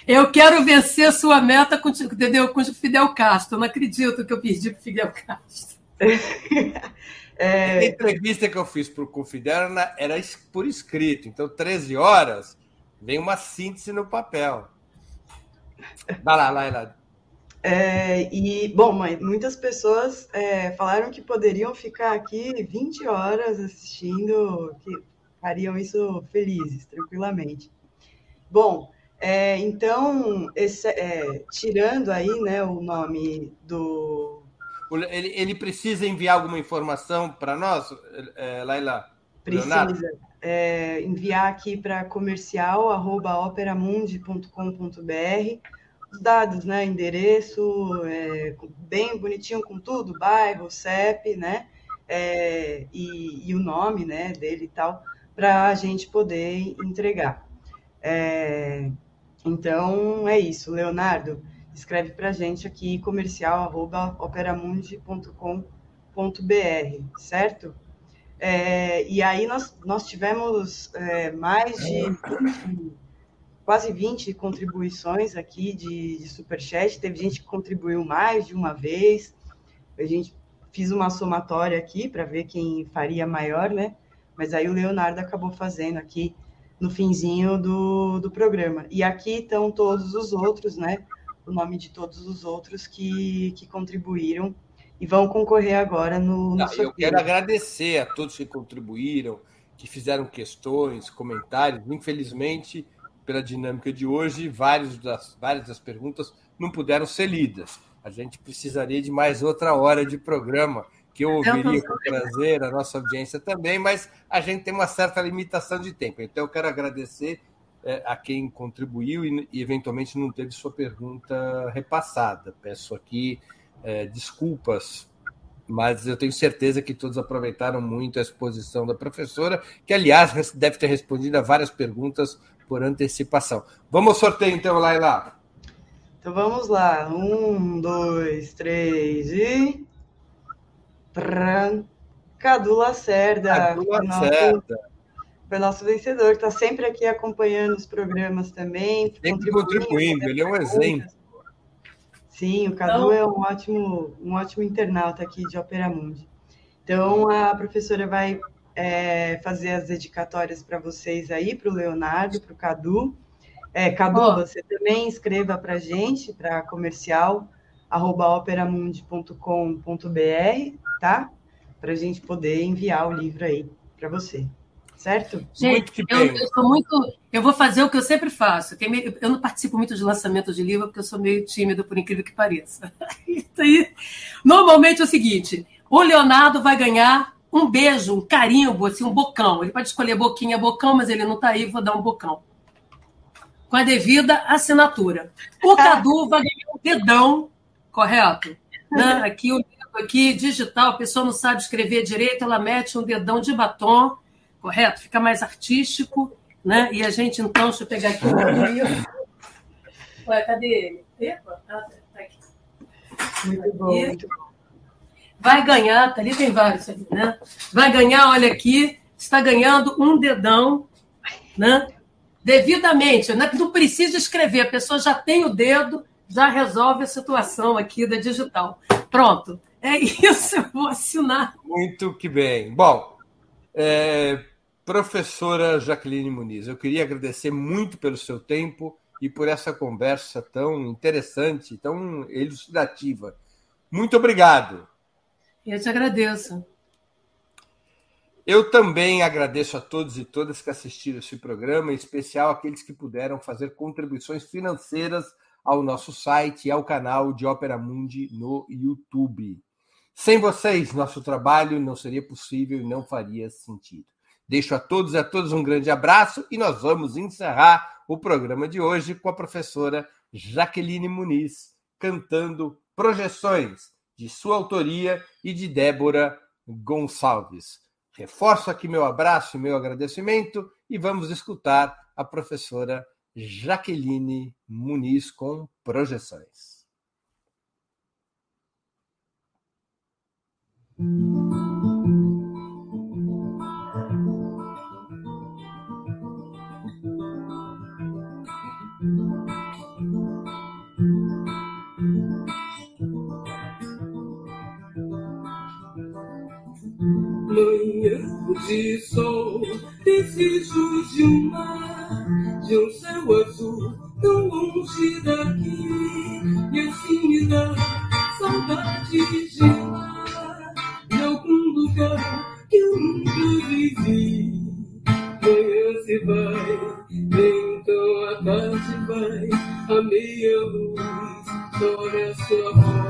Eu quero vencer sua meta com, entendeu? com o Fidel Castro. Eu não acredito que eu perdi para o Fidel Castro. É... A entrevista que eu fiz para o Confiderna era por escrito, então 13 horas vem uma síntese no papel. Vai lá, Laila. É, e, bom, mãe, muitas pessoas é, falaram que poderiam ficar aqui 20 horas assistindo, que fariam isso felizes, tranquilamente. Bom, é, então, esse, é, tirando aí né, o nome do ele, ele precisa enviar alguma informação para nós, é, Laila? Precisa. É, enviar aqui para comercial.operamundi.com.br os dados, né? Endereço, é, bem bonitinho com tudo, bairro, CEP, né? É, e, e, o nome né, dele e tal, para a gente poder entregar. É, então, é isso, Leonardo escreve para a gente aqui comercial@operamundi.com.br, certo? É, e aí nós, nós tivemos é, mais de 20, quase 20 contribuições aqui de, de Superchat. Teve gente que contribuiu mais de uma vez. A gente fiz uma somatória aqui para ver quem faria maior, né? Mas aí o Leonardo acabou fazendo aqui no finzinho do, do programa. E aqui estão todos os outros, né? O nome de todos os outros que, que contribuíram e vão concorrer agora no, no Eu quero agradecer a todos que contribuíram, que fizeram questões, comentários. Infelizmente, pela dinâmica de hoje, várias das, várias das perguntas não puderam ser lidas. A gente precisaria de mais outra hora de programa que eu ouviria com prazer, a nossa audiência também, mas a gente tem uma certa limitação de tempo. Então, eu quero agradecer é, a quem contribuiu e, e, eventualmente, não teve sua pergunta repassada. Peço aqui é, desculpas, mas eu tenho certeza que todos aproveitaram muito a exposição da professora, que, aliás, deve ter respondido a várias perguntas por antecipação. Vamos ao sorteio, então, Laila. Então, vamos lá. Um, dois, três e... Cadu Lacerda. Cadu Lacerda. Foi nosso vencedor, está sempre aqui acompanhando os programas também. Sempre contribuindo, ele é um exemplo. Sim, o Cadu então... é um ótimo, um ótimo internauta aqui de Opera Mundi. Então, a professora vai é, fazer as dedicatórias para vocês aí, para o Leonardo, para o Cadu. É, Cadu, oh. você também escreva para a gente, para comercial, arroba operamundi.com.br, tá? Para a gente poder enviar o livro aí para você. Certo? Gente, eu, eu, sou muito. Eu vou fazer o que eu sempre faço. Eu não participo muito de lançamento de livro, porque eu sou meio tímido, por incrível que pareça. Aí, normalmente é o seguinte: o Leonardo vai ganhar um beijo, um carimbo, assim, um bocão. Ele pode escolher boquinha, bocão, mas ele não está aí, vou dar um bocão. Com a devida assinatura. O Cadu vai ganhar um dedão correto? Né? Aqui, o aqui digital, a pessoa não sabe escrever direito, ela mete um dedão de batom, correto? Fica mais artístico, né? E a gente, então, deixa eu pegar aqui o livro. Ué, cadê ele? Epa, ah, tá aqui. Muito bom, muito bom. Vai ganhar, tá ali tem vários ali, né? Vai ganhar, olha aqui, está ganhando um dedão, né? Devidamente, né? não precisa escrever, a pessoa já tem o dedo, já resolve a situação aqui da digital. Pronto, é isso, eu vou assinar. Muito que bem. Bom, é, professora Jaqueline Muniz, eu queria agradecer muito pelo seu tempo e por essa conversa tão interessante, tão elucidativa. Muito obrigado. Eu te agradeço. Eu também agradeço a todos e todas que assistiram esse programa, em especial aqueles que puderam fazer contribuições financeiras ao nosso site e ao canal de Ópera Mundi no YouTube. Sem vocês, nosso trabalho não seria possível e não faria sentido. Deixo a todos e a todas um grande abraço e nós vamos encerrar o programa de hoje com a professora Jaqueline Muniz cantando Projeções, de sua autoria e de Débora Gonçalves. Reforço aqui meu abraço e meu agradecimento e vamos escutar a professora Jaqueline Muniz com projeções. De sol, desejo de um mar, de um céu azul, tão longe daqui. E assim me dá saudade de vai, a meia luz, chora sua voz